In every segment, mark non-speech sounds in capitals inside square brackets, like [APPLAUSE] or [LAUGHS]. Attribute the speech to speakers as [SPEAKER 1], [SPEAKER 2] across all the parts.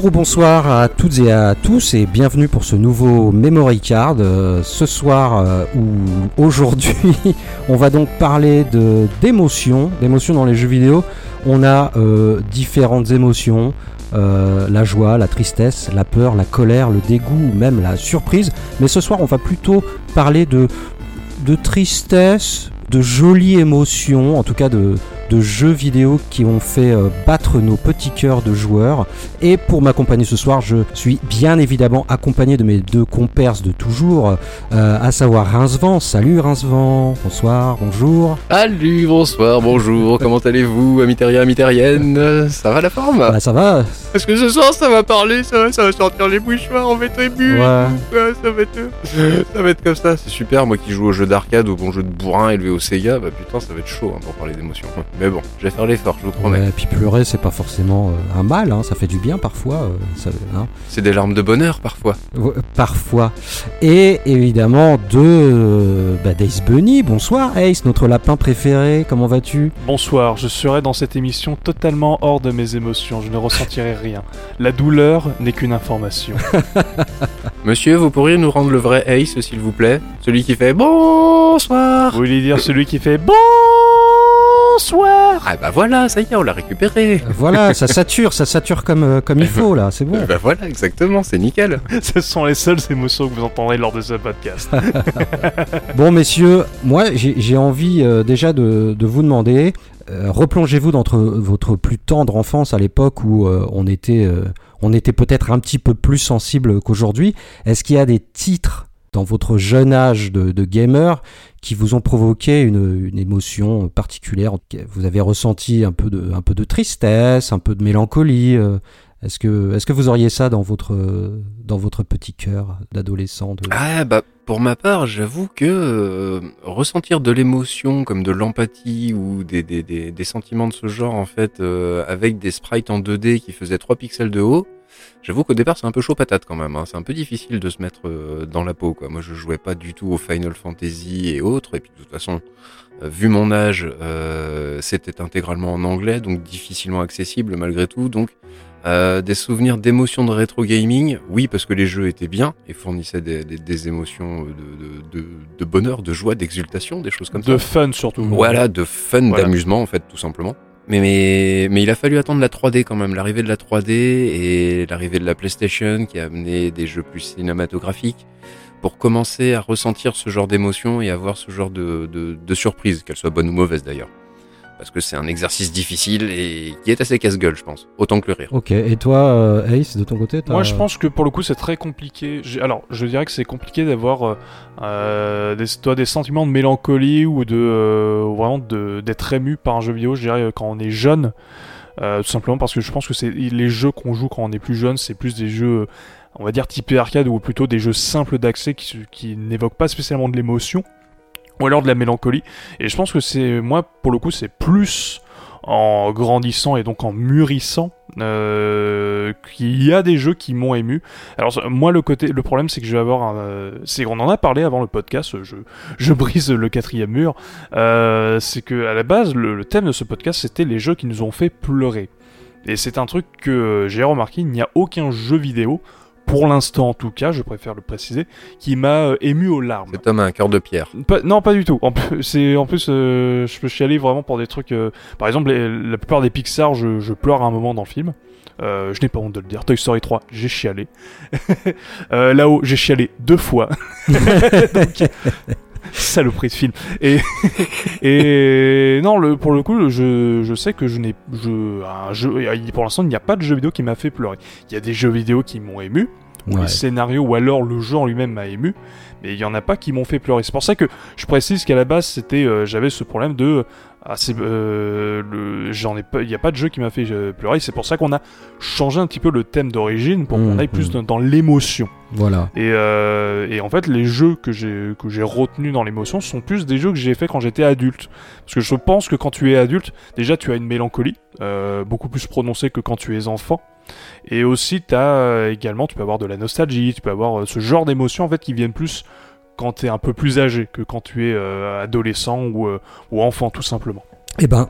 [SPEAKER 1] Bonsoir à toutes et à tous et bienvenue pour ce nouveau Memory Card. Euh, ce soir euh, ou aujourd'hui, [LAUGHS] on va donc parler d'émotions, d'émotions dans les jeux vidéo. On a euh, différentes émotions, la joie, la tristesse, la peur, la colère, le dégoût, même la surprise. Mais ce soir, on va plutôt parler de de tristesse, de jolies émotions, en tout cas de de jeux vidéo qui ont fait euh, battre nos petits cœurs de joueurs. Et pour m'accompagner ce soir, je suis bien évidemment accompagné de mes deux compères de toujours, euh, à savoir Rincevent. Salut Rincevent, bonsoir, bonjour.
[SPEAKER 2] Salut, bonsoir, bonjour, comment allez-vous, amitérien, amitérienne Ça va la forme?
[SPEAKER 1] Bah, Ça va.
[SPEAKER 2] Est-ce que ce soir ça va parler, ça va, ça va sortir les mouchoirs, on va être ému.
[SPEAKER 1] Ouais.
[SPEAKER 2] ça, va être, ça va être comme ça, c'est super. Moi qui joue aux jeux d'arcade, ou bon jeu de bourrin élevé au Sega, bah putain, ça va être chaud hein, pour parler d'émotions. Mais bon, je vais faire l'effort, je vous promets.
[SPEAKER 1] et puis pleurer, c'est pas forcément euh, un mal, hein, ça fait du bien parfois. Euh,
[SPEAKER 2] hein. C'est des larmes de bonheur parfois.
[SPEAKER 1] parfois. Et évidemment de euh, bah, d'Ace Bunny. Bonsoir Ace, notre lapin préféré, comment vas-tu?
[SPEAKER 3] Bonsoir, je serai dans cette émission totalement hors de mes émotions, je ne ressentirai rien. La douleur n'est qu'une information. [LAUGHS]
[SPEAKER 2] Monsieur, vous pourriez nous rendre le vrai Ace, s'il vous plaît? Celui qui fait bonsoir
[SPEAKER 3] Vous voulez dire celui qui fait bon
[SPEAKER 2] ah bah voilà, ça y est, on l'a récupéré.
[SPEAKER 1] Voilà, ça [LAUGHS] sature, ça sature comme, euh, comme il faut là, c'est bon.
[SPEAKER 2] Bah voilà, exactement, c'est nickel. [LAUGHS]
[SPEAKER 3] ce sont les seules émotions que vous entendrez lors de ce podcast. [LAUGHS]
[SPEAKER 1] bon messieurs, moi j'ai envie euh, déjà de, vous demander, euh, replongez-vous dans votre plus tendre enfance à l'époque où on était, on était peut-être un petit peu plus sensible qu'aujourd'hui. Est-ce qu'il y a des titres dans votre jeune âge de, gamer qui vous ont provoqué une, émotion particulière Vous avez ressenti un peu de, un peu de tristesse, un peu de mélancolie euh, Est-ce que, est que vous auriez ça dans votre, dans votre petit cœur d'adolescent
[SPEAKER 2] Ah bah pour ma part, j'avoue que euh, ressentir de l'émotion comme de l'empathie ou des, des, des, sentiments de ce genre en fait euh, avec des sprites en 2D qui faisaient 3 pixels de haut, J'avoue qu'au départ c'est un peu chaud patate quand même, hein. c'est un peu difficile de se mettre euh, dans la peau quoi. Moi je jouais pas du tout au Final Fantasy et autres, et puis de toute façon, euh, vu mon âge, euh, c'était intégralement en anglais, donc difficilement accessible malgré tout. Donc des souvenirs d'émotions de rétro gaming, oui parce que les jeux étaient bien et fournissaient des, émotions de, bonheur, de joie, d'exultation, des choses comme
[SPEAKER 3] ça.
[SPEAKER 2] De
[SPEAKER 3] fun surtout.
[SPEAKER 2] Voilà, de fun, d'amusement en fait tout simplement. Mais, mais, mais il a fallu attendre la 3D quand même, l'arrivée de la 3D et l'arrivée de la PlayStation qui a amené des jeux plus cinématographiques pour commencer à ressentir ce genre d'émotion et avoir ce genre de, de, de surprise, qu'elle soit bonne ou mauvaise d'ailleurs parce que c'est un exercice difficile et qui est assez casse-gueule, je pense, autant que le rire.
[SPEAKER 1] Ok, et toi, euh, Ace, de ton côté
[SPEAKER 3] Moi, je pense que pour le coup, c'est très compliqué. Alors, je dirais que c'est compliqué d'avoir euh, euh des, toi, des sentiments de mélancolie ou de euh, vraiment d'être ému par un jeu vidéo, je dirais, quand on est jeune. tout simplement parce que je pense que c'est les jeux qu'on joue quand on est plus jeune, c'est plus des jeux, on va dire typés arcade ou plutôt des jeux simples d'accès qui, qui n'évoquent pas spécialement de l'émotion ou alors de la mélancolie. Et je pense que c'est, moi, pour le coup, c'est plus en grandissant et donc en mûrissant euh, qu'il y a des jeux qui m'ont ému. Alors moi le côté, le problème c'est que je vais avoir, euh, c'est qu'on en a parlé avant le podcast. Je, je brise le quatrième mur. Euh, c'est que à la base le, thème de ce podcast c'était les jeux qui nous ont fait pleurer. Et c'est un truc que j'ai remarqué, il n'y a aucun jeu vidéo pour l'instant en tout cas, je préfère le préciser, qui m'a euh, ému aux larmes.
[SPEAKER 2] Cet homme a un cœur de pierre.
[SPEAKER 3] non, pas du tout. En, c'est, en plus, euh, je peux chialer vraiment pour des trucs. Euh, par exemple, la plupart des Pixar, je, pleure à un moment dans le film. je n'ai pas honte de le dire. Toy Story 3, j'ai chialé. [LAUGHS] Là-haut, j'ai chialé deux fois. [LAUGHS] Donc, saloperie de film. Et, [LAUGHS] et non, le, pour le coup, je, je sais que je n'ai, je, un jeu, pour l'instant, il n'y a pas de jeu vidéo qui m'a fait pleurer. Il y a des jeux vidéo qui m'ont ému, ou les scénarios, ou alors le jeu en lui-même m'a ému, mais il y en a pas qui m'ont fait pleurer. C'est pour ça que je précise qu'à la base, c'était, euh, j'avais ce problème de ah, euh, j'en ai pas, il n'y a pas de jeu qui m'a fait euh, pleurer. C'est pour ça qu'on a changé un petit peu le thème d'origine pour qu'on mmh, aille plus mmh. dans, l'émotion.
[SPEAKER 1] Voilà.
[SPEAKER 3] Et, euh, et, en fait, les jeux que j'ai que j'ai retenus dans l'émotion sont plus des jeux que j'ai fait quand j'étais adulte. Parce que je pense que quand tu es adulte, déjà tu as une mélancolie beaucoup plus prononcée que quand tu es enfant. Et aussi, as également, tu peux avoir de la nostalgie, tu peux avoir ce genre d'émotions en fait qui viennent plus quand tu es un peu plus âgé que quand tu es euh, adolescent ou, euh, enfant tout simplement.
[SPEAKER 1] Eh ben,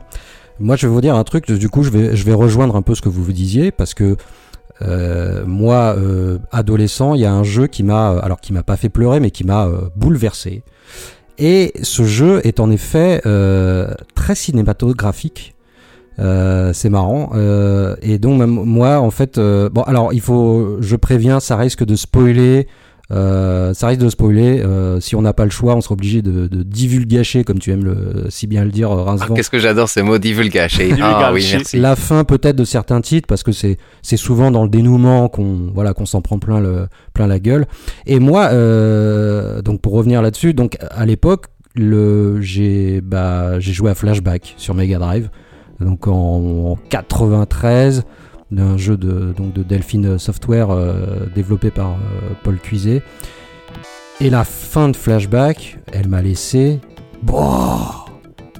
[SPEAKER 1] moi je vais vous dire un truc, du coup je vais, je vais rejoindre un peu ce que vous disiez, parce que Euh, moi, euh, adolescent, il y a un jeu qui m'a, alors qui m'a pas fait pleurer, mais qui m'a euh, bouleversé. Et ce jeu est en effet euh, très cinématographique. Euh, c'est marrant. Euh, et donc même moi, en fait, euh, bon, alors il faut, je préviens, ça risque de spoiler. Euh, ça risque de spoiler. Euh, si on n'a pas le choix, on sera obligé de, de divulgacher, comme tu aimes le, si bien le dire,
[SPEAKER 2] Ah,
[SPEAKER 1] Rincevent.
[SPEAKER 2] Qu'est-ce que j'adore ces mots divulgacher. [LAUGHS] Ah
[SPEAKER 3] Divulgacher.
[SPEAKER 2] oui, merci.
[SPEAKER 1] la fin peut-être de certains titres parce que c'est c'est souvent dans le dénouement qu'on voilà qu'on s'en prend plein le plein la gueule et moi euh, donc pour revenir là-dessus donc à l'époque le j'ai bah j'ai joué à Flashback sur Mega Drive donc en, en 93 d'un jeu de Delphine Software euh, développé par euh, Paul Cuiset et la fin de Flashback elle m'a laissé Boah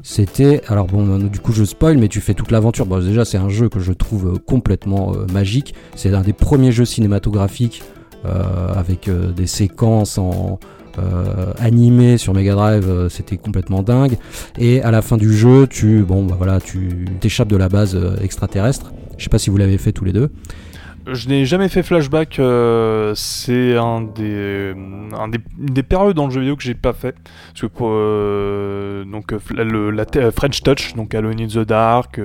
[SPEAKER 1] c'était alors bon du coup je spoil mais tu fais toute l'aventure. Bon déjà c'est un jeu que je trouve euh, complètement euh, magique. C'est un des premiers jeux cinématographiques euh, avec euh, des séquences en euh, animées sur Mega Drive euh, c'était complètement dingue. Et à la fin du jeu tu bon bah voilà tu t'échappes de la base euh, extraterrestre. Je sais pas si vous l'avez fait tous les deux
[SPEAKER 3] Je n'ai jamais fait flashback, euh, c'est un des, un des, une des périodes dans le jeu vidéo que j'ai pas fait. Parce que pour, euh, donc, euh, le, la French Touch, donc Alone in the Dark,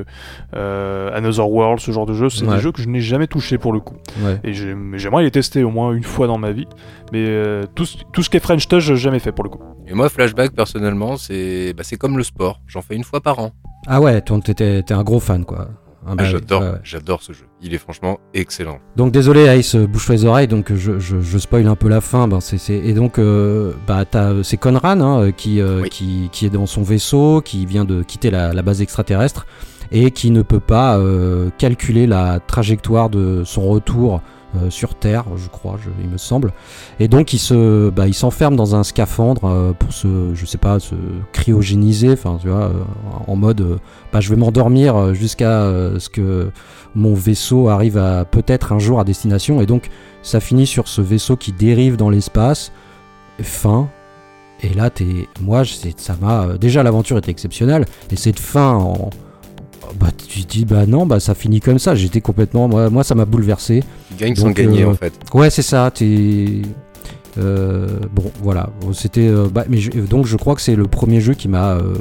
[SPEAKER 3] euh, Another World, ce genre de jeux, c'est
[SPEAKER 1] Ouais.
[SPEAKER 3] des jeux que je n'ai jamais touché pour le coup.
[SPEAKER 1] ouais
[SPEAKER 3] Et j'aimerais les tester au moins une fois dans ma vie. Mais euh, tout, ce- tout ce qui est French Touch, j'ai jamais fait pour le coup.
[SPEAKER 2] Et moi, Flashback, personnellement, c'est bah, c'est comme le sport. J'en fais une fois par an.
[SPEAKER 1] ah ouais t'es un gros fan quoi Ah
[SPEAKER 2] Ah,
[SPEAKER 1] bah
[SPEAKER 2] j'adore,
[SPEAKER 1] ouais.
[SPEAKER 2] j'adore ce jeu. Il est franchement excellent.
[SPEAKER 1] Donc désolé Ace, euh, bouge les oreilles, donc je, je, je spoil un peu la fin. Ben, c'est, Et donc euh, bah, c'est Conran hein, euh, qui, euh,
[SPEAKER 2] Oui.
[SPEAKER 1] qui, qui est dans son vaisseau, qui vient de quitter la, la base extraterrestre et qui ne peut pas euh, calculer la trajectoire de son retour euh, sur Terre, je crois, il me semble. Et donc il se, bah, il s'enferme dans un scaphandre euh, pour se, je sais pas, se cryogéniser, enfin tu vois, euh, en mode, bah, je vais m'endormir jusqu'à ce que mon vaisseau arrive à peut-être un jour à destination. Et donc ça finit sur ce vaisseau qui dérive dans l'espace, fin. Et là, t'es, moi, ça m'a déjà l'aventure était exceptionnelle et cette fin en bah tu te dis bah non bah ça finit comme ça j'étais complètement moi moi ça m'a bouleversé
[SPEAKER 2] Tu gagnes
[SPEAKER 1] Donc,
[SPEAKER 2] sans gagner,
[SPEAKER 1] euh,
[SPEAKER 2] en fait.
[SPEAKER 1] Ouais, c'est ça. T'es euh, bon, voilà. C'était euh, bah, mais je- donc je crois que c'est le premier jeu qui m'a euh,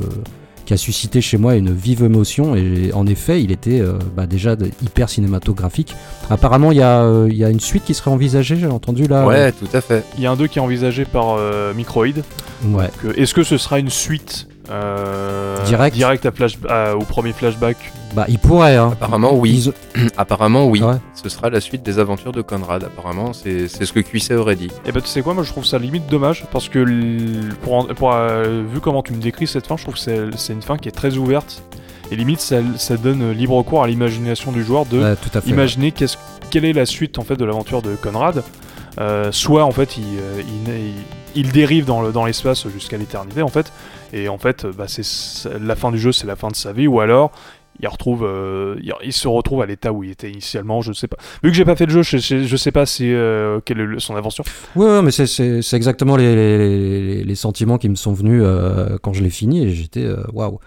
[SPEAKER 1] qui a suscité chez moi une vive émotion et en effet, il était euh, bah, déjà hyper cinématographique. Apparemment, il y a euh, il y a une suite qui serait envisagée. J'ai entendu là.
[SPEAKER 2] Ouais, tout à fait.
[SPEAKER 3] Il y a un 2 qui est envisagé par euh, Microïd.
[SPEAKER 1] Ouais.
[SPEAKER 3] Est-ce que ce sera une suite euh,
[SPEAKER 1] Direct
[SPEAKER 3] direct à flash, à- au premier flashback
[SPEAKER 1] Bah, il pourrait. Hein.
[SPEAKER 2] Apparemment, oui.
[SPEAKER 1] Ils- [CLEARS THROAT]
[SPEAKER 2] Apparemment, oui.
[SPEAKER 1] Ouais.
[SPEAKER 2] Ce sera la suite des aventures de Conrad. Apparemment, c'est c'est ce que Cuisset aurait dit.
[SPEAKER 3] Et bah tu sais quoi, moi je trouve ça limite dommage parce que l- pour, euh, vu comment tu me décris cette fin, je trouve que c'est c'est une fin qui est très ouverte et limite ça, ça donne libre cours à l'imagination du joueur de
[SPEAKER 1] Ouais, tout à fait.
[SPEAKER 3] imaginer quelle est la suite en fait de l'aventure de Conrad. Euh, soit en fait il, il, il- il dérive dans le- dans l'espace jusqu'à l'éternité en fait et en fait bah, c'est c'est- la fin du jeu c'est la fin de sa vie ou alors il retrouve euh, il, il se retrouve à l'état où il était initialement je sais pas vu que j'ai pas fait le jeu je, je, je sais pas si euh, quelle est le- son aventure
[SPEAKER 1] Ouais, ouais, mais c'est- c'est c'est exactement les, les, les- les sentiments qui me sont venus euh, quand je l'ai fini et j'étais waouh.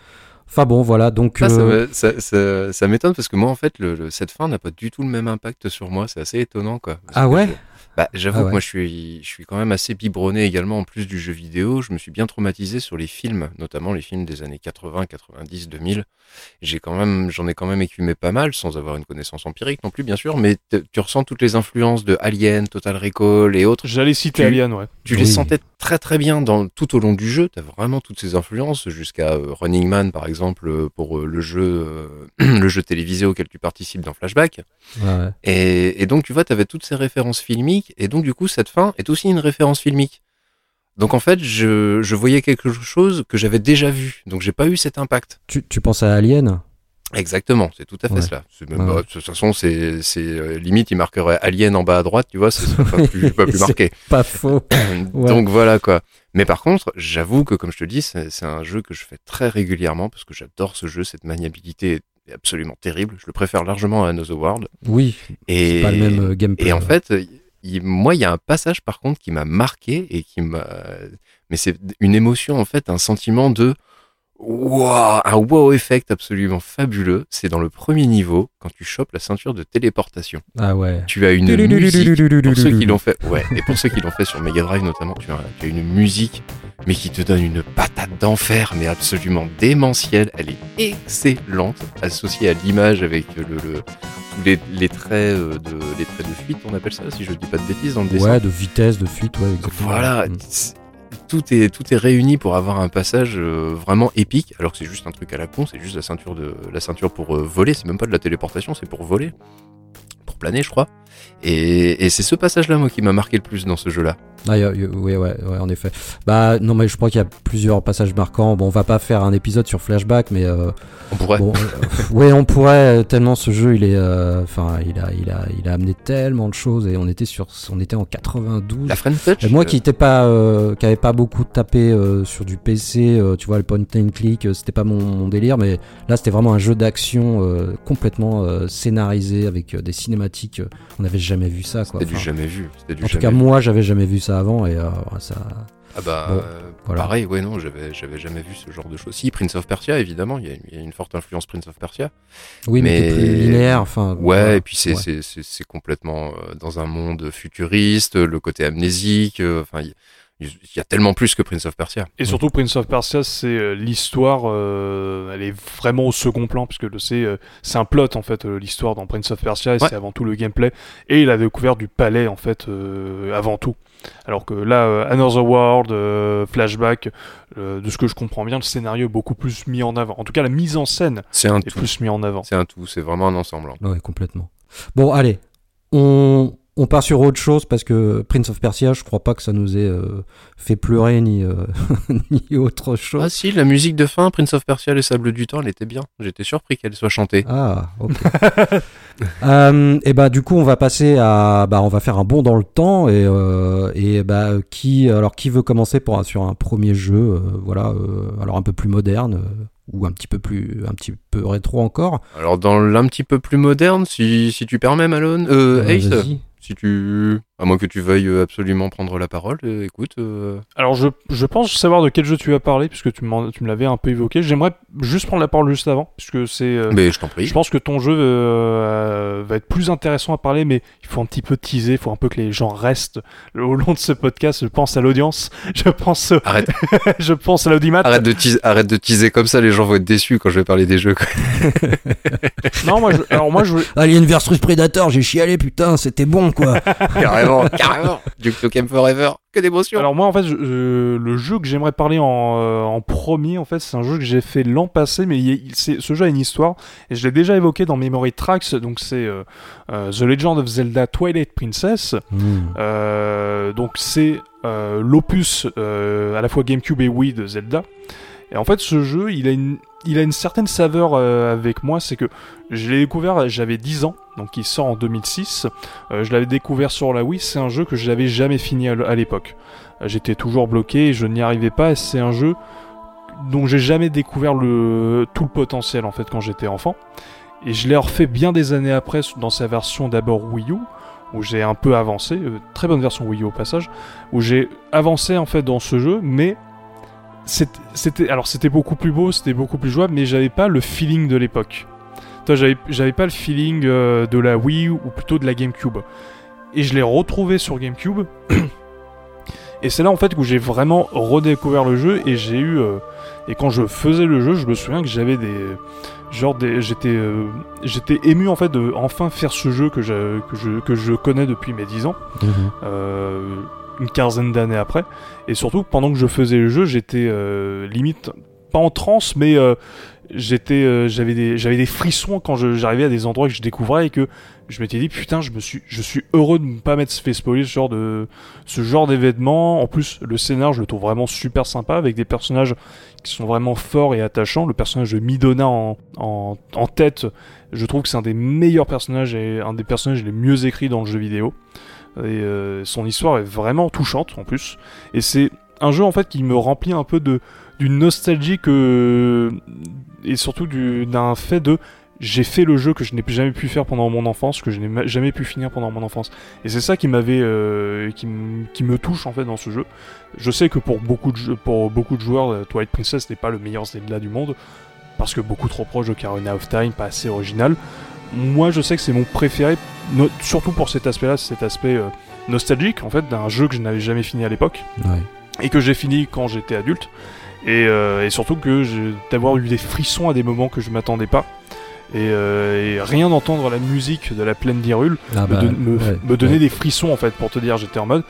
[SPEAKER 1] Enfin bon, voilà. Donc
[SPEAKER 2] Ah, ça
[SPEAKER 1] euh,
[SPEAKER 2] me- ça, ça- ça m'étonne parce que moi, en fait, le, le- cette fin n'a pas du tout le même impact sur moi. C'est assez étonnant, quoi.
[SPEAKER 1] Ah ouais?
[SPEAKER 2] je- bah, J'avoue
[SPEAKER 1] Ah
[SPEAKER 2] que moi, je suis, je suis quand même assez biberonné également en plus du jeu vidéo. Je me suis bien traumatisé sur les films, notamment les films des années 80, 90, 2000. J'ai quand même, j'en ai quand même écumé pas mal, sans avoir une connaissance empirique non plus, bien sûr. Mais tu ressens toutes les influences de Alien, Total Recall et autres.
[SPEAKER 3] J'allais citer
[SPEAKER 2] Tu-
[SPEAKER 3] Alien, ouais.
[SPEAKER 2] Tu
[SPEAKER 1] Oui.
[SPEAKER 2] les sentais très très bien dans, tout au long du jeu. Tu as vraiment toutes ces influences jusqu'à euh, Running Man par exemple euh, pour euh, le jeu euh, [CLEARS THROAT] le jeu télévisé auquel tu participes dans Flashback.
[SPEAKER 1] ouais, ouais.
[SPEAKER 2] Et, et donc tu vois, tu avais toutes ces références filmiques et donc du coup cette fin est aussi une référence filmique. Donc en fait, je, je voyais quelque chose que j'avais déjà vu. Donc j'ai pas eu cet impact.
[SPEAKER 1] tu, tu penses à Alien?
[SPEAKER 2] Exactement, c'est tout à fait
[SPEAKER 1] Ouais.
[SPEAKER 2] cela.
[SPEAKER 1] Ouais,
[SPEAKER 2] bah, de toute façon, c'est euh, limite il marquerait Alien en bas à droite, tu vois, c'est pas plus, pas plus [LAUGHS]
[SPEAKER 1] C'est-
[SPEAKER 2] marqué.
[SPEAKER 1] Pas faux. [COUGHS] Ouais.
[SPEAKER 2] Donc voilà quoi. Mais par contre, j'avoue que comme je te dis, c'est un jeu que je fais très régulièrement parce que j'adore ce jeu, cette maniabilité est absolument terrible. Je le préfère largement à Another World.
[SPEAKER 1] Oui,
[SPEAKER 2] Et
[SPEAKER 1] pas le même euh, gameplay.
[SPEAKER 2] et en fait, il- moi, il y a un passage par contre qui m'a marqué et qui m'a. Mais c'est une émotion en fait, un sentiment de Wow, un wow effect absolument fabuleux. C'est dans le premier niveau, quand tu chopes la ceinture de téléportation.
[SPEAKER 1] Ah ouais.
[SPEAKER 2] Tu as une musique, pour ceux qui l'ont fait, ouais, et pour ceux qui l'ont fait sur Mega Drive notamment, tu as, tu as une musique, mais qui te donne une patate d'enfer, mais absolument démentielle. Elle est excellente, associée à l'image avec le, le- les, les traits euh, de, les traits de fuite, on appelle ça, si je dis pas de bêtises dans le dessin.
[SPEAKER 1] Ouais, de vitesse, de fuite, ouais, exactement.
[SPEAKER 2] Voilà,
[SPEAKER 1] Mm.
[SPEAKER 2] tout est, tout est réuni pour avoir un passage euh, vraiment épique, alors que c'est juste un truc à la con, c'est juste la ceinture, de, la ceinture pour euh, voler, c'est même pas de la téléportation, c'est pour voler, pour planer, je crois. Et, et c'est ce passage-là, moi, qui m'a marqué le plus dans ce jeu-là.
[SPEAKER 1] Ah, a- ouais, ouais, en effet. Bah, non, mais je crois qu'il y a plusieurs passages marquants. Bon, on va pas faire un épisode sur Flashback, mais euh,
[SPEAKER 2] On pourrait.
[SPEAKER 1] bon, euh, [LAUGHS] ouais, on pourrait euh, tellement ce jeu, il est, euh, enfin, il a, il a, il a amené tellement de choses et on était sur, on était en 92.
[SPEAKER 2] La friend touch
[SPEAKER 1] Et moi
[SPEAKER 2] euh,
[SPEAKER 1] qui n'étais pas, euh, qui avait pas beaucoup tapé euh, sur du PC, euh, tu vois, le point and click, c'était pas mon, mon délire, mais là c'était vraiment un jeu d'action euh, complètement euh, scénarisé avec des cinématiques. on n'avait jamais vu ça.
[SPEAKER 2] C'était du
[SPEAKER 1] Enfin,
[SPEAKER 2] jamais vu. Du
[SPEAKER 1] en tout cas,
[SPEAKER 2] vu.
[SPEAKER 1] moi, j'avais jamais vu ça avant et euh, ça.
[SPEAKER 2] Ah bah,
[SPEAKER 1] Bon,
[SPEAKER 2] euh,
[SPEAKER 1] voilà.
[SPEAKER 2] pareil, ouais, non, j'avais, j'avais jamais vu ce genre de choses. Si, Prince of Persia, évidemment, il y, a- il y a une forte influence Prince of Persia.
[SPEAKER 1] Oui, mais,
[SPEAKER 2] Mais-
[SPEAKER 1] plus linéaire. Enfin.
[SPEAKER 2] Ouais,
[SPEAKER 1] voilà.
[SPEAKER 2] et puis c'est,
[SPEAKER 1] Ouais.
[SPEAKER 2] c'est, complètement euh, dans un monde futuriste, le côté amnésique, euh, enfin, il il y a tellement plus que Prince of Persia.
[SPEAKER 3] Et surtout, Prince of Persia, c'est euh, l'histoire, euh, elle est vraiment au second plan, puisque c'est euh, c'est un plot en fait, euh, l'histoire dans Prince of Persia, et
[SPEAKER 2] Ouais.
[SPEAKER 3] c'est avant tout le gameplay. Et il a découvert du palais en fait, euh, avant tout. Alors que là, euh, Another World, euh, Flashback, euh, de ce que je comprends bien, le scénario est beaucoup plus mis en avant. En tout cas, la mise en scène
[SPEAKER 2] un
[SPEAKER 3] est
[SPEAKER 2] tout.
[SPEAKER 3] plus mis en avant.
[SPEAKER 2] C'est un tout, c'est vraiment un ensemble. hein.
[SPEAKER 1] Ouais, complètement. Bon, allez, on, on part sur autre chose parce que Prince of Persia, je crois pas que ça nous ait euh, fait pleurer ni, euh, [LAUGHS] ni autre
[SPEAKER 2] Ah
[SPEAKER 1] chose.
[SPEAKER 2] si, la musique de fin, Prince of Persia, les sables du temps, elle était bien. J'étais surpris qu'elle soit chantée.
[SPEAKER 1] Ah, ok. [LAUGHS] Euh, et bah du coup, on va passer à, bah on va faire un bond dans le temps et et bah qui, alors qui veut commencer pour sur un premier jeu, voilà, alors un peu plus moderne ou un petit peu plus, un petit peu rétro encore.
[SPEAKER 2] Alors dans l'un petit peu plus moderne, si, si tu permets Malone, euh, Ace. Si tu, à moins que tu veuilles euh, absolument prendre la parole, euh, écoute. euh,
[SPEAKER 3] Alors je, je pense savoir de quel jeu tu vas parler, puisque tu, tu me l'avais un peu évoqué. J'aimerais juste prendre la parole juste avant, puisque c'est... euh,
[SPEAKER 2] Mais je t'en prie.
[SPEAKER 3] Je pense que ton jeu euh, va être plus intéressant à parler, mais il faut un petit peu teaser, il faut un peu que les gens restent au long de ce podcast. Je pense à l'audience, [LAUGHS] je pense,
[SPEAKER 2] Arrête, [LAUGHS]
[SPEAKER 3] je pense à l'audimat.
[SPEAKER 2] arrête de teaser, arrête de teaser comme ça, les gens vont être déçus quand je vais parler des jeux. quoi. [LAUGHS]
[SPEAKER 3] Non, moi, je, alors moi, je,
[SPEAKER 1] Alien vs Predator, j'ai chialé, putain, c'était bon quoi. [LAUGHS]
[SPEAKER 2] carrément, carrément. Duke Nukem Forever, que d'émotion.
[SPEAKER 3] alors moi, en fait, je- je- le jeu que j'aimerais parler en, euh, en premier, en fait, c'est un jeu que j'ai fait l'an passé, mais il, il- c'est- ce jeu a une histoire et je l'ai déjà évoqué dans Memory Tracks. Donc c'est euh, euh, The Legend of Zelda Twilight Princess.
[SPEAKER 1] Hmm.
[SPEAKER 3] Euh, donc c'est euh, l'opus euh, à la fois GameCube et Wii de Zelda. Et en fait, ce jeu, il a une, il a une certaine saveur euh, avec moi. C'est que je l'ai découvert, j'avais 10 ans, donc il sort en 2006. Euh, je l'avais découvert sur la Wii. C'est un jeu que je n'avais jamais fini à l'époque. Euh, J'étais toujours bloqué, je n'y arrivais pas. C'est un jeu dont j'ai jamais découvert le, tout le potentiel en fait quand j'étais enfant. Et je l'ai refait bien des années après dans sa version d'abord Wii U, où j'ai un peu avancé, très bonne version Wii U au passage, où j'ai avancé en fait dans ce jeu, mais c'était- alors c'était beaucoup plus beau, c'était beaucoup plus jouable, mais j'avais pas le feeling de l'époque. J'avais pas le feeling euh, de la Wii ou plutôt de la GameCube. Et je l'ai retrouvé sur GameCube. [CLEARS THROAT] et c'est là en fait où j'ai vraiment redécouvert le jeu et j'ai eu euh, et quand je faisais le jeu, je me souviens que j'avais des genre des j'étais euh, j'étais ému en fait de enfin faire ce jeu que je que je que je connais depuis mes 10 ans
[SPEAKER 1] Mhm.
[SPEAKER 3] Une quinzaine d'années après. Et surtout, pendant que je faisais le jeu, j'étais euh, limite pas en transe, mais euh, euh, j'avais des, frissons quand j'arrivais à des endroits que je découvrais et que je m'étais dit putain, je me suis, heureux de ne pas m'être fait spoiler ce genre de, ce genre d'événement. En plus, le scénar, je le trouve vraiment super sympa avec des personnages qui sont vraiment forts et attachants. Le personnage de Midona en tête, je trouve que c'est un des meilleurs personnages et un des personnages les mieux écrits dans le jeu vidéo. Et euh, son histoire est vraiment touchante en plus. Et c'est un jeu en fait qui me remplit un peu de d'une nostalgie que et surtout du- d'un fait de j'ai fait le jeu que je n'ai jamais pu faire pendant mon enfance, que je n'ai ma- jamais pu finir pendant mon enfance. Et c'est ça qui m'avait, euh, qui, qui me touche en fait dans ce jeu. Je sais que pour beaucoup de, pour beaucoup de joueurs, euh, Twilight Princess n'est pas le meilleur Zelda du monde, parce que beaucoup trop proche de Ocarina of Time, pas assez original. Moi, je sais que c'est mon préféré, no- surtout pour cet aspect-là, cet aspect euh, nostalgique en fait d'un jeu que je n'avais jamais fini à l'époque
[SPEAKER 1] Ouais.
[SPEAKER 3] et que j'ai fini quand j'étais adulte. Et, euh, et surtout que d'avoir eu des frissons à des moments que je m'attendais pas. Et, euh, et rien d'entendre la musique de la plaine d'Hyrule
[SPEAKER 1] Ah
[SPEAKER 3] me,
[SPEAKER 1] bah,
[SPEAKER 3] don- me-
[SPEAKER 1] ouais,
[SPEAKER 3] me donnait
[SPEAKER 1] ouais.
[SPEAKER 3] des frissons en fait pour te dire j'étais en mode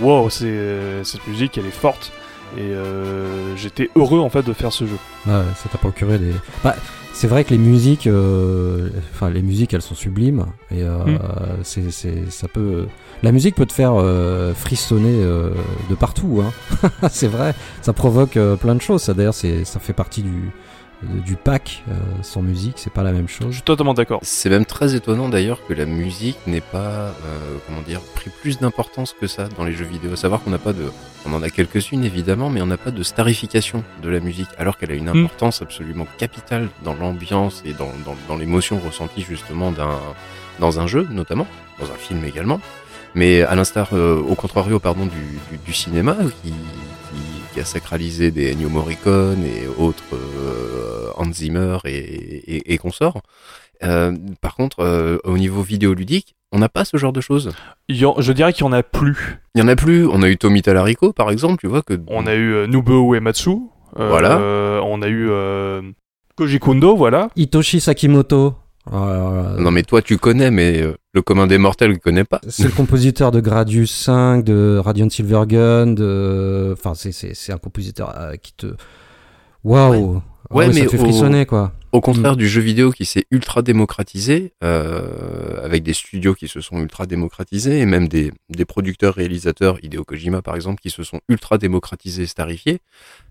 [SPEAKER 3] wow cette musique elle est forte et euh, j'étais heureux en fait de faire ce jeu.
[SPEAKER 1] Ouais, ça t'a procuré des. Bah, c'est vrai que les musiques, euh, enfin les musiques, elles sont sublimes et euh,
[SPEAKER 3] Mm.
[SPEAKER 1] c'est, c'est, ça peut. La musique peut te faire euh, frissonner euh, de partout. Hein. [LAUGHS] c'est vrai, ça provoque euh, plein de choses. Ça d'ailleurs, c'est, ça fait partie du du pack euh, sans musique. C'est pas la même
[SPEAKER 3] Je
[SPEAKER 1] chose.
[SPEAKER 3] suis totalement d'accord.
[SPEAKER 2] C'est même très étonnant d'ailleurs que la musique n'ait pas, euh, comment dire, pris plus d'importance que ça dans les jeux vidéo. À savoir qu'on n'a pas de, on en a quelques-unes évidemment, mais on n'a pas de starification de la musique, alors qu'elle a une
[SPEAKER 3] Mm.
[SPEAKER 2] importance absolument capitale dans l'ambiance et dans, dans, dans l'émotion ressentie justement d'un, dans un jeu notamment, dans un film également. Mais à l'instar, euh, au contrario, pardon, du, du, du cinéma qui, qui, a sacralisé des Ennio Morricone et autres euh, Hans Zimmer et, et, et consorts. Euh, par contre, euh, au niveau vidéoludique, on n'a pas ce genre de choses.
[SPEAKER 3] En- je dirais qu'il y en a plus.
[SPEAKER 2] Il y en a plus. On a eu Tommy Talarico, par exemple, tu vois que.
[SPEAKER 3] On a eu euh, Nobuo Uematsu. euh,
[SPEAKER 2] Voilà.
[SPEAKER 3] euh, on a eu euh, Koji Kondo, voilà.
[SPEAKER 1] Hitoshi Sakimoto. Euh,
[SPEAKER 2] Non mais toi tu connais, mais euh, le commun des mortels ne connaît pas.
[SPEAKER 1] C'est le compositeur de Gradius 5, de Radiant Silvergun, de. Enfin, c'est, un compositeur euh, qui te. Waouh! Ah
[SPEAKER 2] Ouais,
[SPEAKER 1] ça
[SPEAKER 2] mais
[SPEAKER 1] te fait
[SPEAKER 2] au-
[SPEAKER 1] frissonner, quoi.
[SPEAKER 2] Au contraire du jeu vidéo qui s'est ultra démocratisé, euh, avec des studios qui se sont ultra démocratisés, et même des, des producteurs réalisateurs, Hideo Kojima par exemple, qui se sont ultra démocratisés et starifiés,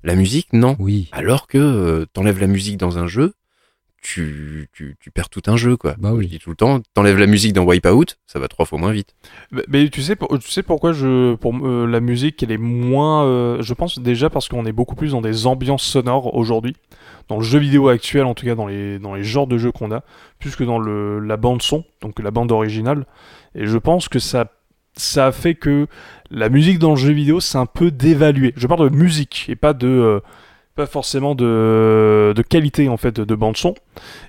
[SPEAKER 2] la musique non.
[SPEAKER 1] Oui.
[SPEAKER 2] Alors que t'enlèves la musique dans un jeu, tu, tu, tu perds tout un jeu quoi.
[SPEAKER 1] Bah oui.
[SPEAKER 2] Je dis tout le temps, t'enlèves la musique dans Wipeout, ça va trois fois moins vite.
[SPEAKER 3] Mais, mais tu sais, pour- tu sais pourquoi je, pour euh, la musique, elle est moins. euh, je pense déjà parce qu'on est beaucoup plus dans des ambiances sonores aujourd'hui, dans le jeu vidéo actuel, en tout cas dans les dans les genres de jeux qu'on a, plus que dans le la bande son, donc la bande originale. Et je pense que ça ça a fait que la musique dans le jeu vidéo c'est un peu dévalué. Je parle de musique et pas de euh, pas forcément de, de qualité en fait de bande son.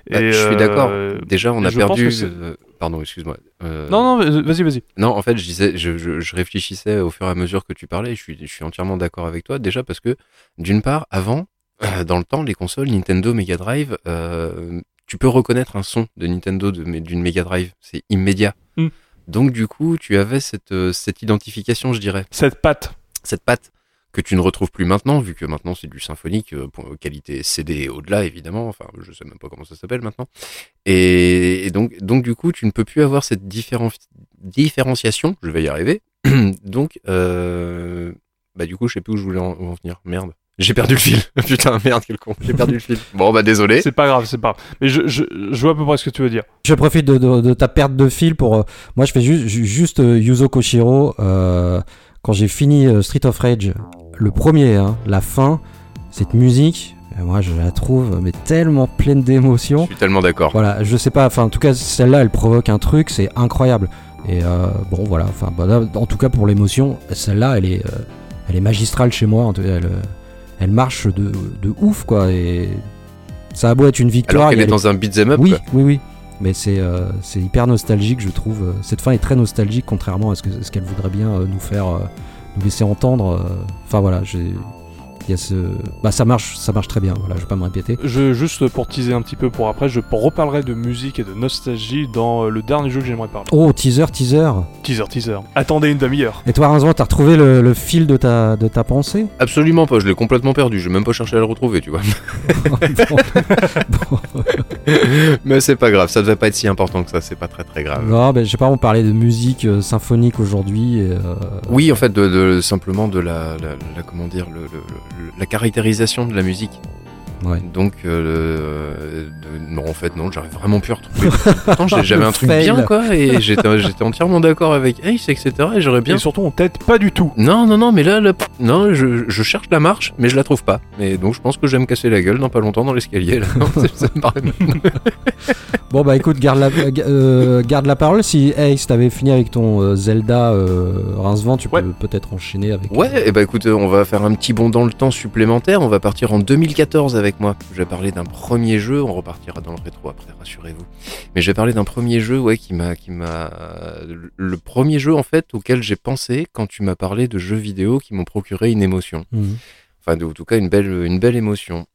[SPEAKER 2] Bah,
[SPEAKER 3] Et,
[SPEAKER 2] je suis d'accord.
[SPEAKER 3] euh,
[SPEAKER 2] Déjà on a perdu. euh, pardon, excuse-moi. Euh,
[SPEAKER 3] Non non, vas-y vas-y.
[SPEAKER 2] Non, en fait, je disais, je, je, je réfléchissais au fur et à mesure que tu parlais. Je suis, je suis entièrement d'accord avec toi. Déjà parce que, d'une part, avant, euh, dans le temps, les consoles Nintendo, Mega Drive, euh, tu peux reconnaître un son de Nintendo de- d'une Mega Drive. C'est immédiat.
[SPEAKER 3] Mm.
[SPEAKER 2] Donc du coup, tu avais cette, cette identification, je dirais,
[SPEAKER 3] Cette patte.
[SPEAKER 2] cette patte que tu ne retrouves plus maintenant, vu que maintenant c'est du symphonique, euh, pour qualité CD et au-delà évidemment, enfin je sais même pas comment ça s'appelle maintenant. Et, et donc, donc du coup, tu ne peux plus avoir cette différen- différenciation, je vais y arriver. [CLEARS THROAT] donc, euh, bah du coup, je sais plus où je voulais en, où en venir. Merde. J'ai perdu le fil. [LAUGHS] Putain, merde, quel con. J'ai perdu le fil. Bon, bah désolé.
[SPEAKER 3] C'est pas grave, c'est pas grave. Mais je, je, je vois à peu près ce que tu veux dire.
[SPEAKER 1] Je profite de, de- de ta perte de fil pour. euh, moi, je fais juste, ju- juste euh, Yuzo Koshiro. euh, quand j'ai fini euh, Street of Rage, le premier, hein, la fin, cette musique, euh, moi, je la trouve mais tellement pleine
[SPEAKER 2] Je
[SPEAKER 1] d'émotions.
[SPEAKER 2] suis tellement d'accord.
[SPEAKER 1] Voilà, je sais pas. Enfin, en tout cas, celle-là, elle provoque un truc, c'est incroyable. Et euh, bon, voilà. Enfin, bah, en tout cas, pour l'émotion, celle-là, elle est, euh, elle est magistrale chez moi. Elle, elle marche de, de ouf, quoi. Et ça a beau être une victoire.
[SPEAKER 2] Alors
[SPEAKER 1] a
[SPEAKER 2] est
[SPEAKER 1] les-
[SPEAKER 2] dans un beat'em up.
[SPEAKER 1] oui,
[SPEAKER 2] quoi.
[SPEAKER 1] oui, oui. Mais c'est euh, c'est hyper nostalgique, je trouve. Cette fin est très nostalgique, contrairement à ce que- ce qu'elle voudrait bien nous faire, nous laisser entendre. euh. Enfin voilà, j'ai. Il y a ce. Bah ça marche, ça marche très bien. Voilà, je vais pas me répéter.
[SPEAKER 3] Je, juste pour teaser un petit peu pour après, je reparlerai de musique et de nostalgie dans euh, le dernier jeu que j'aimerais parler.
[SPEAKER 1] Oh, teaser, teaser.
[SPEAKER 3] Teaser, teaser. Attendez une demi-heure.
[SPEAKER 1] Et toi, Rinzo, t'as retrouvé le, le fil de ta, de ta pensée?
[SPEAKER 2] Absolument pas. Je l'ai complètement perdu. Je vais même pas cherché à le retrouver, tu vois.
[SPEAKER 1] Bon. [LAUGHS] Bon.
[SPEAKER 2] Mais c'est pas grave. Ça devait pas être si important que ça. C'est pas très très grave.
[SPEAKER 1] Non, ben, je sais pas, on parlait de musique euh, symphonique aujourd'hui. euh,
[SPEAKER 2] Oui, en fait, de, de- simplement de la, la, la- comment dire, le, le- le- la caractérisation de la musique.
[SPEAKER 1] Ouais.
[SPEAKER 2] Donc, euh, de- non, en fait, non, j'arrive vraiment plus à retrouver. [LAUGHS] Pourtant, j'avais un truc
[SPEAKER 1] Fail.
[SPEAKER 2] bien, quoi, et j'étais entièrement d'accord avec Ace, etc. Et j'aurais bien.
[SPEAKER 3] Et surtout, on t'aide pas du tout.
[SPEAKER 2] Non, non, non, mais là, là, non, je, je cherche la marche, mais je la trouve pas. Et donc, je pense que je vais me casser la gueule dans pas longtemps dans l'escalier. [LAUGHS] [LAUGHS]
[SPEAKER 1] Bon bah écoute, garde la, euh, garde la parole. Si Ace t'avais fini avec ton euh, Zelda euh, Rincevent, tu peux
[SPEAKER 3] Ouais.
[SPEAKER 1] peut-être enchaîner avec.
[SPEAKER 2] Ouais, et bah écoute, euh, on va faire un petit bond dans le temps supplémentaire. On va partir en 2014 avec moi. Je vais parler d'un premier jeu. On repartira dans le rétro après, rassurez-vous. Mais je vais parler d'un premier jeu, ouais, qui m'a, qui m'a, le premier jeu en fait auquel j'ai pensé quand tu m'as parlé de jeux vidéo qui m'ont procuré une émotion.
[SPEAKER 1] Mhm.
[SPEAKER 2] Enfin, de- en tout cas, une belle, une belle émotion.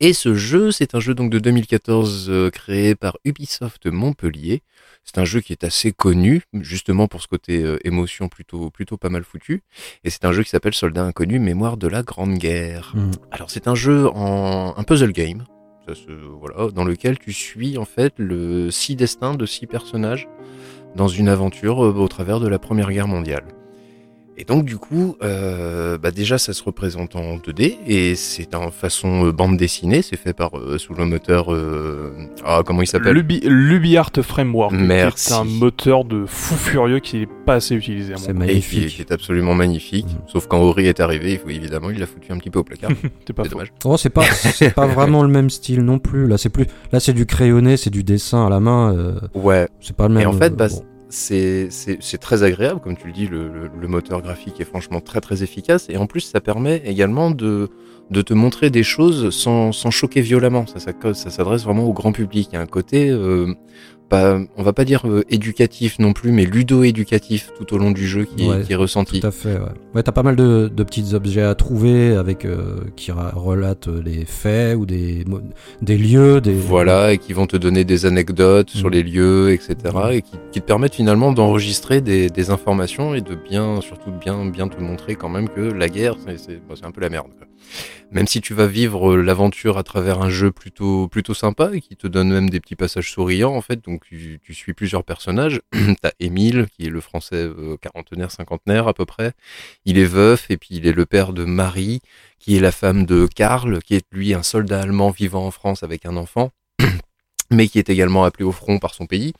[SPEAKER 2] Et ce jeu, c'est un jeu donc de 2014 euh, créé par Ubisoft Montpellier. C'est un jeu qui est assez connu, justement pour ce côté euh, émotion plutôt, plutôt pas mal foutu. Et c'est un jeu qui s'appelle Soldat Inconnu, Mémoire de la Grande Guerre.
[SPEAKER 1] Mhm.
[SPEAKER 2] Alors c'est un jeu en un puzzle game, ça se, voilà, dans lequel tu suis en fait le six destins de six personnages dans une aventure euh, au travers de la Première Guerre mondiale. Et donc du coup, euh, bah déjà ça se représente en 2D et c'est en façon euh, bande dessinée, c'est fait par euh, sous le moteur euh, ah comment il s'appelle?
[SPEAKER 3] Lubi, LubiArt Framework. C'est un moteur de fou furieux qui est pas assez utilisé. à mon
[SPEAKER 1] C'est
[SPEAKER 3] goût.
[SPEAKER 2] et qui,
[SPEAKER 1] magnifique.
[SPEAKER 2] qui est absolument magnifique.
[SPEAKER 1] Mhm.
[SPEAKER 2] Sauf quand Ori est arrivé, il faut évidemment il l'a foutu un petit peu au placard. [LAUGHS]
[SPEAKER 3] C'est pas
[SPEAKER 2] dommage.
[SPEAKER 1] Oh, c'est pas, c'est pas vraiment le même style non plus. Là, c'est plus, là, c'est du crayonné, c'est du dessin à la main. euh,
[SPEAKER 2] Ouais,
[SPEAKER 1] c'est pas le même.
[SPEAKER 2] Et en fait,
[SPEAKER 1] euh,
[SPEAKER 2] bah,
[SPEAKER 1] bon.
[SPEAKER 2] C'est très agréable, comme tu le dis, le, le- le moteur graphique est franchement très très efficace, et en plus ça permet également de, de te montrer des choses sans, sans choquer violemment, ça, ça, ça s'adresse vraiment au grand public, il y a un côté, euh, pas, on va pas dire euh, éducatif non plus, mais ludo-éducatif tout au long du jeu qui, est-
[SPEAKER 1] Ouais,
[SPEAKER 2] qui est ressenti.
[SPEAKER 1] Tout à fait, ouais. Ouais, t'as pas mal de, de petits objets à trouver avec euh, qui relatent les faits ou des, des lieux, des.
[SPEAKER 2] Voilà, et qui vont te donner des anecdotes sur
[SPEAKER 1] Mm.
[SPEAKER 2] les lieux, etc.,
[SPEAKER 1] Mm.
[SPEAKER 2] et qui, qui te permettent finalement d'enregistrer des, des informations et de bien, surtout de bien, bien te montrer quand même que la guerre, c'est- c'est un peu la merde. quoi. Même si tu vas vivre euh, l'aventure à travers un jeu plutôt, plutôt sympa et qui te donne même des petits passages souriants, en fait, donc tu, suis plusieurs personnages. [CLEARS THROAT] T'as Émile, qui est le français euh, quarantenaire, cinquantenaire à peu près. Il est veuf, et puis il est le père de Marie, qui est la femme de Karl, qui est lui un soldat allemand vivant en France avec un enfant, [CLEARS THROAT] mais qui est également appelé au front par son pays.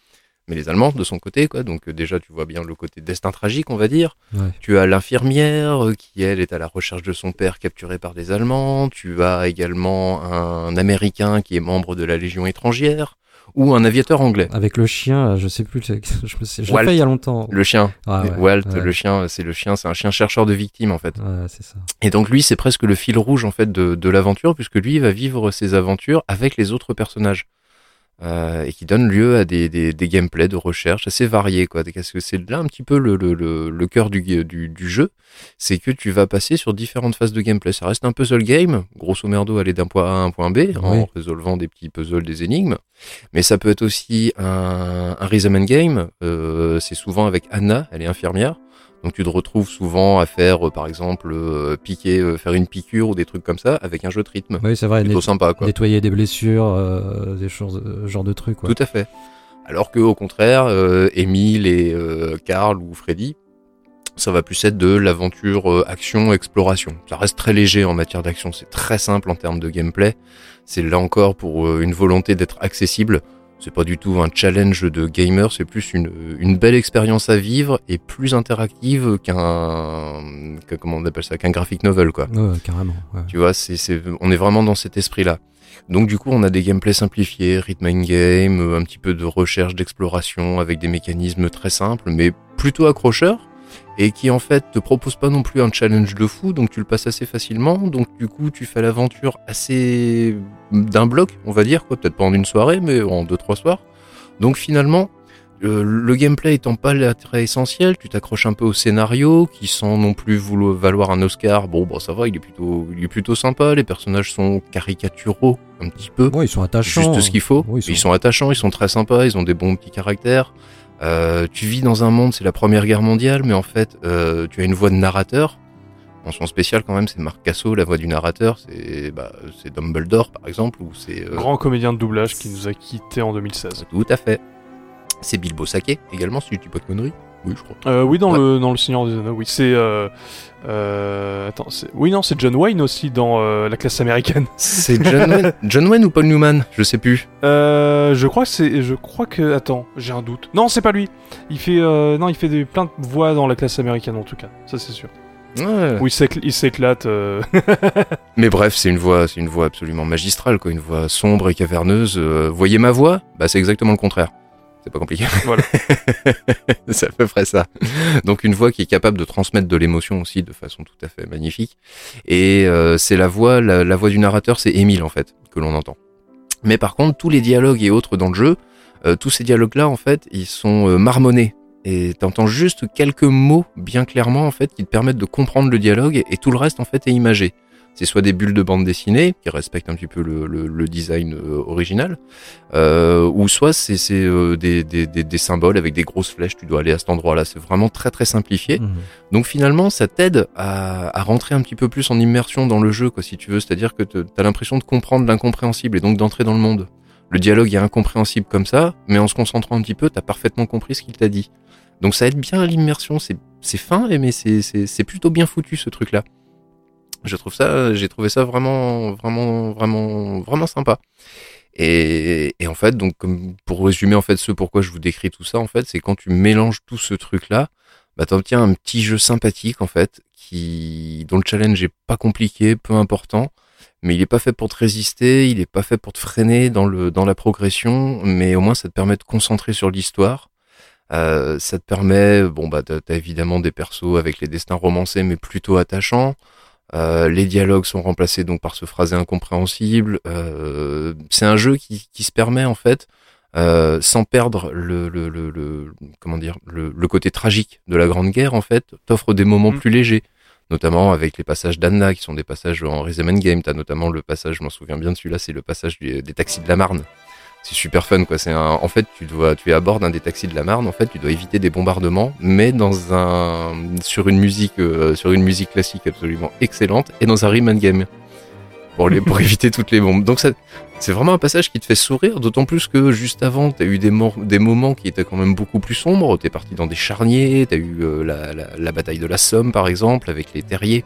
[SPEAKER 2] Mais les Allemands de son côté, quoi. Donc euh, déjà, tu vois bien le côté destin tragique, on va dire.
[SPEAKER 1] Ouais.
[SPEAKER 2] Tu as l'infirmière euh, qui, elle, est à la recherche de son père capturé par des Allemands. Tu as également un Américain qui est membre de la Légion étrangère ou un aviateur anglais.
[SPEAKER 1] Avec le chien, je sais plus, [LAUGHS] je me sais, je
[SPEAKER 2] Walt.
[SPEAKER 1] il y a longtemps.
[SPEAKER 2] Le chien,
[SPEAKER 1] Ah ouais,
[SPEAKER 2] Walt,
[SPEAKER 1] ouais.
[SPEAKER 2] le chien, c'est le chien, c'est un chien chercheur de victimes en fait.
[SPEAKER 1] Ouais, c'est ça.
[SPEAKER 2] Et donc lui, c'est presque le fil rouge en fait de, de l'aventure, puisque lui il va vivre ses aventures avec les autres personnages. Euh, et qui donne lieu à des, des, des gameplays de recherche assez variés. Quoi. Parce que c'est là un petit peu le, le, le, le cœur du, du, du jeu, c'est que tu vas passer sur différentes phases de gameplay. Ça reste un puzzle game, grosso merdo aller d'un point A à un point B, en
[SPEAKER 1] Oui.
[SPEAKER 2] résolvant des petits puzzles, des énigmes. Mais ça peut être aussi un, un rhythm and game, euh, c'est souvent avec Anna, elle est infirmière. Donc tu te retrouves souvent à faire, euh, par exemple, euh, piquer, euh, faire une piqûre ou des trucs comme ça avec un jeu de rythme.
[SPEAKER 1] Oui, c'est vrai.
[SPEAKER 2] Plutôt sympa, quoi.
[SPEAKER 1] nettoyer des blessures, euh, des choses, genre de trucs. Quoi.
[SPEAKER 2] Tout à fait. Alors que au contraire, euh, Émile et euh, Karl ou Freddy, ça va plus être de l'aventure euh, action exploration. Ça reste très léger en matière d'action, c'est très simple en termes de gameplay. C'est là encore pour une volonté d'être accessible. C'est pas du tout un challenge de gamer, c'est plus une, une belle expérience à vivre et plus interactive qu'un que- comment on appelle ça qu'un graphic novel quoi.
[SPEAKER 1] Ouais, carrément. ouais.
[SPEAKER 2] Tu vois, c'est, on est vraiment dans cet esprit-là. Donc du coup, on a des gameplays simplifiés, rhythm and game, un petit peu de recherche, d'exploration, avec des mécanismes très simples, mais plutôt accrocheurs, et qui en fait te proposent pas non plus un challenge de fou, donc tu le passes assez facilement. Donc du coup, tu fais l'aventure assez d'un bloc, on va dire, quoi, peut-être pas en une soirée, mais en deux trois soirs. Donc finalement, euh, le gameplay étant pas l'attrait essentiel, tu t'accroches un peu au scénario, qui sans non plus vouloir valoir un Oscar. Bon, bah ça va, il est plutôt, il est plutôt sympa. Les personnages sont caricaturaux un petit peu,
[SPEAKER 1] Ouais, ils sont attachants.
[SPEAKER 2] juste ce qu'il faut.
[SPEAKER 1] Oui,
[SPEAKER 2] ils, sont... attachants, ils sont très sympas, ils ont des bons petits caractères. Euh, tu vis dans un monde, c'est la Première Guerre mondiale, mais en fait, euh, tu as une voix de narrateur. Mention spéciale quand même, c'est Marc Casso, la voix du narrateur. C'est bah, c'est Dumbledore par exemple, ou c'est euh,
[SPEAKER 3] Grand comédien de doublage qui nous a quittés en 2016.
[SPEAKER 2] tout à fait. C'est Bilbo Saquet également, si je dis pas de conneries. Oui, je crois.
[SPEAKER 3] Euh, oui, dans
[SPEAKER 2] Ouais.
[SPEAKER 3] le dans le Seigneur des Anneaux, oui, c'est euh, attends, c'est- oui non, c'est John Wayne aussi dans euh, la classe américaine. [LAUGHS]
[SPEAKER 2] C'est John Wayne, John Wayne ou Paul Newman Je sais plus.
[SPEAKER 3] Euh, je crois que c'est, je crois que, attends, j'ai un doute. Non, c'est pas lui. Il fait, euh, non, il fait des, plein de voix dans la classe américaine en tout cas, ça c'est sûr.
[SPEAKER 2] Ouais.
[SPEAKER 3] Où il s'écl- il s'éclate. euh, [LAUGHS]
[SPEAKER 2] Mais bref, c'est une voix, c'est une voix absolument magistrale, quoi, une voix sombre et caverneuse. Voyez ma voix? Bah, c'est exactement le contraire. C'est pas compliqué. [LAUGHS]
[SPEAKER 3] Voilà.
[SPEAKER 2] c'est à peu près ça. Donc une voix qui est capable de transmettre de l'émotion aussi de façon tout à fait magnifique. Et euh, c'est la voix, la, la voix du narrateur, c'est Émile en fait que l'on entend. Mais par contre, tous les dialogues et autres dans le jeu, euh, tous ces dialogues-là en fait, ils sont euh, marmonnés. Et t'entends juste quelques mots bien clairement en fait qui te permettent de comprendre le dialogue et tout le reste en fait est imagé. C'est soit des bulles de bande dessinée qui respectent un petit peu le, le- le design euh, original, euh, ou soit c'est euh, des, des, des, des symboles avec des grosses flèches. Tu dois aller à cet endroit-là. C'est vraiment très très simplifié.
[SPEAKER 1] Mhm.
[SPEAKER 2] Donc finalement, ça t'aide à, à rentrer un petit peu plus en immersion dans le jeu, quoi, si tu veux. C'est-à-dire que te- t'as l'impression de comprendre l'incompréhensible et donc d'entrer dans le monde. Le dialogue est incompréhensible comme ça, mais en se concentrant un petit peu, t'as parfaitement compris ce qu'il t'a dit. Donc ça aide bien à l'immersion. C'est fin, mais c'est plutôt bien foutu ce truc-là. Je trouve ça, j'ai trouvé ça vraiment, vraiment, vraiment, vraiment sympa. Et, et en fait, donc, pour résumer en fait ce pourquoi je vous décris tout ça, en fait, c'est quand tu mélanges tout ce truc-là, bah t'obtiens un petit jeu sympathique en fait, qui dont le challenge est pas compliqué, peu important, mais il est pas fait pour te résister, il est pas fait pour te freiner dans le dans la progression, mais au moins ça te permet de concentrer sur l'histoire. Euh, ça te permet, bon bah t'as évidemment des persos avec les destins romancés, mais plutôt attachants. Euh, les dialogues sont remplacés donc par ce phrasé incompréhensible. Euh, c'est un jeu qui, qui se permet en fait, euh, sans perdre le, le, le, le- comment dire le, le côté tragique de la Grande Guerre en fait, t'offre des moments
[SPEAKER 3] Mm.
[SPEAKER 2] plus légers, notamment avec les passages d'Anna qui sont des passages en Rhythm and Game. T'as notamment le passage, je m'en souviens bien de celui-là, c'est le passage des taxis de la Marne. C'est super fun quoi. C'est un, en fait tu dois, tu es à bord d'un des taxis de la Marne. En fait, tu dois éviter des bombardements, mais dans un, sur une musique, euh, sur une musique classique absolument excellente et dans un rhythm and game pour les, pour [LAUGHS] éviter toutes les bombes. Donc ça, c'est vraiment un passage qui te fait sourire, d'autant plus que juste avant, t'as eu des, moments qui étaient quand même beaucoup plus sombres. T'es parti dans des charniers, t'as eu euh, la, la, la bataille de la Somme par exemple avec les terriers.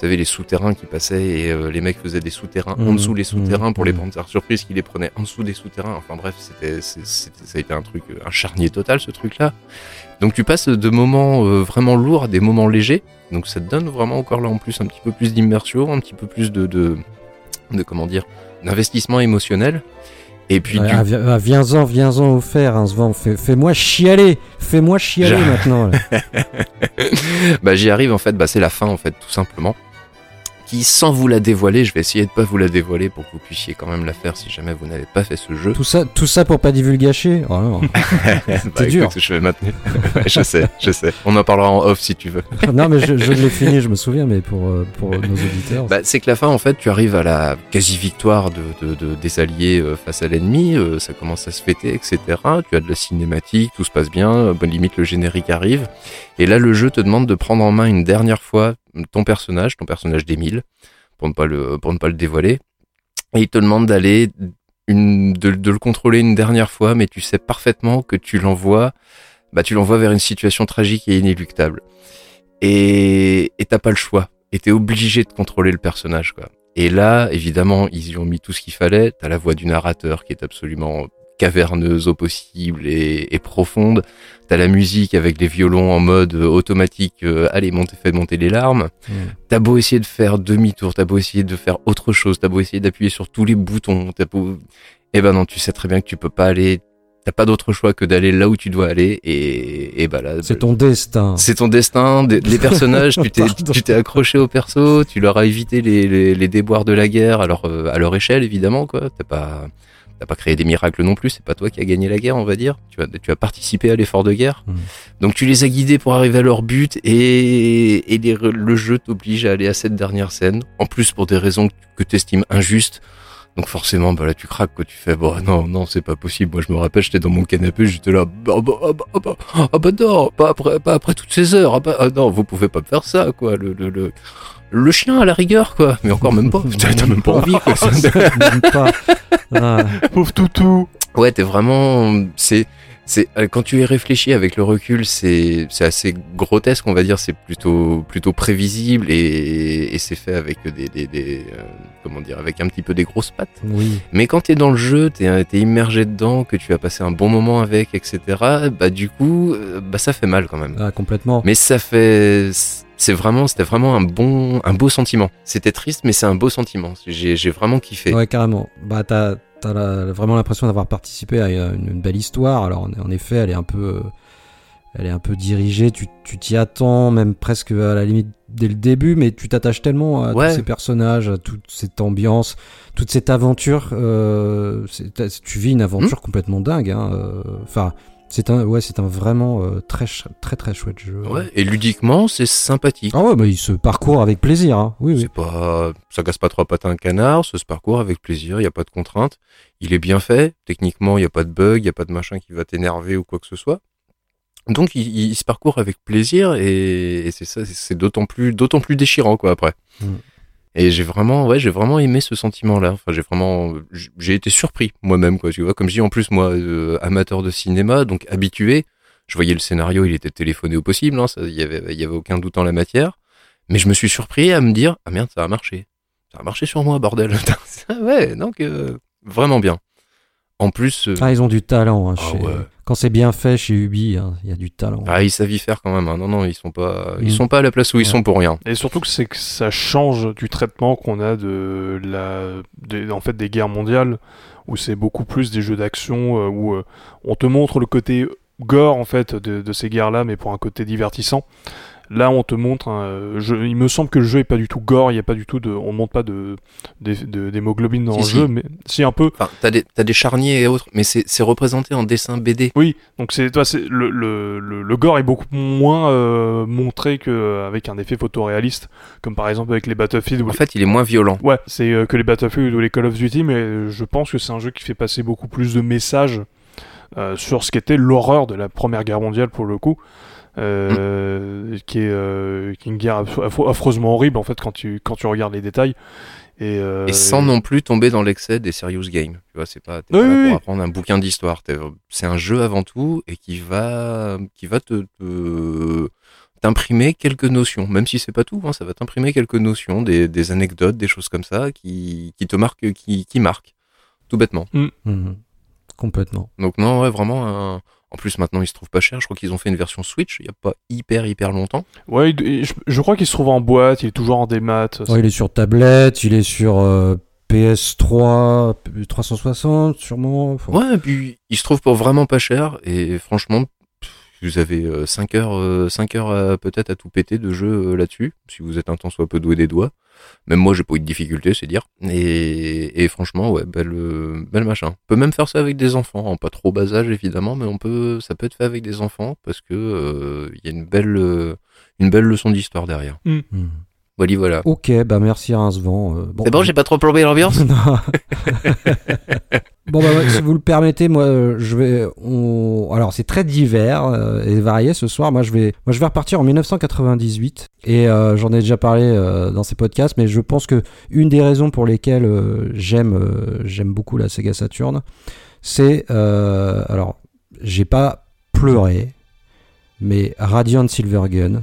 [SPEAKER 2] Vous savez, les souterrains qui passaient et euh, les mecs faisaient des souterrains en
[SPEAKER 1] Mhm,
[SPEAKER 2] dessous les souterrains pour les
[SPEAKER 1] mhm.
[SPEAKER 2] Panthers surprises qui les prenaient en dessous des souterrains. Enfin bref, c'était, ça a été un truc, euh, un charnier total ce truc-là. Donc tu passes de moments euh, vraiment lourds à des moments légers. Donc ça te donne vraiment encore là en plus un petit peu plus d'immersion, un petit peu plus de, de, de comment dire, d'investissement émotionnel. Et puis
[SPEAKER 1] Ouais, ah, ah, viens-en, viens-en au fer, hein, Svan, fais- fais-moi chialer, fais-moi chialer maintenant. [LAUGHS]
[SPEAKER 2] bah j'y arrive en fait, bah c'est la fin en fait tout simplement. Qui sans vous la dévoiler, je vais essayer de pas vous la dévoiler pour que vous puissiez quand même la faire si jamais vous n'avez pas fait ce jeu.
[SPEAKER 1] Tout ça, tout ça pour pas divulgacher. Oh. [LAUGHS]
[SPEAKER 2] Bah,
[SPEAKER 1] dur.
[SPEAKER 2] écoute, je vais maintenir. Je sais, je sais. On en parlera en off si tu veux. [LAUGHS]
[SPEAKER 1] non, mais je, je l'ai fini, je me souviens, mais pour, euh, pour nos auditeurs.
[SPEAKER 2] Bah, c'est que la fin, en fait, tu arrives à la quasi-victoire de, de- de- des alliés euh, face à l'ennemi, euh, ça commence à se fêter, etc. Tu as de la cinématique, tout se passe bien, bonne limite le générique arrive. Et là, le jeu te demande de prendre en main une dernière fois ton personnage, ton personnage d'Émile, pour ne pas le, pour ne pas le dévoiler. Et il te demande d'aller une, de, le contrôler une dernière fois, mais tu sais parfaitement que tu l'envoies, bah, tu l'envoies vers une situation tragique et inéluctable. Et, et t'as pas le choix. Et t'es obligé de contrôler le personnage, quoi. Et là, évidemment, ils y ont mis tout ce qu'il fallait. T'as la voix du narrateur qui est absolument caverneuse au possible et, et profonde. T'as la musique avec les violons en mode euh, automatique. euh, allez, monte, fais monter les larmes. T'as beau essayer de faire demi-tour, t'as beau essayer de faire autre chose, t'as beau essayer d'appuyer sur tous les boutons, t'as beau... Eh ben non, tu sais très bien que tu peux pas aller... T'as pas d'autre choix que d'aller là où tu dois aller et, et bah là...
[SPEAKER 1] C'est ton destin.
[SPEAKER 2] C'est ton destin, des- les [LAUGHS] personnages, tu t'es, tu t'es accroché au perso, tu leur as évité les, les, les déboires de la guerre, alors euh, à leur échelle évidemment quoi. T'as pas, t'as pas créé des miracles non plus, c'est pas toi qui as gagné la guerre on va dire. Tu as, tu as participé à l'effort de guerre,
[SPEAKER 1] Mm.
[SPEAKER 2] donc tu les as guidés pour arriver à leur but et, et les- le jeu t'oblige à aller à cette dernière scène. En plus pour des raisons que tu estimes injustes. Donc forcément, bah là tu craques quoi, tu fais bon non non c'est pas possible. Moi je me rappelle, j'étais dans mon canapé, j'étais là, bah, bah, ah bah, ah bah, ah bah non, pas après, pas après toutes ces heures. Ah bah ah non, vous pouvez pas me faire ça quoi. Le le le, le chien à la rigueur quoi, mais encore même pas. [LAUGHS] T'as même pas envie quoi. [LAUGHS]
[SPEAKER 1] Même pas. Ah.
[SPEAKER 3] Pauvre toutou.
[SPEAKER 2] Ouais, t'es vraiment, c'est, C'est euh, quand tu y réfléchis avec le recul, c'est c'est assez grotesque, on va dire. C'est plutôt plutôt prévisible et, et c'est fait avec des, des, des euh, comment dire, avec un petit peu des grosses pattes.
[SPEAKER 1] Oui.
[SPEAKER 2] Mais quand t'es dans le jeu, t'es es immergé dedans, que tu as passé un bon moment avec, etc. Bah du coup, euh, bah ça fait mal quand même.
[SPEAKER 1] Ah, complètement.
[SPEAKER 2] Mais ça fait, c'est vraiment, c'était vraiment un bon, un beau sentiment. C'était triste, mais c'est un beau sentiment. J'ai vraiment kiffé.
[SPEAKER 1] Ouais, carrément. Bah, t'as vraiment l'impression d'avoir participé à une, une belle histoire. Alors, en, effet, elle est un peu, euh, elle est un peu dirigée. Tu t'y attends, même presque à la limite dès le début, mais tu t'attaches tellement à
[SPEAKER 2] Ouais.
[SPEAKER 1] tous ces personnages, à toute cette ambiance, toute cette aventure. Euh, tu vis une aventure complètement dingue. hein, euh, Enfin, c'est un, ouais, c'est un vraiment euh, très, très, très chouette jeu.
[SPEAKER 2] Ouais. Et ludiquement, c'est sympathique.
[SPEAKER 1] Ah ouais, mais il se parcourt avec plaisir. Hein. Oui, oui.
[SPEAKER 2] Pas, ça casse pas trois pattes à un canard, ça se parcourt avec plaisir, il y a pas de contraintes. Il est bien fait, techniquement, il y a pas de bug, il y a pas de machin qui va t'énerver ou quoi que ce soit. Donc il, il se parcourt avec plaisir et, et c'est ça, c'est- c'est d'autant plus, d'autant plus déchirant quoi après.
[SPEAKER 1] Mm.
[SPEAKER 2] Et j'ai vraiment, ouais, j'ai vraiment aimé ce sentiment-là. Enfin, j'ai vraiment, j'ai été surpris moi-même quoi. Tu vois, comme je dis en plus moi, euh, amateur de cinéma, donc habitué. Je voyais le scénario, il était téléphoné au possible, hein, il y avait, y avait aucun doute en la matière. Mais je me suis surpris à me dire, ah merde, ça a marché. Ça a marché sur moi, bordel. [LAUGHS] Ouais, donc euh, vraiment bien. En plus, euh,
[SPEAKER 1] Ah, ils ont du talent. hein,
[SPEAKER 2] Ah
[SPEAKER 1] chez-
[SPEAKER 2] ouais.
[SPEAKER 1] Quand c'est bien fait chez Ubi, hein, il y a du talent.
[SPEAKER 2] ah, ils savent y faire quand même. hein. Non, non, ils sont pas, ils
[SPEAKER 1] Mm.
[SPEAKER 2] sont pas à la place où ils sont pour rien.
[SPEAKER 3] Et surtout que c'est que ça change du traitement qu'on a de la, des- en fait, des guerres mondiales, où c'est beaucoup plus des jeux d'action, euh, où euh, on te montre le côté gore en fait de, de ces guerres-là, mais pour un côté divertissant. Là, on te montre. un jeu- il me semble que le jeu est pas du tout gore. Il y a pas du tout de. On montre pas de d'hémoglobine dans
[SPEAKER 2] Si,
[SPEAKER 3] le
[SPEAKER 2] si.
[SPEAKER 3] jeu, mais si un peu.
[SPEAKER 2] Enfin, t'as des, t'as des charniers et autres, mais c'est, représenté en dessin BD.
[SPEAKER 3] Oui, donc c'est toi, c'est le, le, le, le gore est beaucoup moins euh, montré qu'avec un effet photoréaliste, comme par exemple avec les Battlefield.
[SPEAKER 2] En fait, il est moins violent.
[SPEAKER 3] Ouais, c'est euh, que les Battlefield ou les Call of Duty, mais euh, je pense que c'est un jeu qui fait passer beaucoup plus de messages euh, sur ce qu'était l'horreur de la Première Guerre mondiale pour le coup. Euh, qui, est, euh, qui est une guerre affre- affre- affreusement horrible en fait quand tu, quand tu regardes les détails. Et, euh,
[SPEAKER 2] Et sans non plus tomber dans l'excès des serious games. Tu vois, c'est pas, t'es
[SPEAKER 3] Oui,
[SPEAKER 2] pas là
[SPEAKER 3] oui,
[SPEAKER 2] pour
[SPEAKER 3] oui.
[SPEAKER 2] apprendre un bouquin d'histoire. C'est un jeu avant tout et qui va, qui va te, te- t'imprimer quelques notions. Même si c'est pas tout, hein, ça va t'imprimer quelques notions, des, des anecdotes, des choses comme ça qui, qui te marquent, qui, qui marquent. Tout bêtement.
[SPEAKER 1] Mhm. Complètement.
[SPEAKER 2] Donc non, ouais, vraiment. un- En plus, maintenant, il se trouve pas cher. Je crois qu'ils ont fait une version Switch il y a pas hyper hyper longtemps.
[SPEAKER 3] Ouais, je, je crois qu'il se trouve en boîte, il est toujours en démat.
[SPEAKER 1] Ouais, il est sur tablette, il est sur euh, PS3, 360 sûrement. Enfin,
[SPEAKER 2] Ouais, et puis il se trouve pour vraiment pas cher et franchement, vous avez 5 heures, euh, cinq heures peut-être à tout péter de jeu euh, là-dessus, si vous êtes un temps soit peu doué des doigts. Même moi, j'ai pas eu de difficulté, c'est dire. Et, et franchement, ouais, belle, euh, belle machin. On peut même faire ça avec des enfants, en pas trop bas âge évidemment, mais on peut, ça peut être fait avec des enfants parce que euh, il y a une belle, une belle leçon d'histoire derrière.
[SPEAKER 1] mhm.
[SPEAKER 2] Voilà, voilà.
[SPEAKER 1] Ok, bah merci Rincevent. Euh,
[SPEAKER 2] C'est bon, j'ai pas trop plombé l'ambiance. [LAUGHS]
[SPEAKER 1] Non. [LAUGHS] bon bah si vous le permettez, moi euh, je vais. On... Alors c'est très divers euh, et varié ce soir. Moi je vais, moi je vais repartir en 1998 et euh, j'en ai déjà parlé euh, dans ces podcasts, mais je pense que une des raisons pour lesquelles j'aime, j'aime beaucoup la Sega Saturn, c'est alors j'ai pas pleuré, mais Radiant Silvergun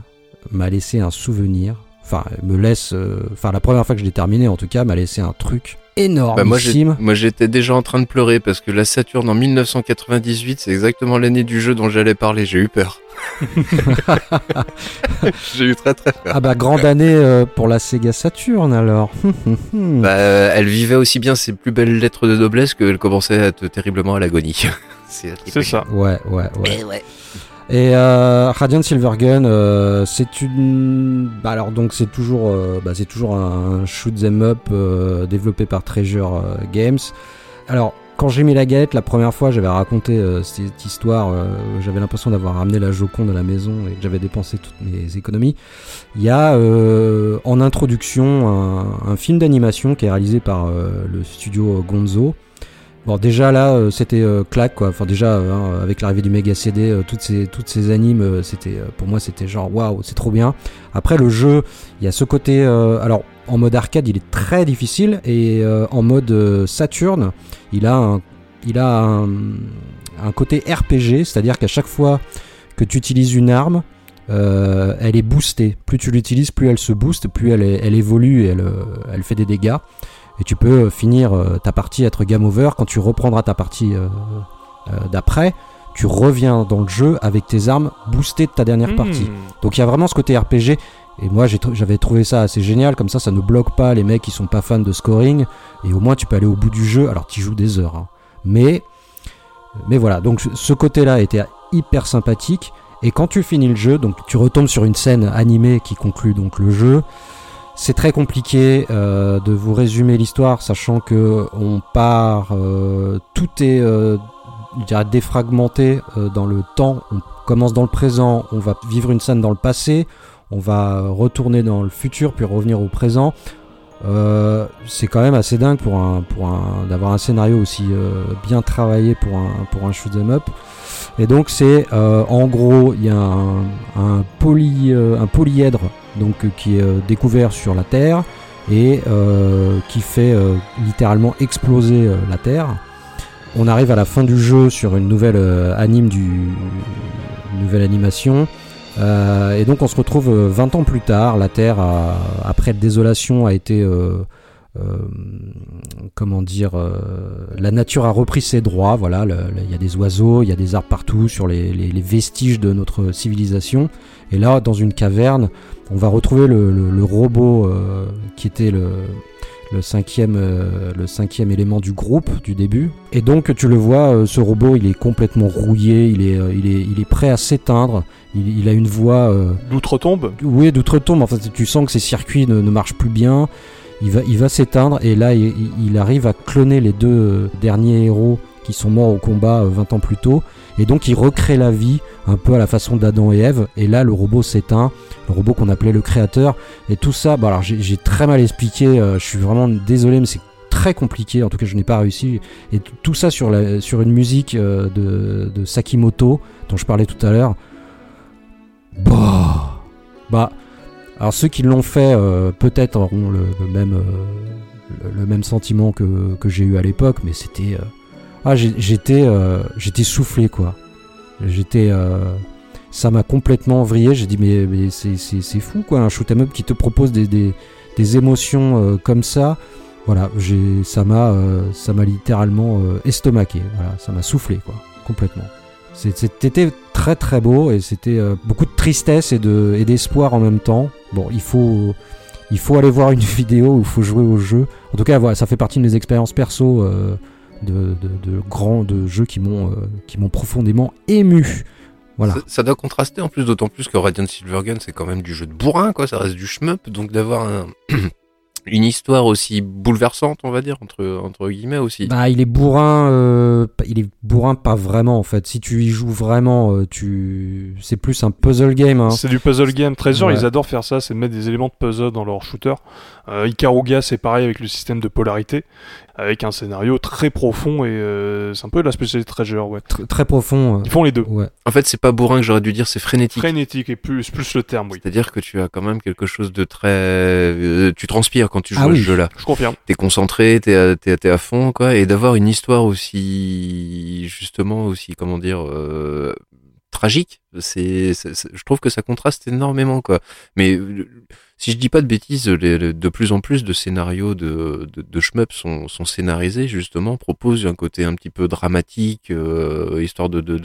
[SPEAKER 1] m'a laissé un souvenir. Enfin, me laisse. euh, Enfin, la première fois que je l'ai terminé, en tout cas, m'a laissé un truc énorme.
[SPEAKER 2] Bah, moi, j'ai- moi, j'étais déjà en train de pleurer parce que la Saturn en 1998, c'est exactement l'année du jeu dont j'allais parler. J'ai eu peur. [LAUGHS] J'ai eu très très peur.
[SPEAKER 1] Ah bah grande année euh, pour la Sega Saturn alors. [LAUGHS]
[SPEAKER 2] Bah, euh, elle vivait aussi bien ses plus belles lettres de noblesse qu'elle commençait à être terriblement à l'agonie. [LAUGHS] c'est
[SPEAKER 3] C'est ça.
[SPEAKER 1] ouais, ouais, ouais.
[SPEAKER 2] Eh ouais.
[SPEAKER 1] Et euh, Radiant Silvergun, euh, c'est une. Bah alors donc c'est toujours, euh, bah, c'est toujours un shoot 'em up euh, développé par Treasure euh, Games. Alors quand j'ai mis la galette la première fois, j'avais raconté cette histoire. j'avais l'impression d'avoir ramené la Joconde à la maison et que j'avais dépensé toutes mes économies. Il y a en introduction un, film d'animation qui est réalisé par le studio Gonzo. Bon, déjà là, euh, c'était euh, claque quoi. Enfin, déjà, euh, hein, avec l'arrivée du Mega CD, toutes ces animes, c'était pour moi, c'était genre waouh, c'est trop bien. Après, le jeu, il y a ce côté. alors, en mode arcade, il est très difficile et en mode euh, Saturn, il a un, côté RPG, c'est-à-dire qu'à chaque fois que tu utilises une arme, elle est boostée. Plus tu l'utilises, plus elle se booste, plus elle, évolue elle, fait des dégâts. Et tu peux finir euh, ta partie, être game over. Quand tu reprendras ta partie d'après, tu reviens dans le jeu avec tes armes boostées de ta dernière
[SPEAKER 3] Hmm.
[SPEAKER 1] partie. Donc il y a vraiment ce côté RPG. Et moi j'avais trouvé ça assez génial, comme ça ça ne bloque pas les mecs qui sont pas fans de scoring. Et au moins tu peux aller au bout du jeu, alors tu joues des heures. hein. Mais, mais voilà, donc ce côté-là était hyper sympathique. Et quand tu finis le jeu, donc tu retombes sur une scène animée qui conclut donc le jeu. C'est très compliqué euh, de vous résumer l'histoire, sachant que on part, euh, tout est, euh, défragmenté euh, dans le temps. On commence dans le présent, on va vivre une scène dans le passé, on va retourner dans le futur, puis revenir au présent. Euh, c'est quand même assez dingue pour un, pour un, d'avoir un scénario aussi euh, bien travaillé pour un, pour un shoot 'em up. Et donc c'est euh, en gros il y a un, un, poly, euh, un polyèdre donc euh, qui est découvert sur la Terre et qui fait littéralement exploser la Terre. On arrive à la fin du jeu sur une nouvelle anime du une nouvelle animation. Euh, et donc on se retrouve euh, 20 ans plus tard, la Terre, a- après la désolation, a été... euh, comment dire euh, La nature a repris ses droits, voilà, il y a des oiseaux, il y a des arbres partout sur les, les- les vestiges de notre civilisation. Et là, dans une caverne, on va retrouver le, le- le robot euh, qui était le, le cinquième, euh, le cinquième élément du groupe du début. Et donc tu le vois, euh, ce robot, il est complètement rouillé, il est, euh, il est, il est prêt à s'éteindre. Il, il a une voix, euh,
[SPEAKER 3] L'outre-tombe
[SPEAKER 1] oui, d'outre-tombe. En fait, tu sens que ses circuits ne, ne marchent plus bien. Il va, il va s'éteindre et là, il, arrive à cloner les deux euh, derniers héros qui sont morts au combat euh, 20 ans plus tôt. Et donc, il recrée la vie un peu à la façon d'Adam et Ève. Et là, le robot s'éteint, le robot qu'on appelait le créateur. Et tout ça, bah alors j'ai très mal expliqué. euh, je suis vraiment désolé, mais c'est très compliqué. En tout cas, je n'ai pas réussi. Et tout ça sur, la, sur une musique euh, de, de Sakimoto dont je parlais tout à l'heure. Bah, bah, alors ceux qui l'ont fait euh, peut-être auront le, même euh, le, même sentiment que, que j'ai eu à l'époque, mais c'était euh, ah j'étais j'étais soufflé quoi. J'étais ça m'a complètement vrillé. J'ai dit mais, mais c'est fou quoi un shoot 'em up qui te propose des, des, des émotions comme ça. Voilà, ça m'a ça m'a littéralement estomaqué. Voilà, ça m'a soufflé quoi complètement. C'était très très beau et c'était euh, beaucoup de tristesse et de et d'espoir en même temps. Bon, il faut il faut aller voir une [LAUGHS] vidéo où il faut jouer au jeu. En tout cas, voilà, ça fait partie de mes expériences perso euh, de, grands de jeux qui m'ont euh, qui m'ont profondément ému. Voilà.
[SPEAKER 2] Ça, ça doit contraster en plus, d'autant plus que Radiant Silvergun, c'est quand même du jeu de bourrin, quoi. Ça reste du shmup, donc d'avoir un- [CLEARS THROAT] une histoire aussi bouleversante, on va dire, entre, entre guillemets aussi.
[SPEAKER 1] Bah, il est bourrin, euh, pas- il est bourrin pas vraiment en fait. Si tu y joues vraiment, euh, tu, c'est plus un puzzle game. Hein.
[SPEAKER 3] C'est du puzzle game. Treasure,
[SPEAKER 1] Ouais.
[SPEAKER 3] ils adorent faire ça, c'est de mettre des éléments de puzzle dans leur shooter. Euh, Ikaruga, c'est pareil avec le système de polarité, avec un scénario très profond et euh, c'est un peu la spécialité de Treasure, ouais.
[SPEAKER 1] Tr- très profond. euh,
[SPEAKER 3] Ils font les deux.
[SPEAKER 1] Ouais.
[SPEAKER 2] En fait, c'est pas bourrin que j'aurais dû dire, c'est frénétique.
[SPEAKER 3] Frénétique et plus, plus le terme, oui.
[SPEAKER 2] C'est-à-dire que tu as quand même quelque chose de très... euh, tu transpires quand tu joues
[SPEAKER 1] Ah
[SPEAKER 2] à
[SPEAKER 1] oui.
[SPEAKER 2] ce jeu-là.
[SPEAKER 3] Je confirme.
[SPEAKER 2] T'es concentré, t'es à, t'es, t'es à fond, quoi. Et d'avoir une histoire aussi... Justement, aussi, comment dire... tragique, c'est, je trouve que ça contraste énormément, quoi. Mais euh, si je dis pas de bêtises, de plus en plus de scénarios de, de, sont, scénarisés, justement, proposent un côté un petit peu dramatique, euh, histoire de, de,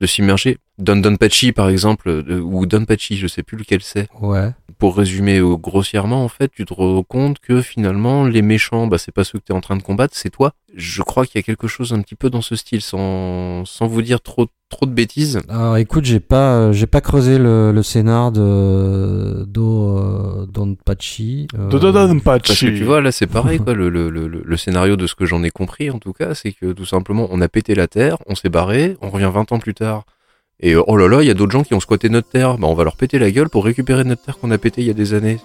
[SPEAKER 2] de s'immerger. Don Don Pachi, par exemple, euh, ou Don Pachi, je sais plus lequel c'est
[SPEAKER 1] Ouais.
[SPEAKER 2] pour résumer euh, grossièrement, en fait, tu te rends compte que finalement, les méchants, bah, c'est pas ceux que tu es en train de combattre, c'est toi. Je crois qu'il y a quelque chose un petit peu dans ce style, sans, sans vous dire trop, trop de bêtises.
[SPEAKER 1] Alors écoute, j'ai pas, euh, j'ai pas creusé le, le scénar de Do euh, Don Pachi. euh,
[SPEAKER 3] Dododon
[SPEAKER 2] Parce que
[SPEAKER 3] Pachi.
[SPEAKER 2] tu vois, là, c'est pareil, [LAUGHS] quoi. Le, le, le, le scénario de ce que j'en ai compris, en tout cas, c'est que tout simplement, on a pété la terre, on s'est barré, on revient 20 ans plus tard. Et euh, oh là là, il y a d'autres gens qui ont squatté notre terre. Bah, on va leur péter la gueule pour récupérer notre terre qu'on a pété il y a des années.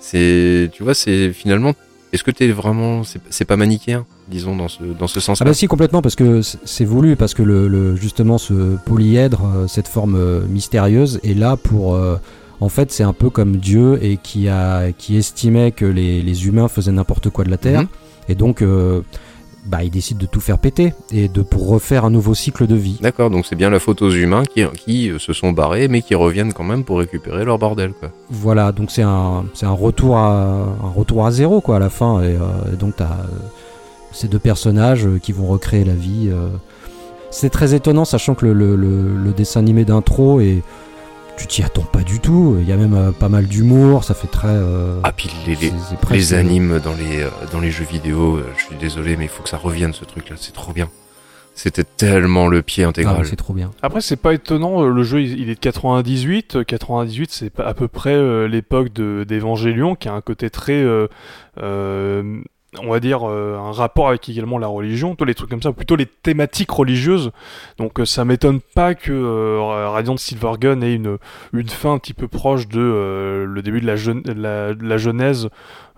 [SPEAKER 2] C'est, tu vois, c'est finalement, est-ce que t'es vraiment, c'est pas manichéen, disons, dans ce, dans ce
[SPEAKER 1] Ah
[SPEAKER 2] sens-là.
[SPEAKER 1] bah si complètement parce que c'est voulu parce que le, le- justement ce polyèdre, euh, cette forme euh, mystérieuse est là pour euh, en fait c'est un peu comme Dieu et qui a qui estimait que les, les humains faisaient n'importe quoi de la terre
[SPEAKER 2] Mhm.
[SPEAKER 1] et donc euh, bah, ils décident de tout faire péter et de pour refaire un nouveau cycle de vie.
[SPEAKER 2] D'accord, donc c'est bien la faute aux humains qui, qui euh, se sont barrés, mais qui reviennent quand même pour récupérer leur bordel, quoi.
[SPEAKER 1] Voilà, donc c'est un, c'est un retour à un retour à zéro quoi à la fin et, euh, et donc t'as euh, ces deux personnages qui vont recréer la vie. euh. C'est très étonnant, sachant que le, le- le- le dessin animé d'intro et tu t'y attends pas du tout. Il y a même euh, pas mal d'humour, ça fait très. euh,
[SPEAKER 2] Ah, puis les, les, les animes dans les, euh, dans les jeux vidéo, euh, je suis désolé, mais il faut que ça revienne ce truc-là, c'est trop bien. C'était tellement le pied
[SPEAKER 1] Ah,
[SPEAKER 2] intégral.
[SPEAKER 1] c'est trop bien.
[SPEAKER 3] Après, c'est pas étonnant, le jeu il est de 98. euh, 98, c'est pas- à peu près euh, l'époque de- d'Evangelion, qui a un côté très. euh, euh, on va dire euh, un rapport avec également la religion, tous les trucs comme ça, plutôt les thématiques religieuses. Donc euh, ça m'étonne pas que euh, Radiant Silvergun ait une, une fin un petit peu proche de euh, le début de la, la, de la Genèse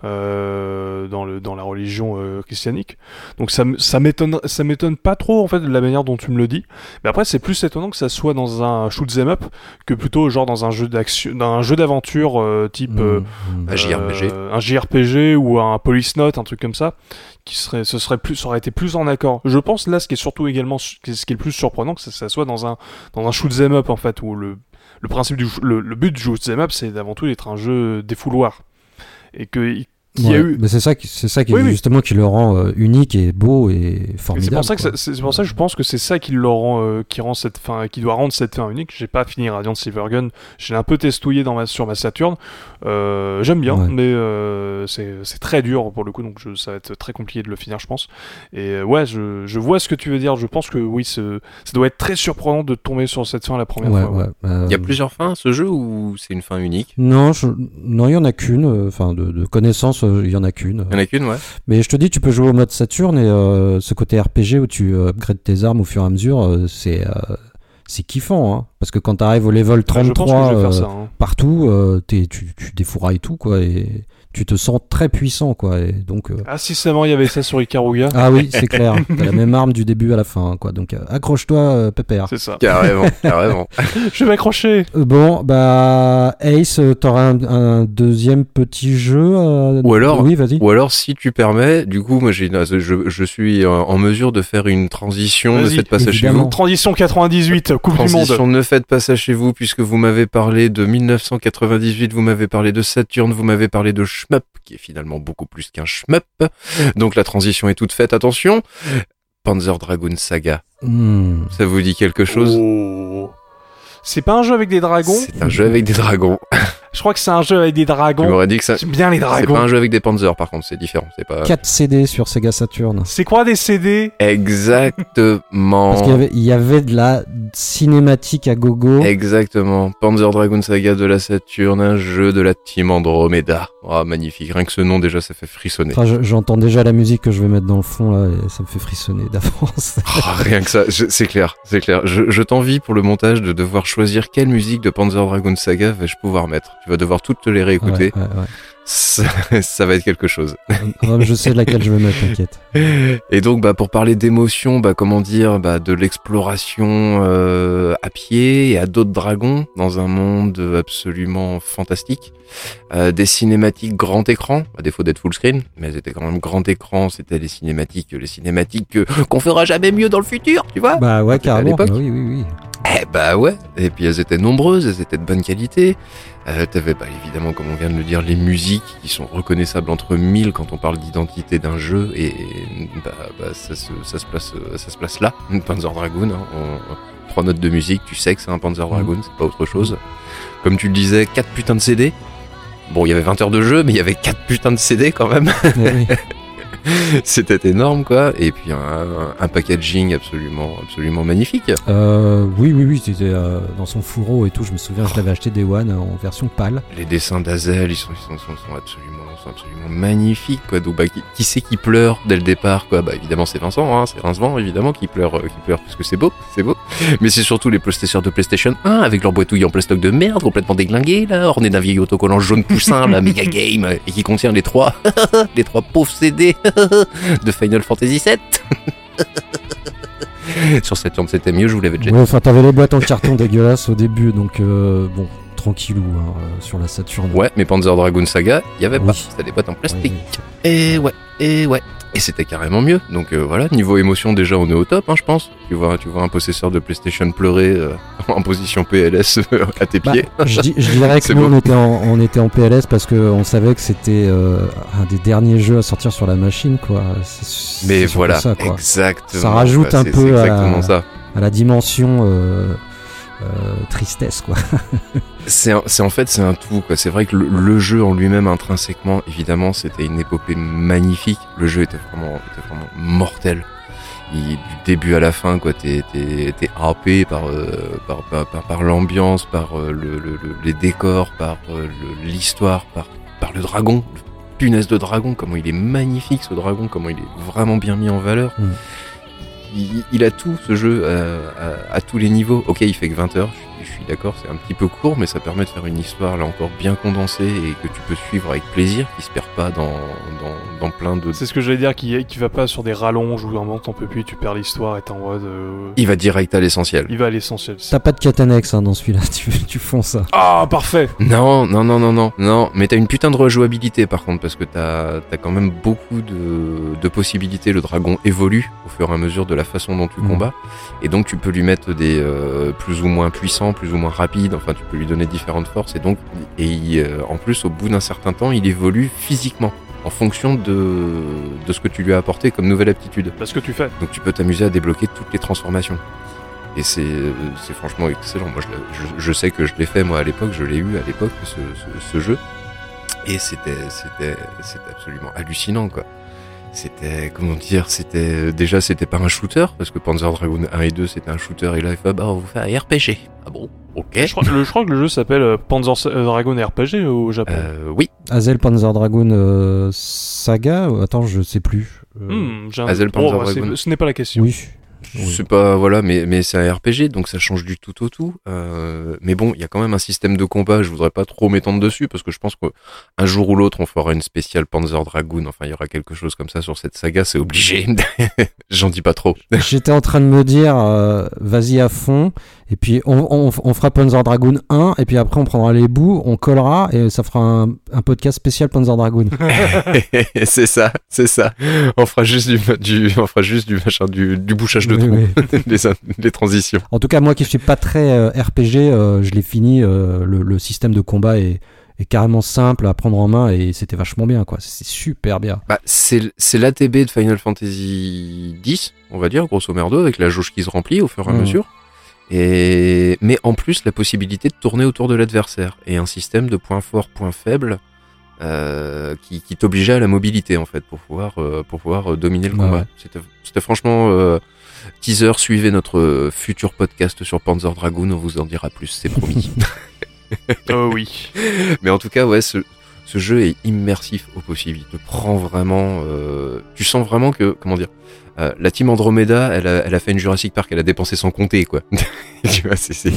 [SPEAKER 3] euh, dans, le, dans la religion euh, christianique. Donc ça, ça m'étonne pas trop en fait de la manière dont tu me le dis. Mais après, c'est plus étonnant que ça soit dans un shoot 'em up que plutôt genre dans un jeu d'action, dans un jeu d'aventure euh, type euh,
[SPEAKER 1] Mm, mm.
[SPEAKER 2] Un JRPG.
[SPEAKER 3] un JRPG ou un Police Note, un truc comme ça, qui serait, ce serait plus, ça aurait été plus en accord. Je pense là, ce qui est surtout également, ce qui est le plus surprenant, que ça, ça soit dans un dans un shoot 'em up en fait, où le le principe du le, le but du shoot 'em up, c'est avant tout d'être un jeu défouloir et que qui a
[SPEAKER 1] Ouais,
[SPEAKER 3] eu
[SPEAKER 1] mais c'est ça qui c'est ça qui
[SPEAKER 3] Oui, oui.
[SPEAKER 1] justement qui le rend euh, unique et beau et
[SPEAKER 3] Et C'est
[SPEAKER 1] formidable.
[SPEAKER 3] pour ça que c'est pour ça que je pense que c'est ça qui le rend euh, qui rend cette fin qui doit rendre cette fin unique. J'ai pas fini Radiant Silvergun, je l'ai un peu testouillé dans ma sur ma Saturn. Euh, J'aime bien,
[SPEAKER 1] Ouais.
[SPEAKER 3] mais euh, c'est c'est très dur pour le coup, donc je, ça va être très compliqué de le finir, je pense. Et euh, ouais, je, je vois ce que tu veux dire. Je pense que oui, ça doit être très surprenant de tomber sur cette fin la première
[SPEAKER 1] Ouais,
[SPEAKER 3] fois. ouais.
[SPEAKER 1] ouais, euh,
[SPEAKER 2] Il y a plusieurs fins à ce jeu ou c'est une fin unique?
[SPEAKER 1] Non, je- non, il y en a qu'une. euh, Enfin, de, de connaissance, il y en a qu'une.
[SPEAKER 2] Il y en a qu'une, ouais.
[SPEAKER 1] Mais je te dis, tu peux jouer au mode Saturn et euh, ce côté RPG où tu euh, upgrades tes armes au fur et à mesure, euh, c'est euh, c'est kiffant. Hein, parce que quand t'arrives au level
[SPEAKER 3] Je pense que
[SPEAKER 1] 33
[SPEAKER 3] je vais faire
[SPEAKER 1] euh,
[SPEAKER 3] ça. hein.
[SPEAKER 1] partout, euh, tu, tu défourailles tout quoi et tu te sens très puissant quoi. Et donc euh,
[SPEAKER 3] Ah si seulement il y avait ça sur Ikaruga.
[SPEAKER 1] ah oui, c'est clair. [LAUGHS] T'as la même arme du début à la fin quoi. Donc euh, accroche-toi, euh, pépère.
[SPEAKER 3] C'est ça.
[SPEAKER 2] Carrément, [LAUGHS] carrément.
[SPEAKER 3] je vais m'accrocher.
[SPEAKER 1] Bon, bah Ace, t'auras un, un deuxième petit jeu. euh,
[SPEAKER 2] Ou alors-
[SPEAKER 1] oui, vas-y.
[SPEAKER 2] Ou alors, si tu permets, du coup, moi, j'ai, je, je suis en mesure de faire une transition. Ne faites pas ça chez vous.
[SPEAKER 3] Transition 98, Coupe du Monde.
[SPEAKER 2] Transition, ne faites pas ça chez vous, puisque vous m'avez parlé de 1998, vous m'avez parlé de Saturn, vous m'avez parlé de Shmup, qui est finalement beaucoup plus qu'un Shmup. Donc la transition est toute faite, attention. Panzer Dragoon Saga,
[SPEAKER 1] Hmm.
[SPEAKER 2] ça vous dit quelque chose?
[SPEAKER 3] Oh. C'est pas un jeu avec des dragons?
[SPEAKER 2] C'est un jeu avec des dragons. [LAUGHS]
[SPEAKER 3] Je crois que c'est un jeu avec des
[SPEAKER 2] Tu
[SPEAKER 3] dragons.
[SPEAKER 2] m'aurais dit que ça...
[SPEAKER 3] J'aime bien les
[SPEAKER 2] C'est
[SPEAKER 3] dragons.
[SPEAKER 2] pas un jeu avec des Panzers, par contre, c'est différent. C'est pas...
[SPEAKER 1] 4 CD sur Sega Saturn.
[SPEAKER 3] C'est quoi des CD
[SPEAKER 2] Exactement.
[SPEAKER 1] Parce qu'il y avait, il y avait de la cinématique à gogo.
[SPEAKER 2] Exactement. Panzer Dragoon Saga de la Saturn, un jeu de la team Andromeda. Oh, magnifique. Rien que ce nom, déjà, ça fait frissonner.
[SPEAKER 1] Enfin, j'entends déjà la musique que je vais mettre dans le fond là et ça me fait frissonner d'avance.
[SPEAKER 2] Oh, [LAUGHS] rien que ça, c'est clair, c'est clair. Je, je t'envie pour le montage de devoir choisir quelle musique de Panzer Dragoon Saga vais-je pouvoir mettre. Tu vas devoir toutes te les réécouter.
[SPEAKER 1] Ouais, ouais, ouais.
[SPEAKER 2] Ça, [LAUGHS] ça va être quelque chose.
[SPEAKER 1] Je sais laquelle je vais mettre, t'inquiète.
[SPEAKER 2] Et donc, bah, pour parler d'émotion, bah, comment dire, bah, de l'exploration euh, à pied et à d'autres dragons dans un monde absolument fantastique. Euh, des cinématiques grand écran, à défaut d'être full screen, mais elles étaient quand même grand écran. C'était les cinématiques, les cinématiques que- qu'on fera jamais mieux dans le futur, tu vois.
[SPEAKER 1] Bah ouais,
[SPEAKER 2] C'était à
[SPEAKER 1] carrément.
[SPEAKER 2] l'époque.
[SPEAKER 1] Bah oui, oui, oui.
[SPEAKER 2] Eh bah ouais, et puis elles étaient nombreuses, elles étaient de bonne qualité. Euh, T'avais bah, évidemment, comme on vient de le dire, les musiques qui sont reconnaissables entre mille quand on parle d'identité d'un jeu, et bah, bah, ça, se, ça, se place, euh, ça se place là, [LAUGHS] Panzer Dragoon. hein. On- trois notes de musique, tu sais que c'est un Panzer Dragoon, c'est pas autre chose. Comme tu le disais, quatre putains de CD. Bon, il y avait 20 heures de jeu, mais il y avait quatre putains de CD quand même. [LAUGHS]
[SPEAKER 1] Oui. [LAUGHS] [LAUGHS]
[SPEAKER 2] C'était énorme, quoi. Et puis un, un packaging absolument, absolument magnifique.
[SPEAKER 1] Euh, oui, oui, oui, c'était euh, dans son fourreau et tout. Je me souviens, je l'avais acheté Day One en version pâle.
[SPEAKER 2] les dessins d'Azel, ils sont, ils sont, sont, sont absolument, sont absolument magnifiques, quoi. Donc, bah, qui, qui c'est qui pleure dès le départ, quoi? Bah, évidemment, c'est Vincent, hein, c'est Rincevent, évidemment, qui pleure, euh, qui pleure, parce que c'est beau, c'est beau. Mais c'est surtout les PlayStation de PlayStation 1, avec leur boîtouille en plastoc de merde, complètement déglinguée, là, ornée d'un vieil autocollant jaune poussin, la [LAUGHS] méga game, et qui contient les trois, [LAUGHS] les trois pauvres CD [LAUGHS] de Final Fantasy VII. [LAUGHS] Sur Saturn, c'était mieux, je vous l'avais déjà dit.
[SPEAKER 1] Ouais, enfin, t'avais les boîtes en carton [LAUGHS] dégueulasses au début, donc euh, bon, tranquillou hein, euh, sur la Saturn.
[SPEAKER 2] Ouais, mais Panzer Dragoon Saga, il y avait pas. C'était des boîtes en
[SPEAKER 1] Oui,
[SPEAKER 2] plastique.
[SPEAKER 1] oui.
[SPEAKER 2] Et ouais. Et ouais, et c'était carrément mieux. Donc euh, voilà, niveau émotion déjà on est au top, hein, je pense. Tu vois, tu vois un possesseur de PlayStation pleurer euh, [LAUGHS] en position PLS euh, à tes
[SPEAKER 1] Bah,
[SPEAKER 2] pieds.
[SPEAKER 1] je, dis- je dirais [LAUGHS] que nous, on était, en, on était en PLS parce qu'on savait que c'était euh, un des derniers jeux à sortir sur la machine, quoi. C'est-
[SPEAKER 2] Mais voilà,
[SPEAKER 1] ça, quoi.
[SPEAKER 2] exactement.
[SPEAKER 1] Ça rajoute
[SPEAKER 2] quoi,
[SPEAKER 1] un peu à-
[SPEAKER 2] exactement ça.
[SPEAKER 1] à la dimension euh, euh, tristesse, quoi. [LAUGHS]
[SPEAKER 2] C'est en fait c'est un tout quoi. C'est vrai que le, le jeu en lui-même intrinsèquement, évidemment, c'était une épopée magnifique. Le jeu était vraiment, était vraiment mortel. Il- du début à la fin, quoi, t'es t'es happé par, euh, par par par, par l'ambiance, par euh, le, le- le- les décors, par euh, l'histoire, par par le dragon. Le punaise de dragon, comment il est magnifique ce dragon, comment il est vraiment bien mis en valeur.
[SPEAKER 1] Mm.
[SPEAKER 2] Il, il a tout ce jeu euh, à, à tous les niveaux. Ok, il fait que 20 heures, je, je suis d'accord, c'est un petit peu court, mais ça permet de faire une histoire là encore bien condensée et que tu peux suivre avec plaisir, qui se perd pas dans, dans, dans plein de.
[SPEAKER 3] C'est ce que j'allais dire, qui, qui va pas sur des rallonges où moment t'en peux plus, tu perds l'histoire et t'es en mode. euh,
[SPEAKER 2] Il va direct à l'essentiel.
[SPEAKER 3] Il va à l'essentiel.
[SPEAKER 1] T'as pas de annexe hein, dans celui-là, [LAUGHS] tu, tu fonds ça.
[SPEAKER 3] Ah, parfait
[SPEAKER 2] Non, non, non, non, non, non, mais t'as une putain de rejouabilité par contre, parce que t'as as quand même beaucoup de, de possibilités. Le dragon évolue au fur et à mesure de la façon dont tu
[SPEAKER 1] Mhm.
[SPEAKER 2] combats, et donc tu peux lui mettre des euh, plus ou moins puissants, plus ou moins rapides, enfin tu peux lui donner différentes forces, et donc, et il, euh, en plus, au bout d'un certain temps, il évolue physiquement, en fonction de, de ce que tu lui as apporté comme nouvelle aptitude.
[SPEAKER 3] Parce que tu fais.
[SPEAKER 2] Donc tu peux t'amuser à débloquer toutes les transformations. Et c'est c'est franchement excellent. Moi, je, je, je sais que je l'ai fait moi à l'époque, je l'ai eu à l'époque ce, ce, ce jeu. Et c'était c'était c'était absolument hallucinant quoi. C'était comment dire, c'était déjà c'était pas un shooter parce que Panzer Dragoon 1 et 2 c'était un shooter et là il fait ah bah on vous fait un RPG. Ah bon, ok.
[SPEAKER 3] Je crois, le- je crois que le jeu s'appelle euh, Panzer euh, Dragon RPG au Japon.
[SPEAKER 2] Euh, oui,
[SPEAKER 1] Azel Panzer Dragoon euh, Saga euh, Attends, je sais plus. Euh,
[SPEAKER 3] Hmm, j'ai un-
[SPEAKER 2] Hazel
[SPEAKER 3] Oh,
[SPEAKER 2] Panzer
[SPEAKER 3] c'est-
[SPEAKER 2] Dragoon.
[SPEAKER 3] ce n'est pas la question.
[SPEAKER 1] Oui. Oui.
[SPEAKER 2] C'est pas voilà, mais mais c'est un RPG, donc ça change du tout au tout. Euh, mais bon, il y a quand même un système de combat. Je voudrais pas trop m'étendre dessus parce que je pense qu'un jour ou l'autre, on fera une spéciale Panzer Dragoon. Enfin, il y aura quelque chose comme ça sur cette saga, c'est obligé. [LAUGHS] J'en dis pas trop.
[SPEAKER 1] J'étais en train de me dire, euh, vas-y à fond, et puis on, on, on fera Panzer Dragoon 1, et puis après on prendra les bouts, on collera, et ça fera un, un podcast spécial Panzer Dragoon. [LAUGHS] [LAUGHS]
[SPEAKER 2] c'est ça, c'est ça. On fera juste du, du on fera juste du machin, du, du bouchage de
[SPEAKER 1] Oui,
[SPEAKER 2] trou,
[SPEAKER 1] oui. [LAUGHS]
[SPEAKER 2] les, les transitions.
[SPEAKER 1] En tout cas, moi qui suis pas très euh, RPG, euh, je l'ai fini, euh, le, le système de combat est, est carrément simple à prendre en main, et c'était vachement bien, quoi. C'est super bien.
[SPEAKER 2] Bah, c'est c'est l'ATB de Final Fantasy X, on va dire, grosso merdo, avec la jauge qui se remplit au fur et à
[SPEAKER 1] Mhm.
[SPEAKER 2] mesure. Et, mais en plus, la possibilité de tourner autour de l'adversaire. Et un système de points forts, points faibles, euh, qui, qui t'obligeait à la mobilité, en fait, pour pouvoir, euh, pour pouvoir euh, dominer le
[SPEAKER 1] Ouais,
[SPEAKER 2] combat.
[SPEAKER 1] ouais.
[SPEAKER 2] C'était C'était franchement... euh, teaser, suivez notre euh, futur podcast sur Panzer Dragoon, on vous en dira plus, c'est promis. [LAUGHS] [LAUGHS]
[SPEAKER 3] Oh oui.
[SPEAKER 2] Mais en tout cas, ouais, ce, ce jeu est immersif au possible. Il te prend vraiment. euh, tu sens vraiment que, comment dire, euh, la team Andromeda, elle a, elle a fait une Jurassic Park, elle a dépensé sans compter, quoi. [LAUGHS] tu vois, c'est, c'est-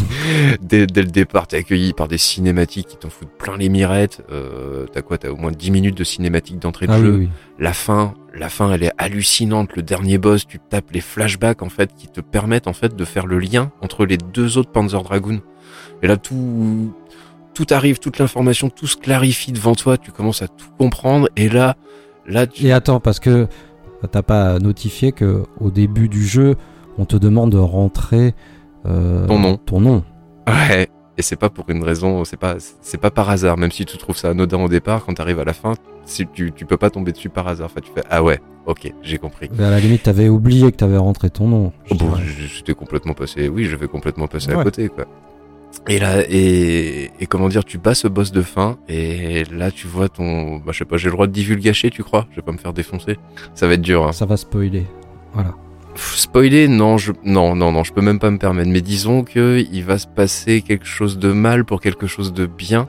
[SPEAKER 2] dès, dès le départ, t'es accueilli par des cinématiques qui t'en foutent plein les mirettes. Euh, t'as quoi? T'as au moins 10 minutes de cinématiques d'entrée de
[SPEAKER 1] Ah oui,
[SPEAKER 2] jeu.
[SPEAKER 1] oui.
[SPEAKER 2] La fin, la fin, elle est hallucinante. Le dernier boss, tu tapes les flashbacks en fait qui te permettent en fait de faire le lien entre les deux autres Panzer Dragoon. Et là, tout, tout arrive, toute l'information, tout se clarifie devant toi. Tu commences à tout comprendre. Et là, là, tu...
[SPEAKER 1] Et attends, parce que t'as pas notifié que au début du jeu, on te demande de rentrer euh,
[SPEAKER 2] Ton nom.
[SPEAKER 1] Ton nom.
[SPEAKER 2] ouais. Et c'est pas pour une raison, c'est pas, c'est pas par hasard. Même si tu trouves ça anodin au départ, quand t'arrives à la fin, si tu, tu peux pas tomber dessus par hasard. Enfin, tu fais ah ouais, ok, j'ai compris.
[SPEAKER 1] Mais à la limite, t'avais oublié que t'avais rentré ton nom. je
[SPEAKER 2] bon, j'étais complètement passé. Oui, j'avais complètement passé à côté, quoi. Et là, et, et comment dire, tu bats ce boss de fin, et là, tu vois ton, bah, je sais pas, j'ai le droit de divulgacher, tu crois? Je vais pas me faire défoncer. Ça va être dur, hein.
[SPEAKER 1] Ça va spoiler. Voilà.
[SPEAKER 2] Pff, Spoiler, non, je, non, non, non, je peux même pas me permettre. Mais disons que il va se passer quelque chose de mal pour quelque chose de bien.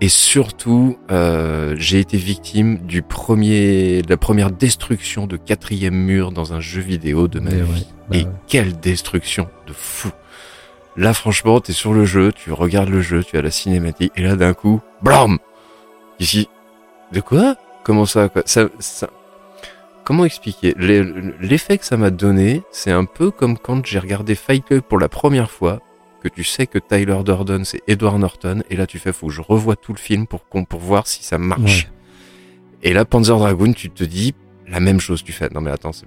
[SPEAKER 2] Et surtout, euh, j'ai été victime du premier, de la première destruction de quatrième mur dans un jeu vidéo de ma
[SPEAKER 1] Mais
[SPEAKER 2] vie.
[SPEAKER 1] ouais, bah
[SPEAKER 2] Et
[SPEAKER 1] ouais.
[SPEAKER 2] quelle destruction de fou. Là, franchement, t'es sur le jeu, tu regardes le jeu, tu as la cinématique, et là, d'un coup, blam! Ici, de quoi? Comment ça, quoi? Ça, ça, comment expliquer? L'effet que ça m'a donné, c'est un peu comme quand j'ai regardé Fight Club pour la première fois, que tu sais que Tyler Durden, c'est Edward Norton, et là, tu fais, faut que je revoie tout le film pour, pour voir si ça marche.
[SPEAKER 1] Ouais.
[SPEAKER 2] Et là, Panzer Dragoon, tu te dis, la même chose. Tu fais, non mais attends, c'est-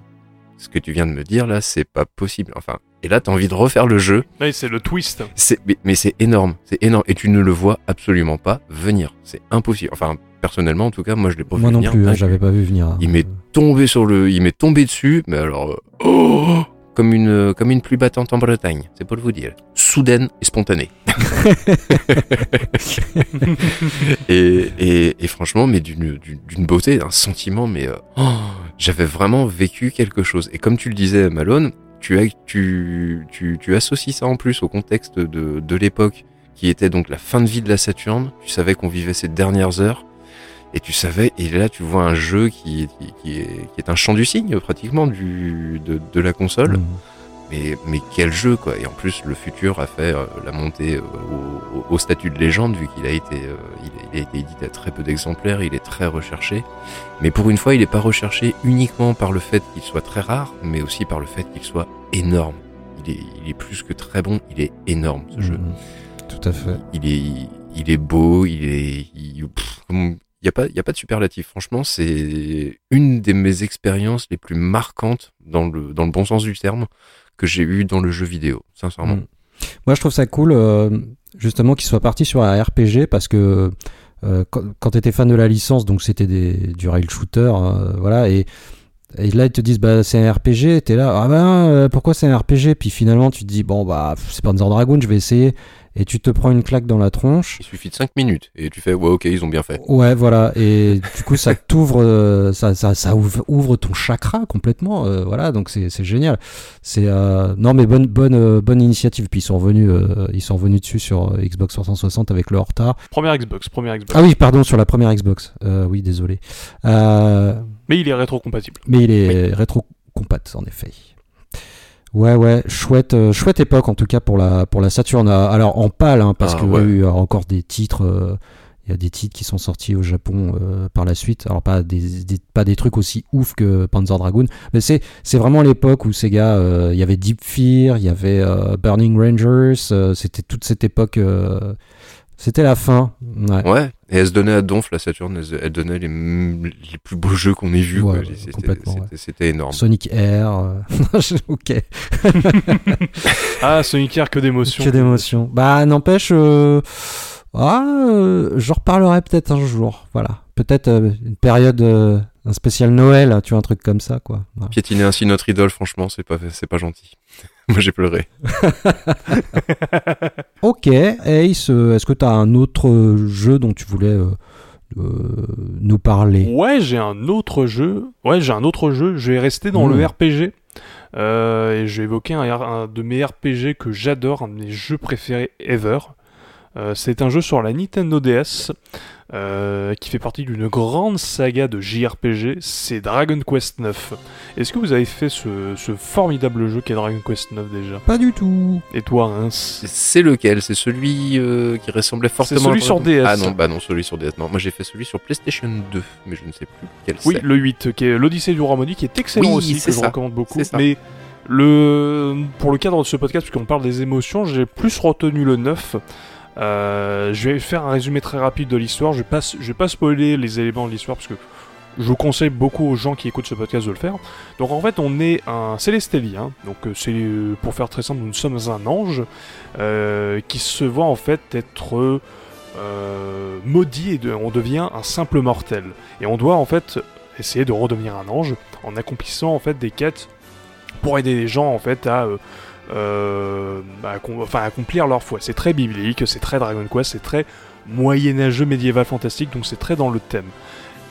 [SPEAKER 2] ce que tu viens de me dire là, c'est pas possible. Enfin, et là, t'as envie de refaire le jeu.
[SPEAKER 3] Oui, c'est le twist.
[SPEAKER 2] C'est, mais, mais c'est énorme, c'est énorme. Et tu ne le vois absolument pas venir. C'est impossible. Enfin, personnellement, en tout cas, moi, je l'ai pas
[SPEAKER 1] Moi
[SPEAKER 2] vu
[SPEAKER 1] non
[SPEAKER 2] venir.
[SPEAKER 1] plus, hein, j'avais pas vu venir.
[SPEAKER 2] Il m'est tombé sur le, il m'est tombé dessus, mais alors, euh, oh, comme une, comme une pluie battante en Bretagne. C'est pour vous dire. Soudaine et spontanée. [LAUGHS] et, et, et franchement, mais d'une, beauté, d'un sentiment, mais euh, oh, j'avais vraiment vécu quelque chose. Et comme tu le disais, Malone, tu, as, tu, tu, tu associes ça en plus au contexte de, de l'époque, qui était donc la fin de vie de la Saturne. Tu savais qu'on vivait ces dernières heures. Et tu savais, et là tu vois un jeu qui, qui, qui est, qui est un champ du cygne pratiquement du, de, de la console.
[SPEAKER 1] Mm.
[SPEAKER 2] Mais, mais quel jeu quoi Et en plus le futur a fait euh, la montée euh, au, au- statut de légende vu qu'il a été euh, il, a, il a été édité à très peu d'exemplaires, il est très recherché. Mais pour une fois il n'est pas recherché uniquement par le fait qu'il soit très rare, mais aussi par le fait qu'il soit énorme. Il est, il est plus que très bon, il est énorme ce jeu.
[SPEAKER 1] Mm. Tout à fait.
[SPEAKER 2] Il est, il est beau, il est, pff, il y a pas, a pas de superlatif. Franchement, c'est une de mes expériences les plus marquantes dans le, dans le bon sens du terme que j'ai eu dans le jeu vidéo, sincèrement.
[SPEAKER 1] Mm. Moi, je trouve ça cool, euh, justement, qu'il soit parti sur un RPG parce que euh, quand, quand tu étais fan de la licence, donc c'était du rail shooter, euh, voilà, et, là ils te disent bah c'est un RPG, t'es là, ah ben pourquoi c'est un RPG Puis finalement tu te dis bon bah c'est Panzer Dragoon, je vais essayer, et tu te prends une claque dans la tronche.
[SPEAKER 2] Il suffit de 5 minutes et tu fais, ouais, ok, ils ont bien fait.
[SPEAKER 1] Ouais, voilà, et du coup ça t'ouvre, euh, ça, ça, ça ouvre, ouvre ton chakra complètement, euh, voilà, donc c'est c'est génial. C'est euh, non mais bonne bonne euh, bonne initiative. Puis ils sont revenus, euh, ils sont revenus dessus sur Xbox 360 avec le retard.
[SPEAKER 3] Première Xbox, première Xbox.
[SPEAKER 1] Ah oui, pardon, sur la première Xbox. Euh, oui, désolé. Euh,
[SPEAKER 3] Mais il est rétro-compatible.
[SPEAKER 1] mais il est rétro compat en effet. Ouais, ouais, chouette, euh, chouette époque en tout cas pour la pour la Saturn. Euh, Alors en pâle, hein, parce
[SPEAKER 2] Ah,
[SPEAKER 1] qu'il y a eu encore des titres. euh, il y a des titres qui sont sortis au Japon par la suite. Alors pas des, des- pas des trucs aussi ouf que Panzer Dragoon, mais c'est c'est vraiment l'époque où Sega, euh, il y avait Deep Fear, il y avait Burning Rangers. C'était toute cette époque. C'était la fin. Ouais.
[SPEAKER 2] Ouais. Et elle se donnait à donf, la Saturn, elle, donnait les, les plus beaux jeux qu'on ait vus.
[SPEAKER 1] Ouais,
[SPEAKER 2] C'était- énorme.
[SPEAKER 1] Sonic Air. euh, [LAUGHS] ok. [LAUGHS]
[SPEAKER 3] Ah, Sonic Air, que d'émotions.
[SPEAKER 1] Que d'émotions. Bah, n'empêche, euh, ah, euh, j'en reparlerai peut-être un jour. Voilà. Peut-être euh, une période, euh, un spécial Noël, tu vois, un truc comme ça, quoi. Voilà.
[SPEAKER 2] Piétiner ainsi notre idole, franchement, c'est pas, c'est pas gentil. [LAUGHS] Moi, j'ai pleuré. [LAUGHS]
[SPEAKER 1] Ok, Ace, est-ce que tu as un autre jeu dont tu voulais euh, euh, nous parler?
[SPEAKER 3] Ouais, j'ai un autre jeu. Ouais, j'ai un autre jeu. Je vais rester dans
[SPEAKER 1] Mmh.
[SPEAKER 3] le RPG. Euh, et je vais évoquer un, de mes RPG que j'adore, un de mes jeux préférés ever. Euh, c'est un jeu sur la Nintendo DS euh, qui fait partie d'une grande saga de JRPG. C'est Dragon Quest 9. Est-ce que vous avez fait ce, ce formidable jeu qu'est Dragon Quest 9 déjà?
[SPEAKER 1] Pas du tout.
[SPEAKER 3] Et toi, Hein
[SPEAKER 2] C'est lequel? C'est celui euh, qui ressemblait fortement
[SPEAKER 3] celui
[SPEAKER 2] à-
[SPEAKER 3] sur DS.
[SPEAKER 2] Ah non, bah non, celui sur DS. Non, moi j'ai fait celui sur PlayStation 2, mais je ne sais plus quel
[SPEAKER 3] Oui,
[SPEAKER 2] c'est.
[SPEAKER 3] le 8, qui est l'Odyssée du Roi Maudit, qui est excellent
[SPEAKER 2] Oui,
[SPEAKER 3] aussi,
[SPEAKER 2] c'est
[SPEAKER 3] que je
[SPEAKER 2] ça.
[SPEAKER 3] recommande beaucoup.
[SPEAKER 2] C'est ça.
[SPEAKER 3] Mais le, pour le cadre de ce podcast, puisqu'on parle des émotions, j'ai plus retenu le 9. Euh, je vais faire un résumé très rapide de l'histoire. Je vais pas, je vais pas spoiler les éléments de l'histoire parce que je conseille beaucoup aux gens qui écoutent ce podcast de le faire. Donc en fait, on est un célestélien. Donc euh, c'est euh, pour faire très simple, nous sommes un ange qui se voit en fait être maudit et on devient un simple mortel. Et on doit en fait essayer de redevenir un ange en accomplissant en fait des quêtes pour aider les gens en fait à euh, enfin, accomplir leur foi. C'est très biblique, c'est très Dragon Quest, c'est très moyenâgeux médiéval fantastique, donc c'est très dans le thème.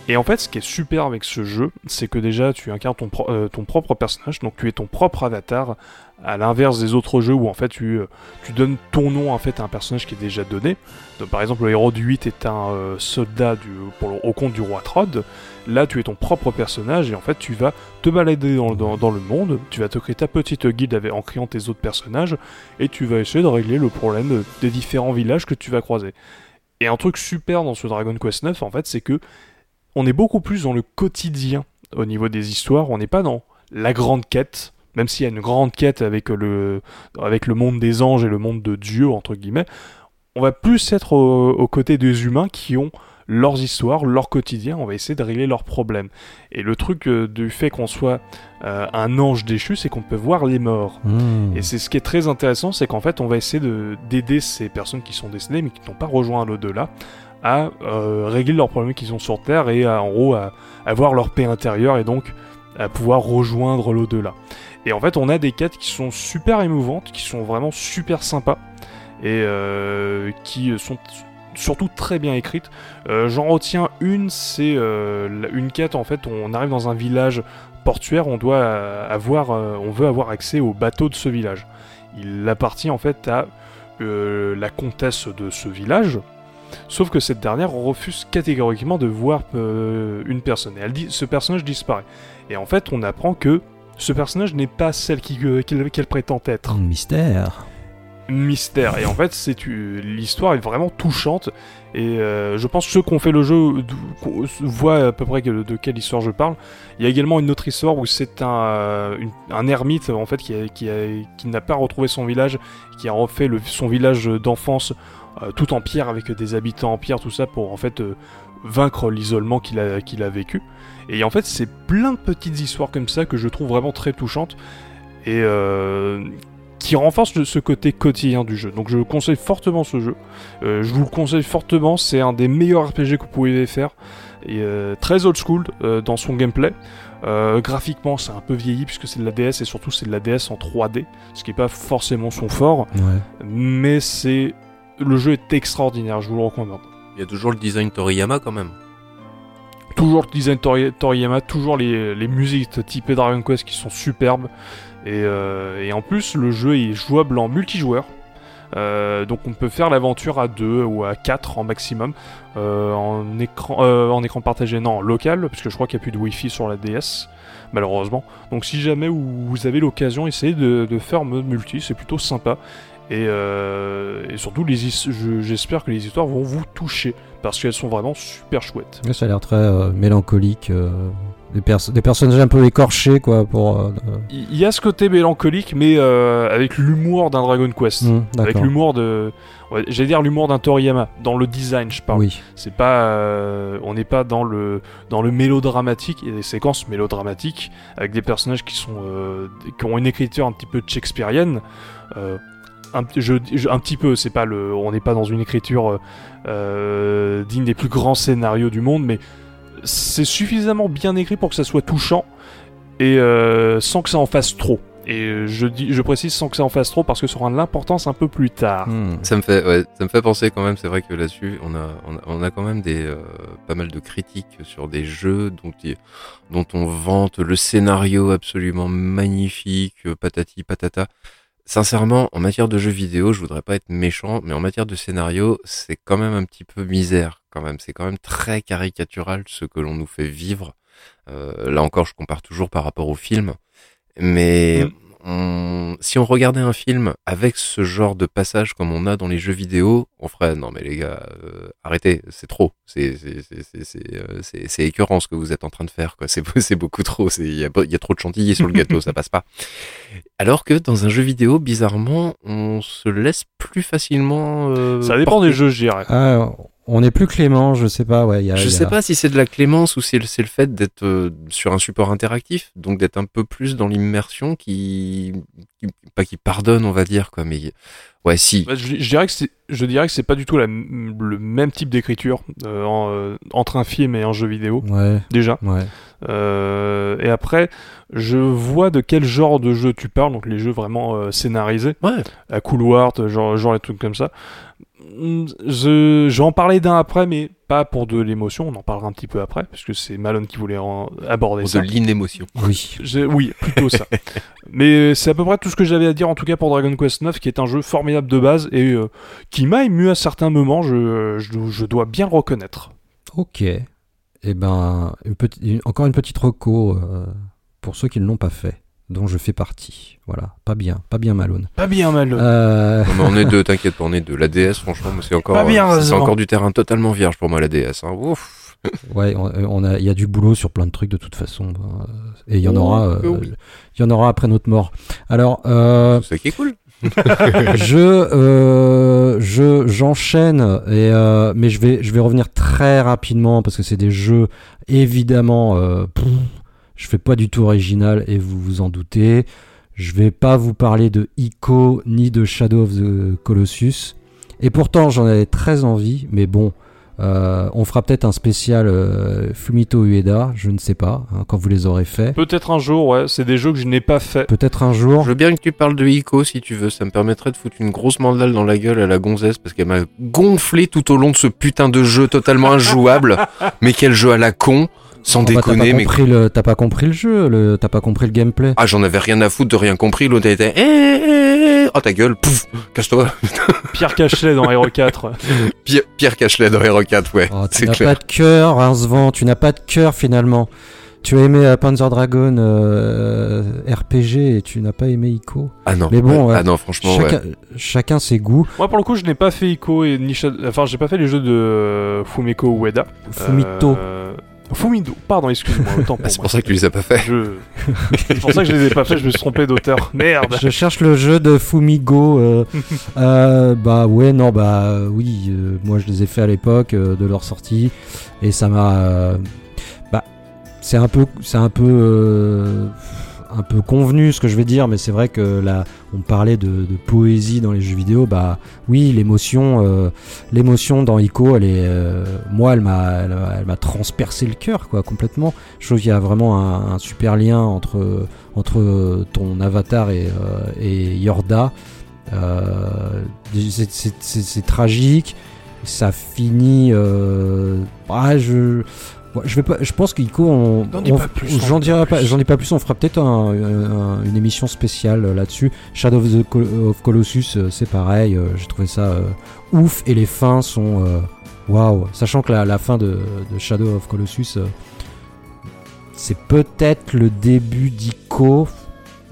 [SPEAKER 3] Et en fait, ce qui est super avec ce jeu, c'est que déjà tu incarnes euh, ton propre personnage, donc tu es ton propre avatar, à l'inverse des autres jeux où en fait tu, euh, donnes ton nom en fait à un personnage qui est déjà donné. Par exemple, le héros du 8 est un euh, soldat au compte du roi Trod. Là, tu es ton propre personnage et en fait, tu vas te balader dans, le monde. Tu vas te créer ta petite guilde avec, en créant tes autres personnages et tu vas essayer de régler le problème de- des différents villages que tu vas croiser. Et un truc super dans ce Dragon Quest 9, en fait, c'est que on est beaucoup plus dans le quotidien au niveau des histoires. On n'est pas dans la grande quête, même s'il y a une grande quête avec le, avec le monde des anges et le monde de Dieu, entre guillemets. On va plus être au- aux côtés des humains qui ont leurs histoires, leur quotidien, on va essayer de régler leurs problèmes. Et le truc euh, du fait qu'on soit euh, un ange déchu, c'est qu'on peut voir les morts.
[SPEAKER 1] Hmm.
[SPEAKER 3] Et c'est ce qui est très intéressant, c'est qu'en fait, on va essayer de- d'aider ces personnes qui sont décédées, mais qui n'ont pas rejoint l'au-delà, à euh, régler leurs problèmes qu'ils ont sur Terre et à, en gros à avoir leur paix intérieure et donc à pouvoir rejoindre l'au-delà. Et en fait, on a des quêtes qui sont super émouvantes, qui sont vraiment super sympas et euh, qui sont surtout très bien écrites. Euh, J'en retiens une, c'est une quête en fait. On arrive dans un village portuaire, on doit avoir, on veut avoir accès au bateau de ce village. Il appartient en fait à la comtesse de ce village. Sauf que cette dernière refuse catégoriquement de voir euh, une personne. Et elle dit, ce personnage disparaît. Et en fait, on apprend que ce personnage n'est pas celle euh, qu'elle prétend être.
[SPEAKER 1] Mystère.
[SPEAKER 3] Mystère. Et en fait, c'est l'histoire est vraiment touchante. Et euh, je pense que ceux qui ont fait le jeu voient à peu près de quelle histoire je parle. Il y a également une autre histoire où c'est un, ermite en fait qui, a- qui, a- qui n'a pas retrouvé son village, qui a refait le- son village d'enfance euh, tout en pierre avec des habitants en pierre, tout ça pour en fait euh, vaincre l'isolement qu'il a, qu'il a vécu. Et en fait, c'est plein de petites histoires comme ça que je trouve vraiment très touchantes et euh, qui renforcent ce côté quotidien du jeu. Donc je conseille fortement ce jeu. Je vous le conseille fortement, c'est un des meilleurs RPG que vous pouvez faire. Et très old school dans son gameplay. Euh, graphiquement, c'est un peu vieilli puisque c'est de la DS et surtout c'est de la DS en 3D, ce qui n'est pas forcément son fort,
[SPEAKER 1] Ouais.
[SPEAKER 3] mais c'est le jeu est extraordinaire, je vous le recommande.
[SPEAKER 2] Il y a toujours le design Toriyama quand même.
[SPEAKER 3] Toujours le design Tori- Toriyama, toujours les, les musiques typées Dragon Quest qui sont superbes. Et, euh, et en plus, le jeu est jouable en multijoueur. Euh, donc on peut faire l'aventure à 2 ou à 4 en maximum euh, en, écran, euh, en écran partagé, non, en local, puisque je crois qu'il n'y a plus de Wi-Fi sur la DS, malheureusement. Donc si jamais vous vous avez l'occasion, essayez de, de faire mode multi, c'est plutôt sympa. Et, euh, et surtout, j'espère que les histoires vont vous toucher, parce qu'elles sont vraiment super chouettes.
[SPEAKER 1] Ça a l'air très euh, mélancolique. euh, des, pers- des personnages un peu écorchés, quoi, pour.
[SPEAKER 3] Il y a ce côté mélancolique, mais avec l'humour d'un Dragon Quest.
[SPEAKER 1] hmm,
[SPEAKER 3] Avec l'humour de. ouais, J'allais dire l'humour d'un Toriyama, dans le design, je parle.
[SPEAKER 1] Oui.
[SPEAKER 3] C'est pas. on n'est pas dans le, dans le mélodramatique. Il y a des séquences mélodramatiques avec des personnages qui, sont, qui ont une écriture un petit peu shakespearienne. Euh, un, petit- je, je- un petit peu, c'est pas le, on n'est pas dans une écriture euh, euh, digne des plus grands scénarios du monde, mais c'est suffisamment bien écrit pour que ça soit touchant et euh, sans que ça en fasse trop. Et je, dis, je précise sans que ça en fasse trop parce que ça aura de l'importance un peu plus tard.
[SPEAKER 1] Hmm.
[SPEAKER 2] Ça me fait, ouais, ça me fait penser quand même. C'est vrai que là-dessus, on a, on a, on a quand même des, euh, pas mal de critiques sur des jeux dont, dont on vante le scénario absolument magnifique, patati patata. Sincèrement, en matière de jeux vidéo, je voudrais pas être méchant, mais en matière de scénario, c'est quand même un petit peu misère, quand même. C'est quand même très caricatural ce que l'on nous fait vivre. Euh, là encore, je compare toujours par rapport au film, mais
[SPEAKER 3] Mm.
[SPEAKER 2] On- si on regardait un film avec ce genre de passage comme on a dans les jeux vidéo, on ferait non mais les gars, euh, arrêtez, c'est trop, c'est c'est c'est c'est c'est euh, c'est- c'est écœurant ce que vous êtes en train de faire quoi, c'est [LAUGHS] c'est beaucoup trop, c'est il y a, il y a trop de chantilly sur le gâteau, ça passe pas. Alors que dans un jeu vidéo, bizarrement, on se laisse plus facilement. euh,
[SPEAKER 3] Ça dépend
[SPEAKER 2] porter.
[SPEAKER 3] des jeux, je dirais.
[SPEAKER 1] Ah, on est plus clément, je sais pas. Ouais, il y a,
[SPEAKER 2] Je
[SPEAKER 1] y a-
[SPEAKER 2] sais pas si c'est de la clémence ou si c'est le, fait d'être euh, sur un support interactif, donc d'être un peu plus dans l'immersion qui, qui- pas qui pardonne, on va dire quoi, mais ouais si.
[SPEAKER 3] Bah, je, je dirais que c'est, je dirais que c'est pas du tout la le même type d'écriture euh, en, euh, entre un film et un jeu vidéo
[SPEAKER 1] Ouais,
[SPEAKER 3] déjà.
[SPEAKER 1] ouais.
[SPEAKER 3] Euh, et après, je vois de quel genre de jeu tu parles, donc les jeux vraiment euh, scénarisés,
[SPEAKER 2] Ouais.
[SPEAKER 3] à couloir, genre, genre les trucs comme ça. Je, je vais en parler d'un après, mais pas pour de l'émotion. On en parlera un petit peu après, puisque c'est Malone qui voulait en- aborder
[SPEAKER 2] De
[SPEAKER 3] ça.
[SPEAKER 2] l'inémotion.
[SPEAKER 1] Oui.
[SPEAKER 3] Oui, plutôt ça. [LAUGHS] Mais c'est à peu près tout ce que j'avais à dire en tout cas pour Dragon Quest 9, qui est un jeu formidable de base et euh, qui m'a ému à certains moments, je, je, je dois bien le reconnaître.
[SPEAKER 1] Ok. Et ben, une petite, une- encore une petite reco euh, pour ceux qui ne l'ont pas fait, dont je fais partie. Voilà, pas bien, pas bien Malone.
[SPEAKER 3] Pas bien mal.
[SPEAKER 1] Euh,
[SPEAKER 2] Non, mais on est deux, [LAUGHS] t'inquiète pas, on est deux. La DS, franchement, c'est encore, euh, c'est encore du terrain totalement vierge pour moi la DS. Hein. Ouf. [LAUGHS]
[SPEAKER 1] ouais, on, on a, il y a du boulot sur plein de trucs de toute façon, euh, et il y en
[SPEAKER 3] Oh,
[SPEAKER 1] aura, euh,
[SPEAKER 3] oui.
[SPEAKER 1] il y en aura après notre mort. Alors, euh,
[SPEAKER 2] C'est ça qui est cool. [LAUGHS]
[SPEAKER 1] je, euh, je, j'enchaîne et euh, mais je vais, je vais revenir très rapidement parce que c'est des jeux évidemment. Euh, pff, je fais pas du tout original et vous vous en doutez. Je vais pas vous parler de Ico ni de Shadow of the Colossus. Et pourtant j'en avais très envie, mais bon. euh, on fera peut-être un spécial euh, Fumito Ueda, je ne sais pas, hein, quand vous les aurez fait.
[SPEAKER 3] Peut-être un jour, ouais. C'est des jeux que je n'ai pas fait.
[SPEAKER 1] Peut-être un jour.
[SPEAKER 2] Je veux bien que tu parles de Ico si tu veux, ça me permettrait de foutre une grosse mandale dans la gueule à la gonzesse parce qu'elle m'a gonflé tout au long de ce putain de jeu totalement injouable. [LAUGHS] mais quel jeu à la con, sans
[SPEAKER 1] Oh, bah,
[SPEAKER 2] déconner, mais
[SPEAKER 1] compris le, t'as pas compris le jeu, le, t'as pas compris le gameplay.
[SPEAKER 2] Ah, j'en avais rien à foutre de rien compris. L'autre était, eh, eh, eh, oh ta gueule, pouf, cache-toi. [LAUGHS]
[SPEAKER 3] Pierre Cachelet dans Hero 4. [LAUGHS]
[SPEAKER 2] Pierre, Pierre Cachelet dans Hero 4, ouais,
[SPEAKER 1] Oh, tu
[SPEAKER 2] c'est
[SPEAKER 1] n'as pas de cœur, Rincevent, tu n'as pas de cœur finalement. Tu as aimé euh, Panzer Dragon euh, RPG et tu n'as pas aimé Ico.
[SPEAKER 2] Ah non,
[SPEAKER 1] Mais bon,
[SPEAKER 2] ouais. ah non, franchement,
[SPEAKER 1] chacun,
[SPEAKER 2] ouais.
[SPEAKER 1] chacun ses goûts.
[SPEAKER 3] Moi, pour le coup, je n'ai pas fait Ico et ni Enfin, j'ai pas fait les jeux de Fumiko Ueda.
[SPEAKER 1] Fumito.
[SPEAKER 3] Euh, Fumito, pardon, excuse-moi, autant pour [LAUGHS]
[SPEAKER 2] c'est pour ça que tu les as pas fait.
[SPEAKER 3] Je... c'est pour ça que je les ai pas fait, je me suis trompé d'auteur. [LAUGHS] Merde
[SPEAKER 1] Je cherche le jeu de Fumigo. euh, [LAUGHS] euh, bah ouais, non, bah euh, oui, euh, moi je les ai fait à l'époque euh, de leur sortie et ça m'a. euh, bah, c'est un peu, c'est un peu, euh, un peu convenu ce que je vais dire, mais c'est vrai que là, on parlait de, poésie dans les jeux vidéo. Bah oui, l'émotion, euh, l'émotion dans Ico, elle est, euh, moi, elle m'a, elle m'a- transpercé le cœur, quoi, complètement. Je trouve qu'il y a vraiment un, super lien entre entre ton avatar et, euh, Yorda. C'est- tragique. Ça finit. euh, ah, je. Je, vais pas, je pense qu'Ico, j'en dirai
[SPEAKER 3] pas plus.
[SPEAKER 1] j'en dis pas plus. On fera peut-être un- un- une émission spéciale euh, là-dessus. Shadow of, the Col- of Colossus, euh, c'est pareil. euh, J'ai trouvé ça euh, ouf et les fins sont waouh. Sachant que la, la fin de, de Shadow of Colossus, euh, c'est peut-être le début d'Ico.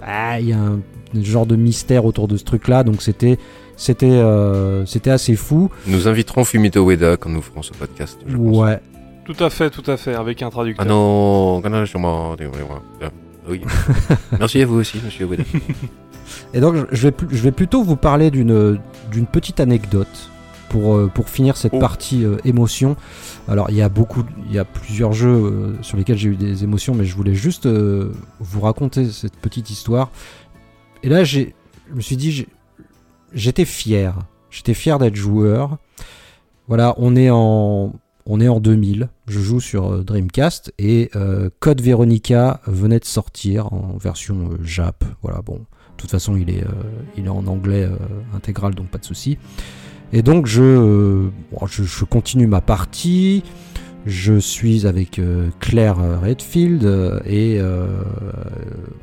[SPEAKER 1] Ah, il y a un, un genre de mystère autour de ce truc-là, donc c'était c'était euh, c'était assez fou.
[SPEAKER 2] Nous inviterons Fumito Ueda quand nous ferons ce podcast. je pense.
[SPEAKER 1] Ouais.
[SPEAKER 3] Tout à fait, tout à fait, avec un
[SPEAKER 2] Ah
[SPEAKER 3] traducteur.
[SPEAKER 2] non, non, sûrement. Ah, Oui. [LAUGHS] Merci à vous aussi, monsieur Ueda. [LAUGHS]
[SPEAKER 1] Et donc je vais je vais plutôt vous parler d'une d'une petite anecdote pour euh, pour finir cette
[SPEAKER 3] Oh.
[SPEAKER 1] partie euh, émotion. Alors il y a beaucoup il y a plusieurs jeux euh, sur lesquels j'ai eu des émotions, mais je voulais juste euh, vous raconter cette petite histoire. Et là j'ai je me suis dit j'étais fier. J'étais fier d'être joueur. Voilà, on est en on est en 2000, je joue sur euh, Dreamcast et euh, Code Veronica venait de sortir en version euh, Jap. Voilà, bon, de toute façon il est, en anglais intégral, donc pas de souci. Et donc je continue ma partie. Je suis avec euh, Claire euh, Redfield euh, et euh,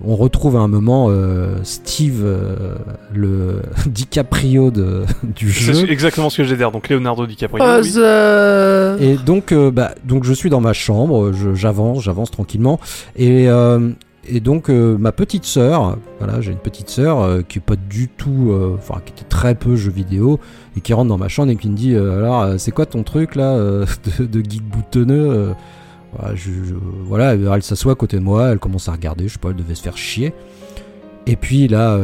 [SPEAKER 1] on retrouve à un moment euh, Steve, euh, le [LAUGHS] DiCaprio de, [LAUGHS] du jeu.
[SPEAKER 3] C'est exactement ce que j'ai dire. Donc Leonardo DiCaprio. Oui.
[SPEAKER 1] Et donc, euh, bah, donc je suis dans ma chambre, j'avance, j'avance tranquillement, et, euh, et donc euh, ma petite sœur, voilà, j'ai une petite sœur euh, qui est pas du tout, euh, enfin qui était très peu jeux vidéo, et qui rentre dans ma chambre et qui me dit, alors c'est quoi ton truc là [LAUGHS] de, geek boutonneux voilà, voilà, elle s'assoit à côté de moi, elle commence à regarder, je sais pas, elle devait se faire chier. Et puis là,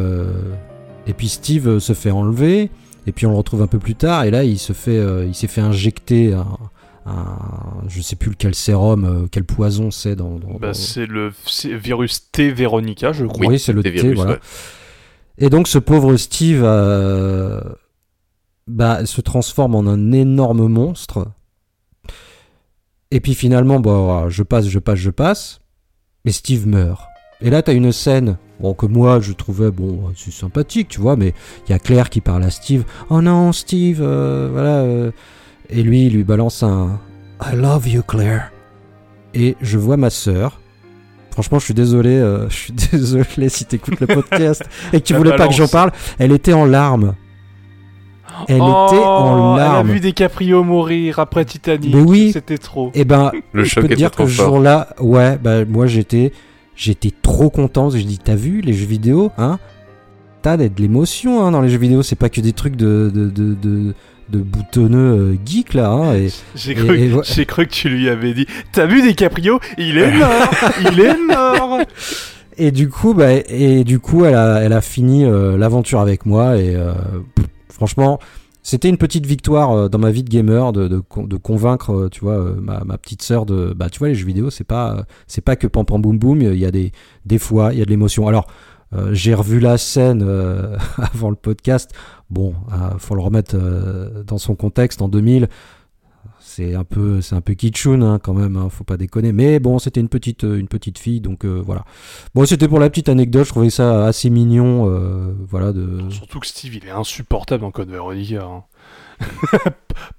[SPEAKER 1] et puis Steve se fait enlever, et puis on le retrouve un peu plus tard, et là il se fait, il s'est fait injecter un, un- je sais plus lequel sérum, euh, quel poison c'est dans. dans-
[SPEAKER 3] Bah,
[SPEAKER 1] dans-
[SPEAKER 3] c'est le virus T Veronica, je crois.
[SPEAKER 1] oui, c'est le T,
[SPEAKER 2] virus,
[SPEAKER 1] voilà.
[SPEAKER 2] ouais.
[SPEAKER 1] Et donc ce pauvre Steve euh, bah, se transforme en un énorme monstre. Et puis finalement, bon, voilà, je passe, je passe, je passe. Mais Steve meurt. Et là, t'as une scène bon, que moi, je trouvais, bon, c'est sympathique, tu vois, mais il y a Claire qui parle à Steve. Oh non, Steve, euh, voilà. euh. Et lui, il lui balance un I love you, Claire. Et je vois ma sœur. Franchement, je suis désolé, euh, [LAUGHS] je suis désolé si t'écoutes le podcast et que tu
[SPEAKER 3] La
[SPEAKER 1] voulais pas que j'en parle. Elle était en larmes. Elle
[SPEAKER 3] Oh,
[SPEAKER 1] était en
[SPEAKER 3] Elle a
[SPEAKER 1] larmes.
[SPEAKER 3] vu DiCaprio mourir après Titanic.
[SPEAKER 1] Mais oui.
[SPEAKER 3] C'était trop.
[SPEAKER 1] Et ben,
[SPEAKER 2] Le
[SPEAKER 1] je
[SPEAKER 2] choc
[SPEAKER 1] peux te dire que ce jour-là, ouais, bah, moi j'étais, j'étais trop content. J'ai dit, t'as vu les jeux vidéo, hein? T'as de l'émotion hein, dans les jeux vidéo. C'est pas que des trucs de de de, de, de boutonneux euh, geek là. Hein, et,
[SPEAKER 3] J'ai cru,
[SPEAKER 1] et
[SPEAKER 3] que tu lui avais dit T'as vu DiCaprio? Il est mort [LAUGHS] Il est mort
[SPEAKER 1] et, du coup, bah, et du coup, elle a, elle a fini euh, l'aventure avec moi et euh, pff, franchement, c'était une petite victoire euh, dans ma vie de gamer de, de, con- de convaincre, tu vois, ma, ma petite sœur de, bah, tu vois, les jeux vidéo, c'est pas, c'est pas que pam pam boum boum. Il y a des, des fois, il y a de l'émotion. Alors, euh, j'ai revu la scène euh, [LAUGHS] avant le podcast. Bon, euh, faut le remettre euh, dans son contexte. En 2000, c'est un peu, c'est un peu kitschoun hein, quand même. Hein, faut pas déconner. Mais bon, c'était une petite, une petite fille, donc voilà. Bon, c'était pour la petite anecdote. Je trouvais ça assez mignon, voilà.
[SPEAKER 3] Surtout que Steve, il est insupportable en Code Veronica. hein.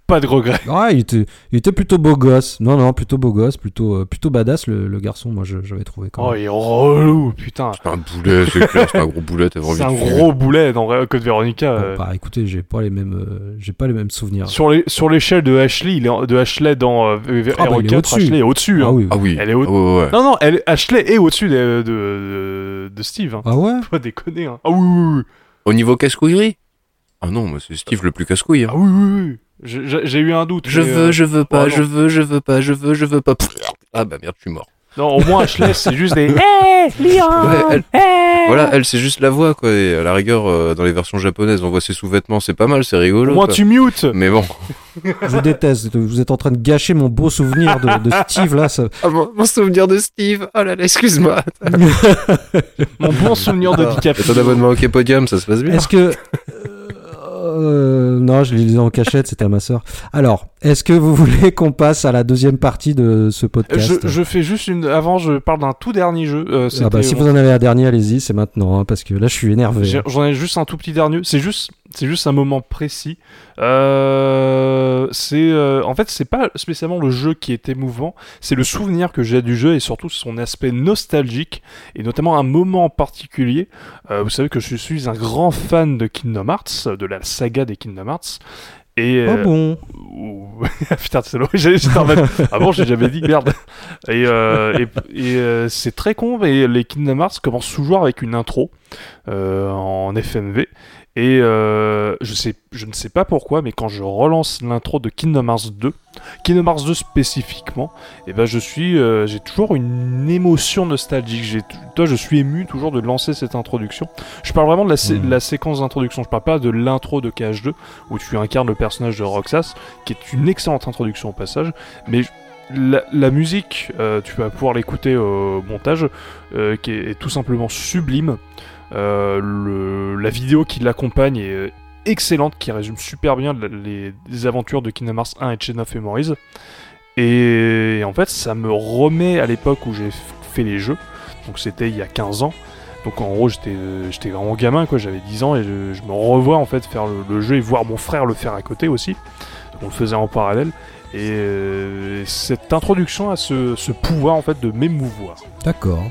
[SPEAKER 3] Pas de regret.
[SPEAKER 1] Ouais, il était, il était plutôt beau gosse. Non, non, plutôt beau gosse, plutôt, euh, plutôt badass le, le garçon. Moi, je- j'avais trouvé quand
[SPEAKER 3] Oh,
[SPEAKER 1] même.
[SPEAKER 3] il est relou, putain.
[SPEAKER 2] C'est un boulet, c'est clair, c'est un gros boulet, t'as envie
[SPEAKER 3] C'est un gros boulet dans Code Veronica.
[SPEAKER 1] Bon,
[SPEAKER 3] euh.
[SPEAKER 1] bah, écoutez, j'ai pas les mêmes, euh, j'ai pas les mêmes souvenirs.
[SPEAKER 3] Sur les- sur l'échelle de Ashley, il est en- de Ashley dans euh,
[SPEAKER 1] Ah, bah, est
[SPEAKER 3] 4,
[SPEAKER 1] au-dessus.
[SPEAKER 3] Ashley est au-dessus.
[SPEAKER 1] Ah
[SPEAKER 3] hein.
[SPEAKER 1] oui.
[SPEAKER 2] Ah oui,
[SPEAKER 3] Elle est
[SPEAKER 2] ouais, ouais.
[SPEAKER 3] Non, non, elle, Ashley est au-dessus de, de, de, de Steve. Hein.
[SPEAKER 1] Ah ouais?
[SPEAKER 3] Faut Pas déconner. Hein. Ah oui, oui, oui.
[SPEAKER 2] Au niveau casse-couillerie? Ah non, moi c'est Steve le plus casse-couille. hein.
[SPEAKER 3] Ah oui, oui, oui. J'ai- eu un doute.
[SPEAKER 2] Je
[SPEAKER 3] mais,
[SPEAKER 2] veux,
[SPEAKER 3] euh,
[SPEAKER 2] je veux pas,
[SPEAKER 3] oh,
[SPEAKER 2] je veux, je veux pas, je veux, je veux pas. Pff, Ah bah merde, je suis mort.
[SPEAKER 3] Non, au moins Ashley, c'est juste des. [LAUGHS] Hé, Leon
[SPEAKER 2] Ouais, elle-
[SPEAKER 3] Hey
[SPEAKER 2] Voilà, elle c'est juste la voix quoi. Et à la rigueur, euh, dans les versions japonaises, on voit ses sous-vêtements, c'est pas mal, c'est
[SPEAKER 3] Au
[SPEAKER 2] rigolo.
[SPEAKER 3] moins
[SPEAKER 2] quoi.
[SPEAKER 3] tu mutes
[SPEAKER 2] Mais bon.
[SPEAKER 1] Je déteste. Vous êtes en train de gâcher mon beau souvenir de, de Steve là. ça-
[SPEAKER 2] Ah, mon, mon souvenir de Steve. Oh là là, excuse-moi. [LAUGHS]
[SPEAKER 3] Mon bon souvenir de
[SPEAKER 2] Et
[SPEAKER 3] DiCaprio.
[SPEAKER 2] ton abonnement au K-Podium, ça se passe bien.
[SPEAKER 1] Est-ce que euh, non, je les lisais en cachette, c'était à ma sœur. Alors, est-ce que vous voulez [LAUGHS] qu'on passe à la deuxième partie de ce podcast
[SPEAKER 3] Je, je fais juste une. Avant, je parle d'un tout dernier jeu. Euh,
[SPEAKER 1] Ah bah, si vous en avez un dernier, allez-y, c'est maintenant, hein, parce que là, je suis énervé.
[SPEAKER 3] J'ai- J'en ai juste un tout petit dernier. C'est juste, c'est juste un moment précis. Euh, c'est, euh, en fait, c'est pas spécialement le jeu qui est émouvant. C'est le souvenir que j'ai du jeu et surtout son aspect nostalgique et notamment un moment en particulier. Euh, vous savez que je suis un grand fan de Kingdom Hearts, de la saga des Kingdom Hearts. Et
[SPEAKER 1] Oh bon?
[SPEAKER 3] Ouh. [LAUGHS] Putain, c'est j'étais en mode, Ah bon, j'ai jamais dit merde. Et, euh, et, et, euh, c'est très con, mais les Kingdom Hearts commencent toujours avec une intro en FMV. Et euh, je, sais, je ne sais pas pourquoi, mais quand je relance l'intro de Kingdom Hearts 2, Kingdom Hearts 2 spécifiquement, et ben je suis, euh, j'ai toujours une émotion nostalgique. J'ai, toi, je suis ému toujours de lancer cette introduction. Je parle vraiment de la, sé-
[SPEAKER 1] Mm.
[SPEAKER 3] la séquence d'introduction. Je parle pas de l'intro de KH2 où tu incarnes le personnage de Roxas, qui est une excellente introduction au passage. Mais la, la musique, euh, tu vas pouvoir l'écouter au montage, euh, qui est, est tout simplement sublime. Euh, la vidéo qui l'accompagne est euh, excellente, qui résume super bien les, aventures de Kingdom Hearts 1 et Chain of Memories. Et en fait, ça me remet à l'époque où j'ai fait les jeux. Donc c'était il y a 15 ans. Donc en gros, j'étais euh, vraiment gamin, quoi. J'avais 10 ans et je, me revois en fait faire le, jeu et voir mon frère le faire à côté aussi. On le faisait en parallèle. Et cette introduction ce, ce pouvoir en fait de m'émouvoir.
[SPEAKER 1] D'accord.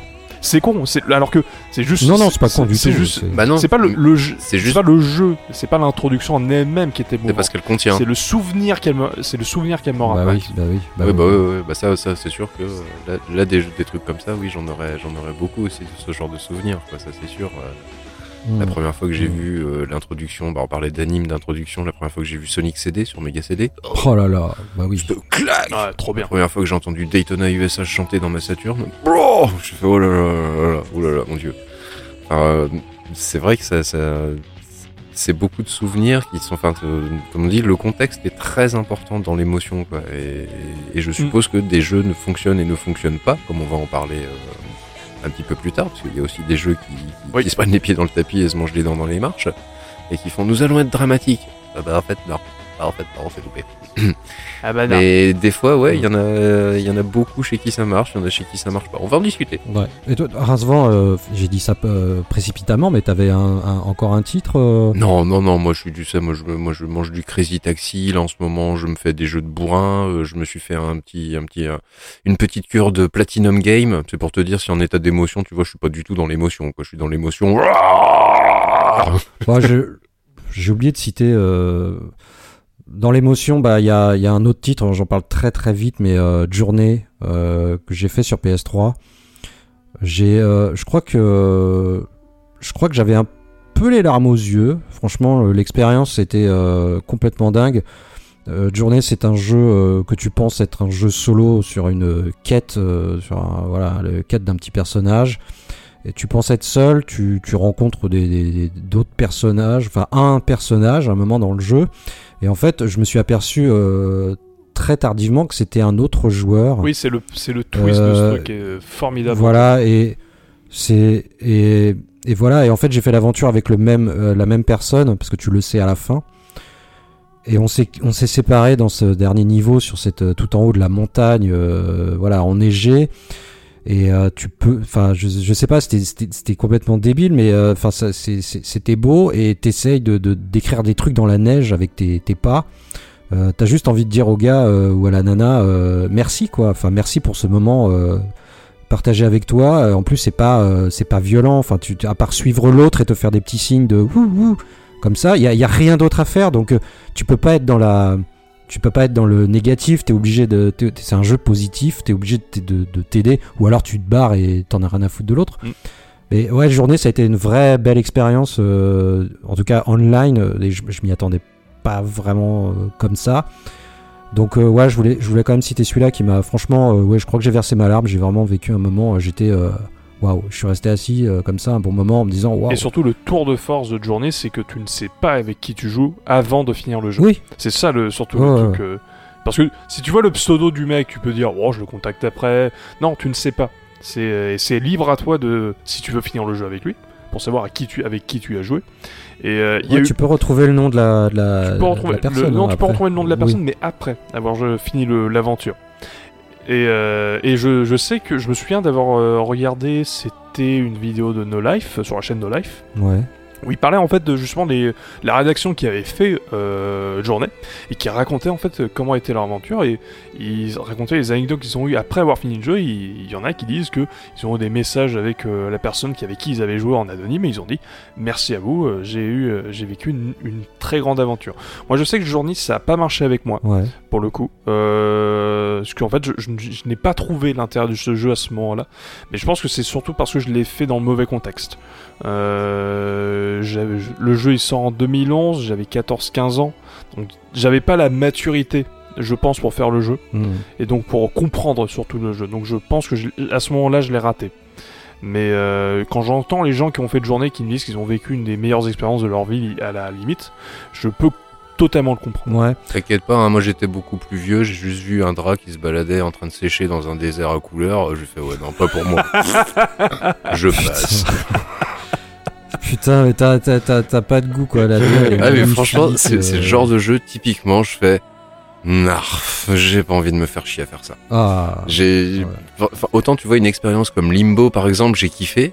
[SPEAKER 3] C'est con, c'est alors que c'est juste.
[SPEAKER 1] Non, non, c'est pas con du tout.
[SPEAKER 3] C'est juste.
[SPEAKER 1] c'est-
[SPEAKER 2] Bah non.
[SPEAKER 3] C'est pas le, le jeu.
[SPEAKER 2] C'est
[SPEAKER 3] C'est
[SPEAKER 2] juste.
[SPEAKER 3] pas le jeu. C'est pas l'introduction en elle-même qui était
[SPEAKER 2] C'est
[SPEAKER 3] émouvant.
[SPEAKER 2] parce qu'elle contient.
[SPEAKER 3] C'est le souvenir qu'elle me. C'est le souvenir qu'elle me
[SPEAKER 1] Bah
[SPEAKER 3] rappelle.
[SPEAKER 1] oui, bah oui. bah oui.
[SPEAKER 2] bah ouais, ouais, bah ça, ça c'est sûr que euh, là, là, des, des trucs comme ça, oui, j'en aurais, j'en aurais beaucoup aussi de ce genre de souvenirs, quoi, ça c'est sûr. La
[SPEAKER 1] Mm.
[SPEAKER 2] première fois que j'ai
[SPEAKER 1] Mm.
[SPEAKER 2] vu euh, l'introduction, bah on parlait d'anime d'introduction, la première fois que j'ai vu Sonic CD sur Mega CD,
[SPEAKER 1] Oh là là, bah oui.
[SPEAKER 2] je te claque
[SPEAKER 3] Ah, trop bien.
[SPEAKER 2] La première fois que j'ai entendu Daytona USA chanter dans ma Saturne, bro Je fais oh là là là là, oh là là, mon dieu. Euh, c'est vrai que ça, ça c'est beaucoup de souvenirs qui sont, enfin, euh, comme on dit, le contexte est très important dans l'émotion, quoi. Et, et je suppose que des jeux ne fonctionnent et ne fonctionnent pas, comme on va en parler euh, un petit peu plus tard, parce qu'il y a aussi des jeux qui, qui-
[SPEAKER 3] Oui.
[SPEAKER 2] qui se prennent les pieds dans le tapis et se mangent les dents dans les marches, et qui font nous allons être dramatiques. Ah bah en fait non, Bah, en fait non, on fait louper.
[SPEAKER 3] Ah bah non.
[SPEAKER 2] Mais des fois, ouais, il y en a, il y en a beaucoup chez qui ça marche, il y en a chez qui ça marche pas. On va en discuter.
[SPEAKER 1] Ouais. Et toi, Rincevent, euh, j'ai dit ça euh, précipitamment, mais t'avais un, un- encore un titre euh,
[SPEAKER 2] Non, non, non, moi je suis du ça, moi je, moi je mange du Crazy Taxi. Là en ce moment, je me fais des jeux de bourrin. euh, je me suis fait un petit, un petit, euh, une petite cure de Platinum Game. C'est pour te dire si en état d'émotion, tu vois, je suis pas du tout dans l'émotion. Quoi, je suis dans l'émotion.
[SPEAKER 1] Bah, je- J'ai oublié de citer. euh, Dans l'émotion, bah il y a, y a un autre titre, j'en parle très très vite, mais euh, Journée euh, que j'ai fait sur PS3. J'ai, euh, je crois que, je crois que j'avais un peu les larmes aux yeux. Franchement, euh, l'expérience était euh, complètement dingue. Journée, c'est un jeu que tu penses être un jeu solo sur une quête, sur un, voilà, le quête d'un petit personnage. Et tu penses être seul, tu, tu rencontres des- des- des- d'autres personnages, enfin un personnage à un moment dans le jeu, et en fait je me suis aperçu euh, très tardivement que c'était un autre joueur.
[SPEAKER 3] Oui, c'est le, c'est le twist de ce
[SPEAKER 1] Euh,
[SPEAKER 3] truc qui est formidable.
[SPEAKER 1] Voilà, et c'est et, et voilà, et en fait j'ai fait l'aventure avec le même euh, la même personne parce que tu le sais à la fin. Et on s'est on s'est séparés dans ce dernier niveau sur cette tout en haut de la montagne, voilà, enneigé. Et euh, tu peux, enfin, je, je sais pas, c'était complètement débile, mais euh, enfin, c'était beau et t'essayes de d'écrire des trucs dans la neige avec tes, pas. Euh, T'as juste envie de dire au gars ou à la nana merci quoi, enfin merci pour ce moment partagé avec toi. En plus c'est pas c'est pas violent, enfin tu à part suivre l'autre et te faire des petits signes de wouh wouh comme ça, il y a, y a rien d'autre à faire donc tu peux pas être dans la tu peux pas être dans le négatif, t'es obligé de c'est un jeu positif, t'es obligé de t'aider ou alors tu te barres et t'en as rien à foutre de l'autre.
[SPEAKER 3] Mm.
[SPEAKER 1] Mais ouais, journée ça a été une vraie belle expérience euh, en tout cas online euh, et je, je m'y attendais pas vraiment euh, comme ça. Donc euh, ouais, je voulais, je voulais quand même citer celui-là qui m'a franchement, ouais, je crois que j'ai versé ma larme. J'ai vraiment vécu un moment, j'étais, waouh, je suis resté assis euh, comme ça un bon moment en me disant waouh.
[SPEAKER 3] Et surtout, le tour de force de journée, c'est que tu ne sais pas avec qui tu joues avant de finir le jeu.
[SPEAKER 1] Oui,
[SPEAKER 3] C'est ça le surtout le truc. euh, Parce que si tu vois le pseudo du mec, tu peux dire oh je le contacte après. Non, tu ne sais pas. C'est euh, c'est libre à toi de si tu veux finir le jeu avec lui pour savoir à qui tu avec qui tu as joué. Et euh, il y a
[SPEAKER 1] Ouais,
[SPEAKER 3] eu-
[SPEAKER 1] tu peux retrouver le nom de la, de la,
[SPEAKER 3] tu peux
[SPEAKER 1] de
[SPEAKER 3] retrouver
[SPEAKER 1] la personne.
[SPEAKER 3] le, non,
[SPEAKER 1] hein,
[SPEAKER 3] tu peux
[SPEAKER 1] après.
[SPEAKER 3] retrouver le nom de la
[SPEAKER 1] Oui.
[SPEAKER 3] personne, mais après avoir je- fini l'aventure. Et, euh, et je, je sais que je me souviens d'avoir euh, regardé, c'était une vidéo de No Life sur la chaîne No Life
[SPEAKER 1] Ouais.
[SPEAKER 3] Où il parlait en fait de justement des, la rédaction qui avait fait euh, Journée et qui racontait en fait comment était leur aventure et ils racontaient les anecdotes qu'ils ont eu après avoir fini le jeu. Il, il y en a qui disent que ils ont eu des messages avec euh, la personne qui avec qui ils avaient joué en anonyme et ils ont dit merci à vous, euh, j'ai eu, euh, j'ai vécu une, une très grande aventure. Moi je sais que Journée ça a pas marché avec moi
[SPEAKER 1] Ouais.
[SPEAKER 3] pour le coup. Euh, parce qu'en fait, je, je- je n'ai pas trouvé l'intérêt de ce jeu à ce moment-là. Mais je pense que c'est surtout parce que je l'ai fait dans le mauvais contexte. Euh, le jeu il sort en 2011, j'avais 14-15 ans. Donc j'avais pas la maturité, je pense, pour faire le jeu.
[SPEAKER 1] Mm.
[SPEAKER 3] Et donc pour comprendre surtout le jeu. Donc je pense que je- à ce moment-là, je l'ai raté. Mais euh, quand j'entends les gens qui ont fait de journée qui me disent qu'ils ont vécu une des meilleures expériences de leur vie à la limite, je peux totalement le comprendre.
[SPEAKER 1] Ouais.
[SPEAKER 2] T'inquiète pas, hein, moi j'étais beaucoup plus vieux, j'ai juste vu un drap qui se baladait en train de sécher dans un désert à couleur. J'ai fait ouais non pas pour moi. [LAUGHS] Je passe. [LAUGHS]
[SPEAKER 1] Putain, mais t'as, t'as, t'as, t'as pas de goût quoi là. [LAUGHS]
[SPEAKER 2] Ah mais franchement c'est c'est le genre de jeu typiquement je fais narf, j'ai pas envie de me faire chier à faire ça.
[SPEAKER 1] Ah.
[SPEAKER 2] J'ai
[SPEAKER 1] Ouais.
[SPEAKER 2] enfin, autant tu vois une expérience comme Limbo par exemple j'ai kiffé.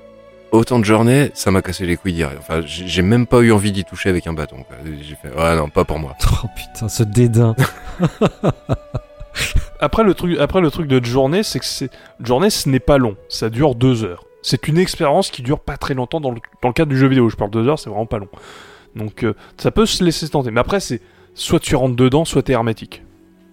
[SPEAKER 2] Autant de journées, ça m'a cassé les couilles direct. Enfin, j'ai j'ai même pas eu envie d'y toucher avec un bâton. quoi. J'ai fait, ouais, non, pas pour moi. [LAUGHS]
[SPEAKER 1] Oh putain, ce dédain. [LAUGHS]
[SPEAKER 3] Après le truc, après le truc de journée, c'est que c'est journée, ce n'est pas long. Ça dure deux heures. C'est une expérience qui dure pas très longtemps dans le, dans cadre du jeu vidéo. Je parle deux heures, c'est vraiment pas long. Donc euh, ça peut se laisser tenter. Mais après, c'est soit tu rentres dedans, soit t'es hermétique.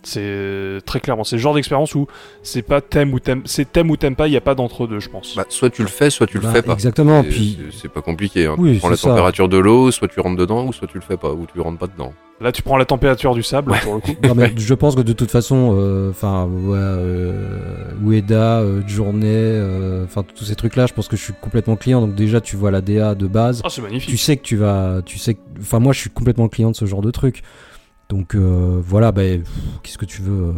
[SPEAKER 3] C'est euh, très clairement. C'est le genre d'expérience où c'est pas t'aimes ou t'aimes, c'est t'aimes ou t'aimes pas. Il y a pas d'entre deux, je pense.
[SPEAKER 2] Bah, soit tu le fais, soit tu le
[SPEAKER 1] Bah,
[SPEAKER 2] fais pas.
[SPEAKER 1] Exactement.
[SPEAKER 2] C'est-
[SPEAKER 1] Puis
[SPEAKER 2] c'est- c'est pas compliqué. Hein.
[SPEAKER 1] Oui,
[SPEAKER 2] tu prends la
[SPEAKER 1] ça.
[SPEAKER 2] température de l'eau, soit tu rentres dedans, ou soit tu le fais pas, ou tu rentres pas dedans.
[SPEAKER 3] Là, tu prends la température du sable pour le coup.
[SPEAKER 1] Non, mais je pense que de toute façon, euh, enfin, ouais, euh, Ueda, euh, Journée, euh, enfin, tous ces trucs-là, je pense que je suis complètement client. Donc déjà, tu vois la DA de base.
[SPEAKER 3] Ah, c'est magnifique.
[SPEAKER 1] Tu sais que tu vas, tu sais, que- enfin, moi, je suis complètement client de ce genre de truc. Donc euh, voilà, ben, qu'est-ce que tu veux euh,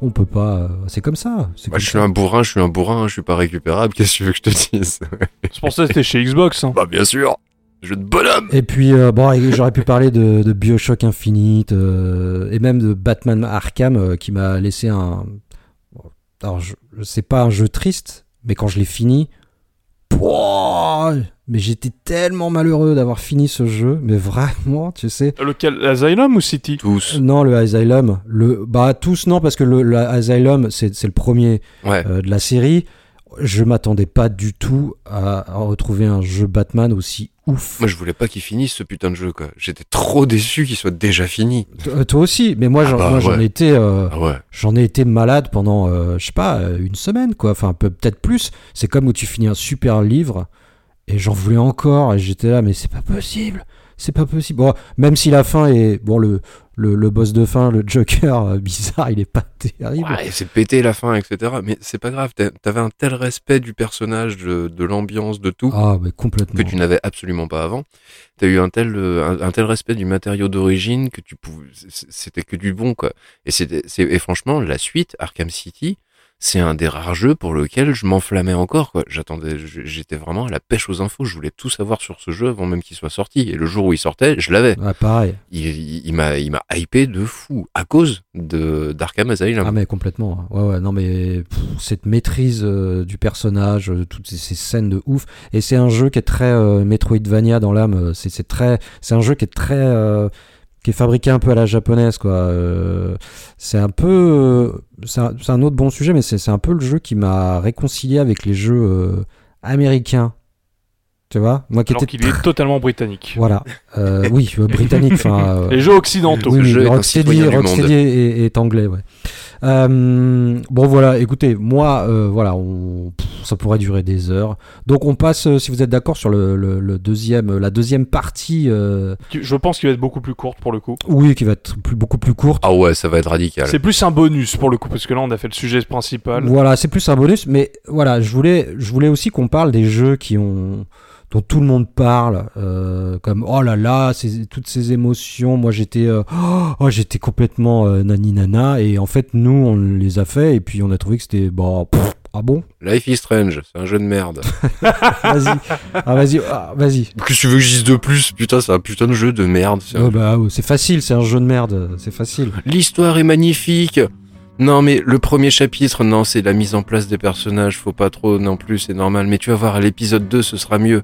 [SPEAKER 1] On peut pas. euh, c'est comme ça. C'est
[SPEAKER 2] Moi,
[SPEAKER 1] comme
[SPEAKER 2] je suis
[SPEAKER 1] ça.
[SPEAKER 2] un bourrin, je suis un bourrin, je suis pas récupérable. Qu'est-ce que tu veux que je te dise?
[SPEAKER 3] C'est pour ça que t'es chez Xbox. hein.
[SPEAKER 2] Bah, bien sûr. Jeu de bonhomme.
[SPEAKER 1] Et puis, euh, bon, j'aurais pu parler de, de Bioshock Infinite euh, et même de Batman Arkham euh, qui m'a laissé un. Alors, je, je- c'est pas un jeu triste, mais quand je l'ai fini. pouah, mais j'étais tellement malheureux d'avoir fini ce jeu, mais vraiment, tu sais.
[SPEAKER 3] Lequel, Asylum ou City
[SPEAKER 2] Tous.
[SPEAKER 1] Non, le Asylum, le bah tous non parce que le, le Asylum c'est c'est le premier
[SPEAKER 2] Ouais.
[SPEAKER 1] euh, de la série. Je m'attendais pas du tout à, à retrouver un jeu Batman aussi ouf.
[SPEAKER 2] Moi, je voulais pas qu'il finisse ce putain de jeu, quoi. J'étais trop déçu qu'il soit déjà fini.
[SPEAKER 1] Toi- Toi aussi, mais moi
[SPEAKER 2] Ah
[SPEAKER 1] j'en
[SPEAKER 2] bah,
[SPEAKER 1] j'en
[SPEAKER 2] ouais.
[SPEAKER 1] euh,
[SPEAKER 2] Ah ouais.
[SPEAKER 1] j'en ai été malade pendant euh, je sais pas euh, une semaine quoi, enfin peu- peut-être plus. C'est comme où tu finis un super livre et j'en voulais encore et j'étais là mais c'est pas possible, c'est pas possible. Bon, même si la fin est bon le le, le boss de fin, le Joker euh, bizarre, il est pas terrible.
[SPEAKER 2] Ouais, c'est pété la fin, etc. Mais c'est pas grave, t'a- t'avais un tel respect du personnage, de, de l'ambiance, de tout,
[SPEAKER 1] Ah, mais complètement.
[SPEAKER 2] que tu n'avais absolument pas avant. T'as eu un tel, euh, un, un tel respect du matériau d'origine que tu pouvais, c'était que du bon, quoi. Et c'était, et franchement, la suite, Arkham City, c'est un des rares jeux pour lequel je m'enflammais encore, quoi. J'attendais, j'étais vraiment à la pêche aux infos. Je voulais tout savoir sur ce jeu avant même qu'il soit sorti. Et le jour où il sortait, je l'avais.
[SPEAKER 1] Ouais, pareil.
[SPEAKER 2] Il, il, il m'a, il m'a hypé de fou à cause de d'Arkham Asylum.
[SPEAKER 1] Ah mais complètement. Ouais ouais non mais pff, cette maîtrise euh, du personnage, euh, toutes ces, ces scènes de ouf. Et c'est un jeu qui est très euh, Metroidvania dans l'âme. C'est c'est très, c'est un jeu qui est très, qui est fabriqué un peu à la japonaise quoi. Euh, c'est un peu, euh, c'est un, autre bon sujet, mais c'est c'est un peu le jeu qui m'a réconcilié avec les jeux euh, américains. Tu vois, moi qui
[SPEAKER 3] Alors
[SPEAKER 1] étais
[SPEAKER 3] qu'il est totalement britannique.
[SPEAKER 1] voilà, Euh, oui, euh, britannique. Enfin, [LAUGHS] euh,
[SPEAKER 3] Les jeux occidentaux.
[SPEAKER 1] oui, oui,
[SPEAKER 2] jeu
[SPEAKER 1] Rocksteady, est, est anglais, ouais. Euh, bon voilà, écoutez, moi, euh, voilà, on, pff, ça pourrait durer des heures. Donc on passe, si vous êtes d'accord, sur le, le- le deuxième, la deuxième partie, euh,
[SPEAKER 3] Je pense qu'il va être beaucoup plus courte pour le coup.
[SPEAKER 1] oui, qui va être plus, beaucoup plus courte.
[SPEAKER 2] Ah ouais, ça va être radical.
[SPEAKER 3] C'est plus un bonus pour le coup, parce que là on a fait le sujet principal.
[SPEAKER 1] Voilà, c'est plus un bonus, mais voilà, je voulais, je voulais aussi qu'on parle des jeux qui ont dont tout le monde parle, euh, comme oh là là, ces- toutes ces émotions. Moi, j'étais, euh, oh, j'étais complètement euh, nani nana, et en fait, nous, on les a fait, et puis on a trouvé que c'était bon. pff, ah bon?
[SPEAKER 2] Life is Strange, c'est un jeu de merde. [LAUGHS]
[SPEAKER 1] Vas-y, ah vas-y, ah, vas-y.
[SPEAKER 2] Qu'est-ce que tu veux que je dise de plus? Putain, c'est un putain de jeu de merde. c'est un
[SPEAKER 1] Oh, bah, oh, c'est facile, c'est un jeu de merde, c'est facile.
[SPEAKER 2] L'histoire est magnifique. Non, mais le premier chapitre, non, c'est la mise en place des personnages. Faut pas trop non plus, c'est normal. Mais tu vas voir, à l'épisode 2, ce sera mieux.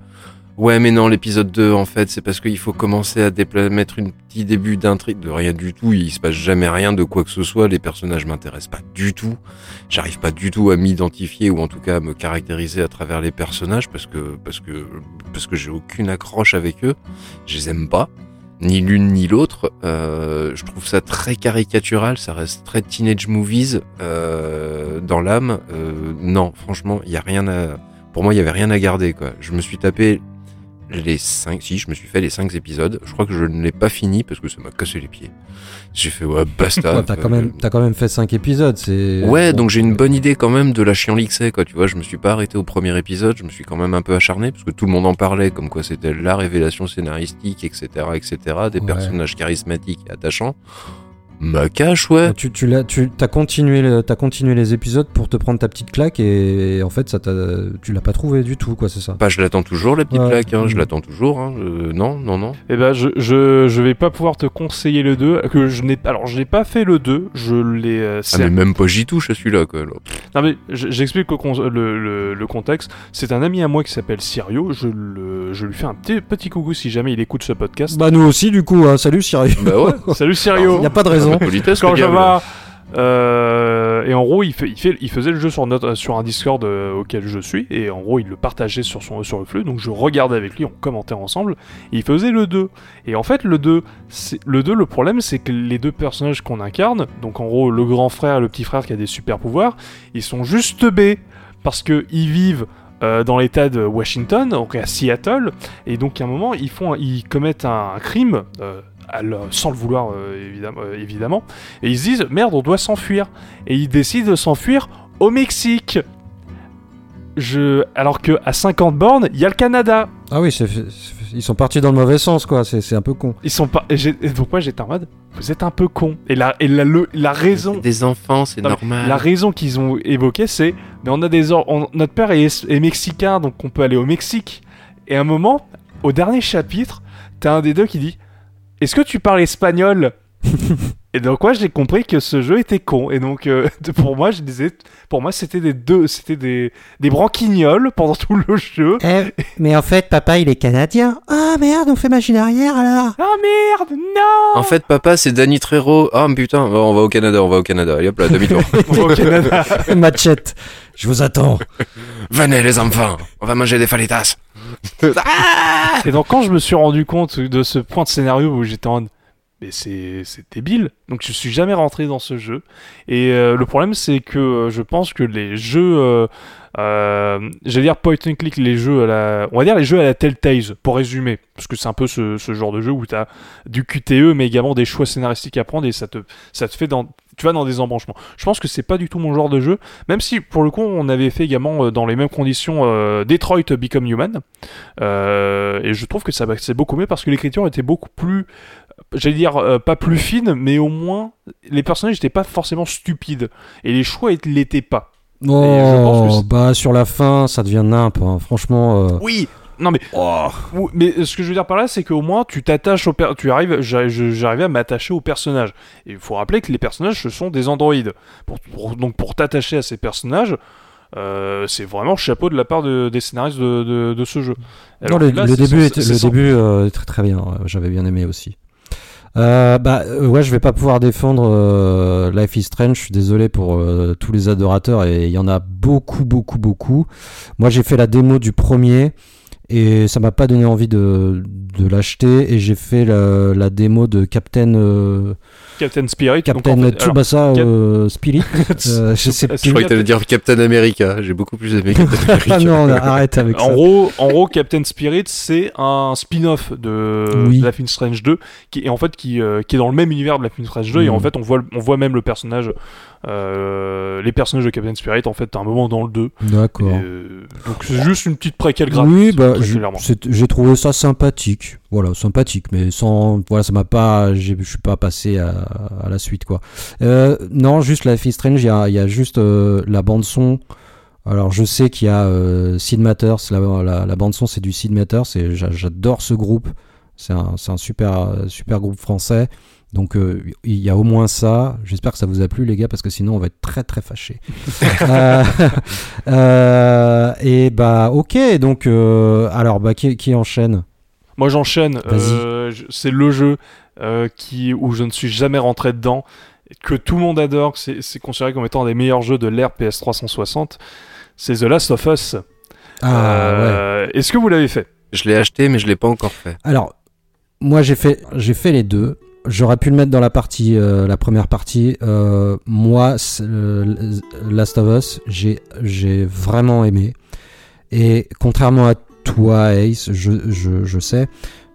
[SPEAKER 2] Ouais, mais non, l'épisode 2, en fait, c'est parce qu'il faut commencer à mettre une petit début d'intrigue de rien du tout. Il se passe jamais rien de quoi que ce soit. Les personnages m'intéressent pas du tout. J'arrive pas du tout à m'identifier ou en tout cas à me caractériser à travers les personnages parce que, parce que, parce que j'ai aucune accroche avec eux. Je les aime pas ni l'une ni l'autre. Euh, je trouve ça très caricatural, ça reste très teenage movies euh, dans l'âme. Euh, non, franchement, il y a rien à. Pour moi, il y avait rien à garder quoi. Je me suis tapé les cinq. Si, je me suis fait les cinq épisodes. Je crois que je ne l'ai pas fini parce que ça m'a cassé les pieds. J'ai fait ouais basta.
[SPEAKER 1] Ouais, t'as quand même, t'as quand même fait 5 épisodes, c'est.
[SPEAKER 2] Ouais, donc j'ai une bonne idée quand même de la c'est, quoi. Tu vois, je me suis pas arrêté au premier épisode, je me suis quand même un peu acharné parce que tout le monde en parlait, comme quoi c'était la révélation scénaristique, etc., etc., des
[SPEAKER 1] Ouais.
[SPEAKER 2] personnages charismatiques et attachants. Ma cache, ouais.
[SPEAKER 1] Tu, tu l'as, tu as continué, le- t'as continué les épisodes pour te prendre ta petite claque et, en fait ça t'a, tu l'as pas trouvé du tout quoi, c'est ça.
[SPEAKER 2] Bah, je l'attends toujours, la petite
[SPEAKER 1] Ouais.
[SPEAKER 2] plaque, hein. Je
[SPEAKER 1] Mhm.
[SPEAKER 2] l'attends toujours, hein. Euh, non, non, non.
[SPEAKER 3] Eh ben, je, je, je vais pas pouvoir te conseiller le 2. Que je n'ai, alors, je n'ai pas fait le 2. Je l'ai. euh,
[SPEAKER 2] Ah, mais même pas j'y touche à celui-là, quoi. alors.
[SPEAKER 3] Non, mais j'explique le, con- le, le- le contexte. C'est un ami à moi qui s'appelle Sirio. Je, le, je lui fais un petit, petit coucou si jamais il écoute ce podcast.
[SPEAKER 1] Bah nous aussi du coup, hein. salut Cyril.
[SPEAKER 2] Bah ouais. [LAUGHS]
[SPEAKER 3] Salut Sirio
[SPEAKER 1] Y a pas de raison.
[SPEAKER 2] Politesse,
[SPEAKER 3] Quand. Euh, et en gros, il, fait, il, fait, il faisait le jeu sur, notre, sur un Discord euh, auquel je suis, et en gros, il le partageait sur, son, sur le flux, donc je regardais avec lui, on commentait ensemble, et il faisait le 2. Et en fait, le 2, c'est- le 2, le problème, c'est que les deux personnages qu'on incarne, donc en gros, le grand frère et le petit frère qui a des super pouvoirs, ils sont juste B, parce qu'ils vivent euh, dans l'état de Washington, donc à Seattle, et donc à un moment, ils, font, ils commettent un, crime, leur- sans le vouloir euh, évidemment, euh, évidemment, et ils se disent merde, on doit s'enfuir. Et ils décident de s'enfuir au Mexique. Je... Alors que à 50 bornes, il y a le Canada.
[SPEAKER 1] Ah oui, c'est, c'est- ils sont partis dans le mauvais sens quoi, c'est, c'est un peu con.
[SPEAKER 3] Ils sont pas. et j'ai- et donc moi j'étais en mode, vous êtes un peu con. Et la, et la, le- la raison,
[SPEAKER 2] Des enfants, c'est
[SPEAKER 3] Non, mais
[SPEAKER 2] normal.
[SPEAKER 3] la raison qu'ils ont évoquée, c'est, mais on a des or- on- notre père est, est mexicain, donc on peut aller au Mexique. Et à un moment, au dernier chapitre, t'as un des deux qui dit, est-ce que tu parles espagnol [LAUGHS] Et donc moi j'ai compris que ce jeu était con. Et donc euh, [LAUGHS] pour moi je disais, pour moi c'était des deux, c'était des, des branquignoles pendant tout le jeu.
[SPEAKER 1] Eh, mais en fait papa il est canadien. Ah merde, on fait machine arrière alors.
[SPEAKER 3] Ah merde, non
[SPEAKER 2] En fait, papa, c'est Danny Trejo. Ah, putain, bon, on va au Canada, on va au Canada. Allez hop là, demi-tour. [LAUGHS]
[SPEAKER 3] Au Canada.
[SPEAKER 1] Machette, je vous attends.
[SPEAKER 2] Venez, les enfants, on va manger des falitas. [LAUGHS]
[SPEAKER 3] Et donc quand je me suis rendu compte de ce point de scénario où j'étais en mais c'est débile. Donc je suis jamais rentré dans ce jeu. Et euh, le problème c'est que euh, je pense que les jeux euh, j'allais dire point and click, les jeux à la, on va dire les jeux à la Telltale, pour résumer, parce que c'est un peu ce, ce genre de jeu où tu as du QTE, mais également des choix scénaristiques à prendre et ça te, ça te fait dans, tu vas dans des embranchements. Je pense que c'est pas du tout mon genre de jeu, même si pour le coup on avait fait également euh, dans les mêmes conditions euh, Detroit Become Human, euh, et je trouve que ça c'est beaucoup mieux parce que l'écriture était beaucoup plus, j'allais dire pas plus fine, mais au moins les personnages n'étaient pas forcément stupides et les choix ne l'étaient pas. que
[SPEAKER 1] Oh, bah sur la fin, ça devient nimp. hein. Franchement, euh,
[SPEAKER 3] Oui. Non mais, Ou- mais ce que je veux dire par là, c'est qu'au moins tu t'attaches au per- tu arrives, j'arrivais à m'attacher aux personnages. Et il faut rappeler que les personnages ce sont des androïdes. Pour, pour- donc pour t'attacher à ces personnages, euh, c'est vraiment chapeau de la part de- des scénaristes de, de- de ce jeu.
[SPEAKER 1] non, le,
[SPEAKER 3] là,
[SPEAKER 1] début,
[SPEAKER 3] sans-
[SPEAKER 1] était-
[SPEAKER 3] c'est
[SPEAKER 1] le
[SPEAKER 3] sans-
[SPEAKER 1] début euh, est très très bien. ouais, J'avais bien aimé aussi. Euh, bah ouais, je vais pas pouvoir défendre euh, Life is Strange. Je suis désolé pour euh, tous les adorateurs et il y en a beaucoup, beaucoup, beaucoup. Moi, j'ai fait la démo du premier et ça m'a pas donné envie de, l'acheter. Et j'ai fait la, la démo de Captain euh,
[SPEAKER 3] Captain Spirit. donc,
[SPEAKER 1] Captain
[SPEAKER 3] en fait- alors,
[SPEAKER 1] Tsubasa
[SPEAKER 3] Cap-
[SPEAKER 1] euh, Spirit. [LAUGHS] Euh, je sais
[SPEAKER 3] Je
[SPEAKER 2] Je croyais que t'allais dire Captain America. J'ai beaucoup plus aimé Captain [LAUGHS] America.
[SPEAKER 1] Ah non, arrête avec
[SPEAKER 3] En
[SPEAKER 1] ça.
[SPEAKER 3] gros, en gros, Captain Spirit, c'est un spin-off de,
[SPEAKER 1] Oui.
[SPEAKER 3] de Life is Strange 2, qui est en fait qui, euh, qui est dans le même univers de Life is Strange 2, et en fait on voit, on voit même le personnage, euh, les personnages de Captain Spirit en fait à un moment dans le 2.
[SPEAKER 1] D'accord.
[SPEAKER 3] Euh, donc c'est juste une petite préquelle gratuite.
[SPEAKER 1] Oui, bah, j'ai trouvé ça sympathique. Voilà, sympathique, mais sans, voilà, ça m'a pas, je suis pas passé à, à la suite, quoi. Euh, non, juste Life is Strange, il y a, y a juste euh, la bande son. Alors, je sais qu'il y a euh, Sid Matters, la, la, la bande son, c'est du Sid Matters, et j'a- j'adore ce groupe. C'est un, un super, super groupe français. Donc, euh, il y a au moins ça. J'espère que ça vous a plu, les gars, parce que sinon, on va être très, très fâchés. [LAUGHS] Euh, euh, et bah, ok, donc, alors, bah, qui, qui enchaîne?
[SPEAKER 3] Moi j'enchaîne. Euh, c'est le jeu euh, qui, où je ne suis jamais rentré dedans, que tout le monde adore, que c'est considéré comme étant un des meilleurs jeux de l'ère PS360. C'est The Last of Us.
[SPEAKER 1] Ah, ouais.
[SPEAKER 3] Euh, Est-ce que vous l'avez fait?
[SPEAKER 2] Je l'ai acheté, mais je l'ai pas encore fait.
[SPEAKER 1] Alors, moi j'ai fait, j'ai fait les deux. J'aurais pu le mettre dans la partie, euh, la première partie. Euh, moi, euh, Last of Us, j'ai, j'ai vraiment aimé. Et contrairement à toi, Ace, je, je, je sais,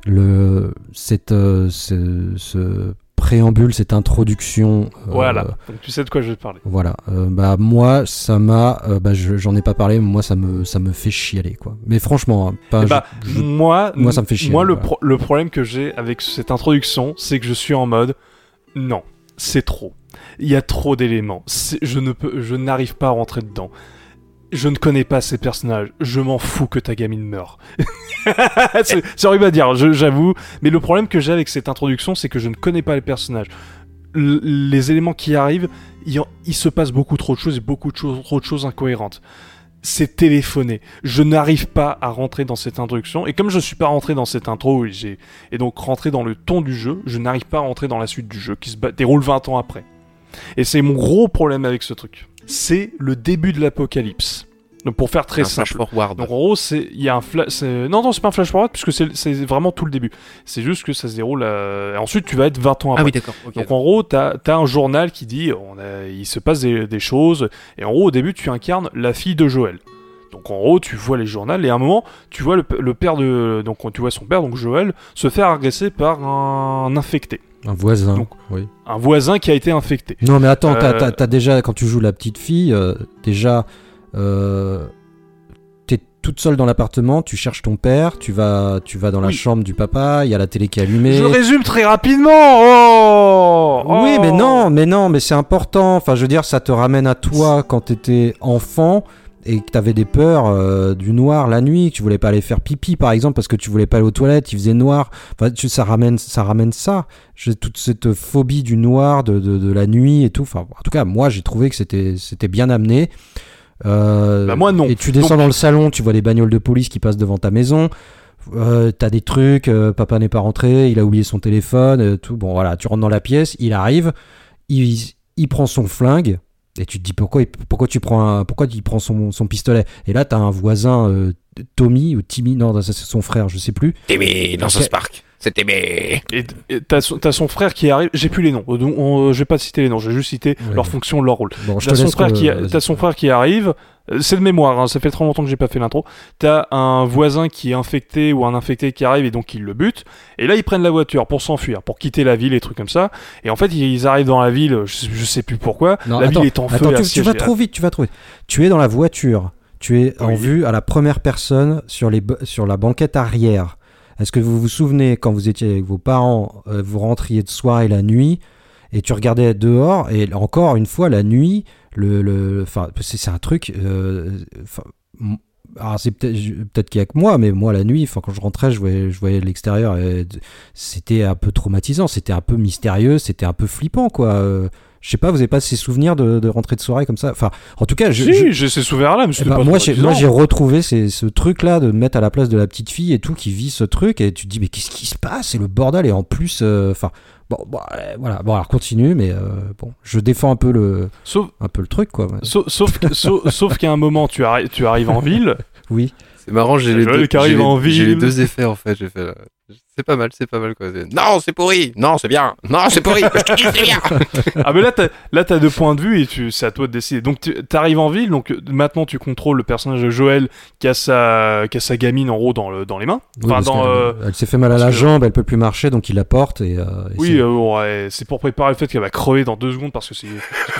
[SPEAKER 1] le, cette, euh, ce, ce préambule, cette introduction. euh,
[SPEAKER 3] Voilà. Donc tu sais de quoi je vais te parler.
[SPEAKER 1] Voilà, euh, bah moi ça m'a, bah je- j'en ai pas parlé, mais moi ça me ça me fait chialer quoi. Mais franchement, hein, pas,
[SPEAKER 3] Eh bah,
[SPEAKER 1] je-
[SPEAKER 3] moi,
[SPEAKER 1] moi, ça me fait chier,
[SPEAKER 3] Moi, le,
[SPEAKER 1] voilà.
[SPEAKER 3] pro- le problème que j'ai avec cette introduction, c'est que je suis en mode non, c'est trop. Il y a trop d'éléments. Je ne peux, je n'arrive pas à rentrer dedans. Je ne connais pas ces personnages. Je m'en fous que ta gamine meure. [LAUGHS] c'est horrible à dire, j'avoue. Mais le problème que j'ai avec cette introduction, c'est que je ne connais pas les personnages. Les éléments qui arrivent, il, se passe beaucoup trop de choses et beaucoup de choses, trop de choses incohérentes. C'est téléphoné. Je n'arrive pas à rentrer dans cette introduction. Et comme je suis pas rentré dans cette intro et et donc rentré dans le ton du jeu, je n'arrive pas à rentrer dans la suite du jeu qui se déroule 20 ans après. Et c'est mon gros problème avec ce truc. C'est le début de l'apocalypse. Donc pour faire très
[SPEAKER 2] un flash
[SPEAKER 3] simple.
[SPEAKER 2] forward.
[SPEAKER 3] Donc en gros, c'est il y a un flash. Non non, c'est pas un flash forward puisque c'est vraiment tout le début. C'est juste que ça se déroule. euh, et ensuite, tu vas être 20 ans après.
[SPEAKER 2] ah oui, d'accord.
[SPEAKER 3] Donc en gros, t'as as un journal qui dit on a- il se passe des, des choses et en gros au début tu incarnes la fille de Joël. Donc en gros tu vois les journaux et à un moment tu vois le, le père de donc tu vois son père donc Joël se faire agresser par un infecté,
[SPEAKER 1] un voisin.
[SPEAKER 3] Donc,
[SPEAKER 1] oui.
[SPEAKER 3] un voisin qui a été infecté.
[SPEAKER 1] Non mais attends, t'as-
[SPEAKER 3] Euh,
[SPEAKER 1] t'as t'as déjà quand tu joues la petite fille, euh, déjà, euh, t'es toute seule dans l'appartement, tu cherches ton père, tu vas, tu vas dans la
[SPEAKER 3] Oui.
[SPEAKER 1] chambre du papa, il y a la télé qui est allumée.
[SPEAKER 3] Je résume très rapidement. Oh,
[SPEAKER 1] Oui,
[SPEAKER 3] Oh
[SPEAKER 1] mais non, mais non, mais c'est important. Enfin, je veux dire, ça te ramène à toi quand t'étais enfant et que t'avais des peurs euh, du noir la nuit, que tu voulais pas aller faire pipi, par exemple, parce que tu voulais pas aller aux toilettes, il faisait noir. Enfin, tu- ça ramène, ça ramène ça. J'ai toute cette phobie du noir, de, de, de la nuit et tout. Enfin, en tout cas, moi, j'ai trouvé que c'était, c'était bien amené. Euh,
[SPEAKER 3] Bah, moi, non.
[SPEAKER 1] Et tu descends
[SPEAKER 3] Donc-
[SPEAKER 1] dans le salon, tu vois les bagnoles de police qui passent devant ta maison. Euh, t'as des trucs, euh, papa n'est pas rentré, il a oublié son téléphone, tout. Bon, voilà, tu rentres dans la pièce, il arrive, il, il prend son flingue, et tu te dis pourquoi, pourquoi tu prends un, pourquoi il prend son, son pistolet? Et là, t'as un voisin, euh, Tommy ou Timmy, non, c'est son frère, je sais plus.
[SPEAKER 2] Timmy dans. South Park. C'était mais.
[SPEAKER 3] Et t'as son, t'as son frère qui arrive. J'ai plus les noms. Donc, on- je vais pas citer les noms. Je vais juste citer
[SPEAKER 1] Ouais.
[SPEAKER 3] leur fonction, leur rôle.
[SPEAKER 1] Bon,
[SPEAKER 3] T'as son, frère qui, son frère qui arrive. Euh, C'est de mémoire, hein, ça fait trop longtemps que j'ai pas fait l'intro. T'as un voisin qui est infecté ou un infecté qui arrive et donc il le bute. Et là, ils prennent la voiture pour s'enfuir, pour quitter la ville et trucs comme ça. Et en fait, ils arrivent dans la ville, je sais, je sais plus pourquoi.
[SPEAKER 1] Non,
[SPEAKER 3] la
[SPEAKER 1] attends,
[SPEAKER 3] ville est en feu.
[SPEAKER 1] Attends, tu, tu vas trop vite, tu vas trop vite. Tu es dans la voiture, tu es en
[SPEAKER 3] Oui.
[SPEAKER 1] vue à la première personne sur, les, sur la banquette arrière. Est-ce que vous vous souvenez quand vous étiez avec vos parents, euh, vous rentriez de soirée la nuit et tu regardais dehors et encore une fois la nuit, le, le, c'est un truc. euh, c'est peut-être qu'il y a que moi, mais moi la nuit, quand je rentrais, je voyais, je voyais l'extérieur c'était un peu traumatisant, c'était un peu mystérieux, c'était un peu flippant quoi. Je sais pas, vous avez pas ces souvenirs de, de rentrer de soirée comme ça? Enfin, en tout cas, je,
[SPEAKER 3] si,
[SPEAKER 1] je-
[SPEAKER 3] j'ai ces souvenirs-là, mais
[SPEAKER 1] eh ben,
[SPEAKER 3] pas
[SPEAKER 1] moi, j'ai, moi, j'ai retrouvé ces- ce truc-là de me mettre à la place de la petite fille et tout qui vit ce truc et tu te dis mais qu'est-ce qui se passe? C'est le bordel et en plus, euh, enfin, bon, bon, euh, voilà, bon, alors continue, mais euh, bon, je défends un peu le,
[SPEAKER 3] Sauf,
[SPEAKER 1] un peu le truc quoi. ouais.
[SPEAKER 3] sauf, sauf, que- [LAUGHS] sauf, sauf qu'à un moment, tu, arri- tu arrives en ville.
[SPEAKER 1] Oui.
[SPEAKER 2] C'est marrant, j'ai les, deux- les- deux effets en fait. J'ai fait. C'est pas mal, c'est pas mal quoi. Non, c'est pourri. Non, c'est bien. Non, c'est pourri. [LAUGHS] Je te dis, c'est bien. [LAUGHS]
[SPEAKER 3] Ah mais là t'as là t'as deux points de vue et tu c'est à toi de décider. Donc tu arrives en ville donc maintenant tu contrôles le personnage de Joël qui a sa qui a sa gamine en gros dans le dans les mains.
[SPEAKER 1] Oui,
[SPEAKER 3] Enfin dans euh,
[SPEAKER 1] Elle s'est fait mal à la
[SPEAKER 3] que-
[SPEAKER 1] jambe, elle peut plus marcher, donc il la porte et. euh, et
[SPEAKER 3] oui,
[SPEAKER 1] c'est-
[SPEAKER 3] euh, ouais, c'est pour préparer le fait qu'elle va crever dans deux secondes parce que c'est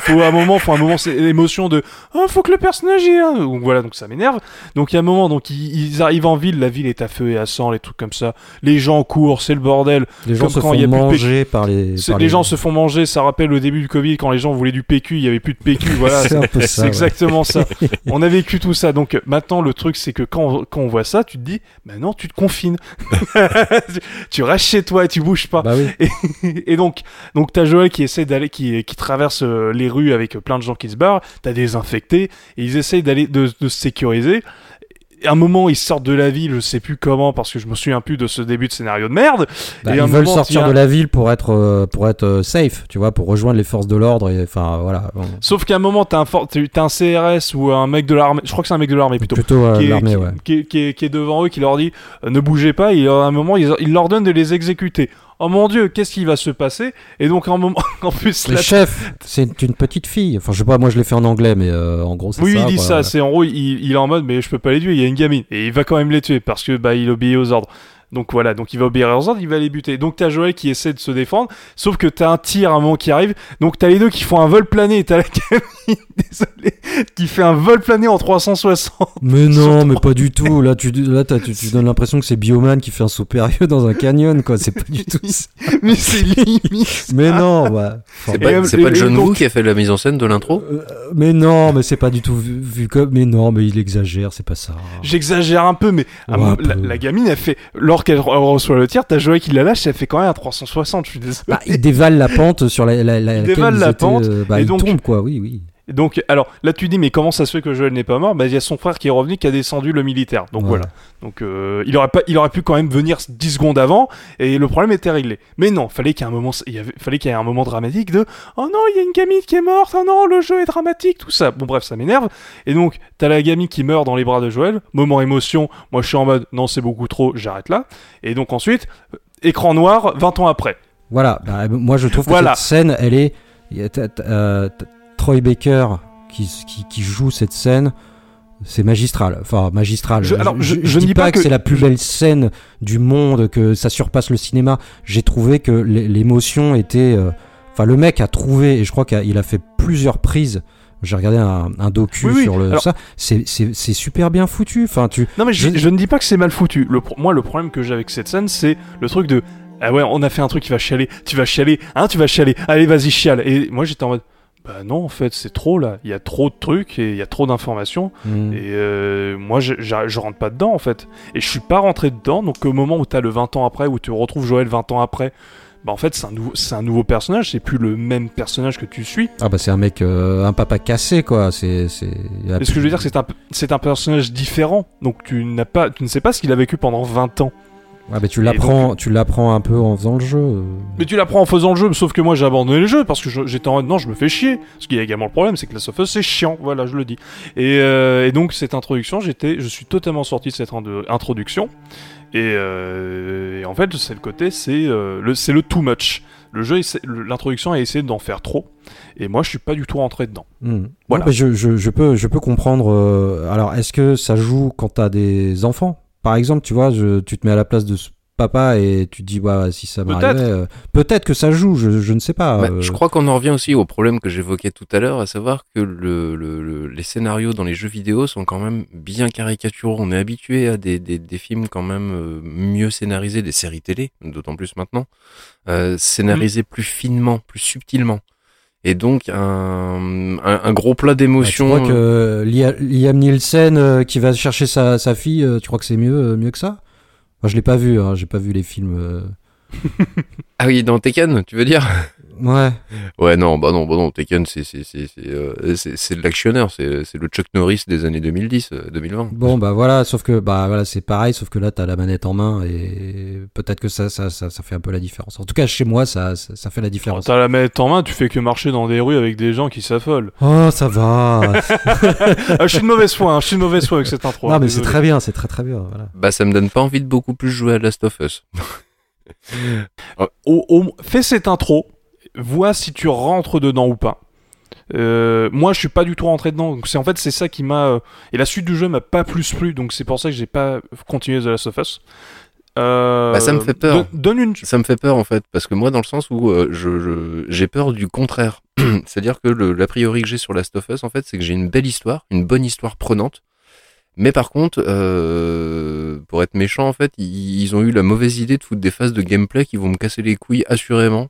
[SPEAKER 3] faut un moment, faut un moment, c'est l'émotion de oh faut que le personnage y ait. Donc voilà, donc ça m'énerve. Donc il y a un moment, donc ils, ils arrivent en ville, la ville est à feu et à sang, les trucs comme ça. Les gens courent, c'est le bordel.
[SPEAKER 1] les gens
[SPEAKER 3] comme
[SPEAKER 1] se
[SPEAKER 3] quand
[SPEAKER 1] font
[SPEAKER 3] y a
[SPEAKER 1] manger par les. Par
[SPEAKER 3] les gens se font manger, ça rappelle le début du Covid quand les gens voulaient du PQ, il y avait plus de PQ, [LAUGHS] voilà. [LAUGHS]
[SPEAKER 1] C'est ouais.
[SPEAKER 3] exactement ça. [LAUGHS] On a vécu tout ça. Donc maintenant, le truc, c'est que quand on, quand on voit ça, tu te dis, maintenant, tu te confines. tu, tu restes chez toi et tu bouges pas.
[SPEAKER 1] Bah oui.
[SPEAKER 3] et donc, donc t'as Joël qui essaie d'aller, qui, qui traverse euh, les rues avec plein de gens qui se barrent. T'as des infectés et ils essayent d'aller de, de se sécuriser. À un moment, ils sortent de la ville, je sais plus comment, parce que je me souviens plus de ce début de scénario de merde.
[SPEAKER 1] Bah,
[SPEAKER 3] Et
[SPEAKER 1] ils
[SPEAKER 3] un
[SPEAKER 1] veulent
[SPEAKER 3] moment,
[SPEAKER 1] sortir de la ville pour être euh, pour être euh, safe, tu vois, pour rejoindre les forces de l'ordre et enfin voilà.
[SPEAKER 3] Sauf qu'à un moment, t'as un, for- un CRS ou un mec de l'armée, je crois que c'est un mec de l'armée plutôt,
[SPEAKER 1] Plutôt euh,
[SPEAKER 3] qui, est, qui-
[SPEAKER 1] ouais.
[SPEAKER 3] qui est- qui est- devant eux, qui leur dit euh, ne bougez pas, et à un moment, il, il leur donne de les exécuter. Oh mon dieu, qu'est-ce qui va se passer? Et donc, un moment, [LAUGHS] en plus,
[SPEAKER 1] Le chef, c'est une petite fille. Enfin, je sais pas, moi je l'ai fait en anglais, mais euh, en gros, c'est
[SPEAKER 3] oui,
[SPEAKER 1] ça.
[SPEAKER 3] il dit ça, c'est en gros, il, il est en mode, mais je peux pas les tuer, il y a une gamine. Et il va quand même les tuer, parce que bah, il obéit aux ordres. Donc voilà, donc il va obéir aux ordres, il va les buter. Donc t'as Joël qui essaie de se défendre, sauf que t'as un tir à un moment qui arrive, donc t'as les deux qui font un vol plané, et t'as la [LAUGHS] gamine, désolé, qui fait un vol plané en 360.
[SPEAKER 1] Mais [LAUGHS] non, mais pas du tout. Là, tu, là, t'as- tu, tu donnes l'impression que c'est Bioman qui fait un saut périlleux dans un canyon, quoi. C'est pas du tout ça.
[SPEAKER 3] mais c'est limite. [LAUGHS]
[SPEAKER 1] Mais non, bah.
[SPEAKER 2] C'est pas, c'est pas John Woo qui a fait la mise en scène de l'intro?
[SPEAKER 1] Euh, mais non, mais c'est pas du tout vu, vu comme. Mais non, mais il exagère, c'est pas ça.
[SPEAKER 3] J'exagère un peu, mais à
[SPEAKER 1] Ouais, un peu.
[SPEAKER 3] la gamine, elle fait, lorsqu'elle re- reçoit le tir, t'as Joël qui la lâche, elle fait quand même un 360, je suis désolé.
[SPEAKER 1] Bah, il dévale la pente sur la. la, la
[SPEAKER 3] Il dévale la pente,
[SPEAKER 1] euh, bah,
[SPEAKER 3] et
[SPEAKER 1] il
[SPEAKER 3] donc-
[SPEAKER 1] tombe, quoi. Oui, oui.
[SPEAKER 3] Donc, alors, là, tu dis, mais comment ça se fait que Joël n'est pas mort? Bah, il y a son frère qui est revenu, qui a descendu le militaire. Donc
[SPEAKER 1] Ouais.
[SPEAKER 3] voilà. Donc, euh, il aurait pas, il aurait pu quand même venir 10 secondes avant, et le problème était réglé. Mais non, fallait qu'il y ait un moment, il y avait, fallait qu'il y ait un moment dramatique de, oh non, il y a une gamine qui est morte, oh non, le jeu est dramatique, tout ça. Bon, bref, ça m'énerve. Et donc, t'as la gamine qui meurt dans les bras de Joël. Moment émotion. Moi, je suis en mode, non, c'est beaucoup trop, j'arrête là. Et donc ensuite, euh, écran noir, 20 ans après.
[SPEAKER 1] Voilà, bah, moi je trouve que
[SPEAKER 3] Voilà.
[SPEAKER 1] cette scène, elle est. t'as- euh, Troy Baker qui, qui, qui joue cette scène, c'est magistral. Enfin, magistral.
[SPEAKER 3] Je- alors, je- je
[SPEAKER 1] dis
[SPEAKER 3] dis
[SPEAKER 1] pas,
[SPEAKER 3] pas
[SPEAKER 1] que,
[SPEAKER 3] que-
[SPEAKER 1] c'est la plus belle scène du monde, que ça surpasse le cinéma. J'ai trouvé que l'é- l'émotion était. euh, Enfin, le mec a trouvé, et je crois qu'il a fait plusieurs prises. J'ai regardé un, un docu
[SPEAKER 3] Oui, oui,
[SPEAKER 1] sur le
[SPEAKER 3] alors-
[SPEAKER 1] ça. C'est super bien foutu. Enfin, tu.
[SPEAKER 3] Non mais je, ne dis pas que c'est mal foutu. Le, moi le problème que j'ai avec cette scène c'est le truc de ah ouais on a fait un truc qui va chialer, tu vas chialer, hein tu vas chialer, allez vas-y chiale. Et moi j'étais en mode bah non en fait c'est trop là, il y a trop de trucs et il y a trop d'informations
[SPEAKER 1] Hmm.
[SPEAKER 3] et euh, moi je, rentre pas dedans en fait. Et je suis pas rentré dedans donc au moment où t'as le 20 ans après où tu retrouves Joël 20 ans après. Bah en fait c'est un, un nouveau personnage, c'est plus le même personnage que tu suis.
[SPEAKER 1] Ah bah c'est un mec, euh, un papa cassé quoi. C'est
[SPEAKER 3] ce que je veux dire c'est un, c'est un personnage différent. Donc tu n'as pas, tu ne sais pas ce qu'il a vécu pendant 20 ans.
[SPEAKER 1] Ouais, mais tu l'apprends, tu l'apprends un peu en faisant le jeu.
[SPEAKER 3] Mais tu l'apprends en faisant le jeu, sauf que moi j'ai abandonné le jeu parce que j'étais en mode non, je me fais chier. Parce qu'il y a également le problème, c'est que la of Us c'est chiant, voilà, je le dis. Et, euh, et donc cette introduction, j'étais, je suis totalement sorti de cette introduction. Et, euh, et en fait, c'est le côté, c'est euh, le, c'est le too much. Le jeu, l'introduction a essayé d'en faire trop. Et moi, je suis pas du tout rentré dedans.
[SPEAKER 1] Hmm.
[SPEAKER 3] Voilà.
[SPEAKER 1] Non, mais je, je, je peux, je peux comprendre. alors, est-ce que ça joue quand t'as des enfants? Par exemple, tu vois, je, tu te mets à la place de ce papa et tu te dis, ouais, si ça m'arrivait,
[SPEAKER 3] Peut-être.
[SPEAKER 1] euh, peut-être que ça joue, je, je ne sais pas.
[SPEAKER 2] Bah,
[SPEAKER 1] euh,
[SPEAKER 2] Je crois qu'on en revient aussi au problème que j'évoquais tout à l'heure, à savoir que le, le- le- les scénarios dans les jeux vidéo sont quand même bien caricaturaux. On est habitué à des, des, des films quand même euh, mieux scénarisés, des séries télé, d'autant plus maintenant, euh, scénarisés plus finement, plus subtilement. Et donc un, un, un gros plat
[SPEAKER 1] bah, tu
[SPEAKER 2] d'émotions.
[SPEAKER 1] crois que Lia- Liam Nielsen euh, qui va chercher sa, sa fille, euh, tu crois que c'est mieux, euh, mieux que ça? Moi, je l'ai pas vu, hein, j'ai pas vu les films. euh. [LAUGHS]
[SPEAKER 2] Ah oui, dans Tekken, tu veux dire?
[SPEAKER 1] Ouais.
[SPEAKER 2] Ouais, non, bah non, bah non, Tekken, c'est c'est c'est c'est euh, c'est- c'est de l'actionneur, c'est c'est le Chuck Norris des années 2010, euh, 2020.
[SPEAKER 1] Bon, bah voilà, sauf que bah voilà, c'est pareil, sauf que là, t'as la manette en main et peut-être que ça, ça, ça, ça fait un peu la différence. En tout cas, chez moi, ça, ça, ça fait la
[SPEAKER 3] Quand
[SPEAKER 1] différence.
[SPEAKER 3] t'as la manette en main, tu fais que marcher dans des rues avec des gens qui s'affolent.
[SPEAKER 1] Oh, ça va. [LAUGHS]
[SPEAKER 3] ah, je suis de mauvaise foi, hein, je suis de mauvaise foi avec cette intro.
[SPEAKER 1] non, mais c'est très bien, c'est très très bien. Voilà.
[SPEAKER 2] Bah ça me donne pas envie de beaucoup plus jouer à Last of Us.
[SPEAKER 3] Au- au- fais cette intro, vois si tu rentres dedans ou pas. Euh, moi, je suis pas du tout rentré dedans. Donc, c'est en fait c'est ça qui m'a euh, et la suite du jeu m'a pas plus plu. Donc c'est pour ça que j'ai pas continué The Last of Us. Euh,
[SPEAKER 2] Bah, ça me fait peur.
[SPEAKER 3] don- Donne une.
[SPEAKER 2] Ça me fait peur en fait, parce que moi dans le sens où je j'ai peur du contraire. [CLEARS THROAT] C'est-à-dire que l'a priori que j'ai sur Last of Us en fait, c'est que j'ai une belle histoire, une bonne histoire prenante. Mais par contre, pour être méchant en fait, ils, ils ont eu la mauvaise idée de foutre des phases de gameplay qui vont me casser les couilles assurément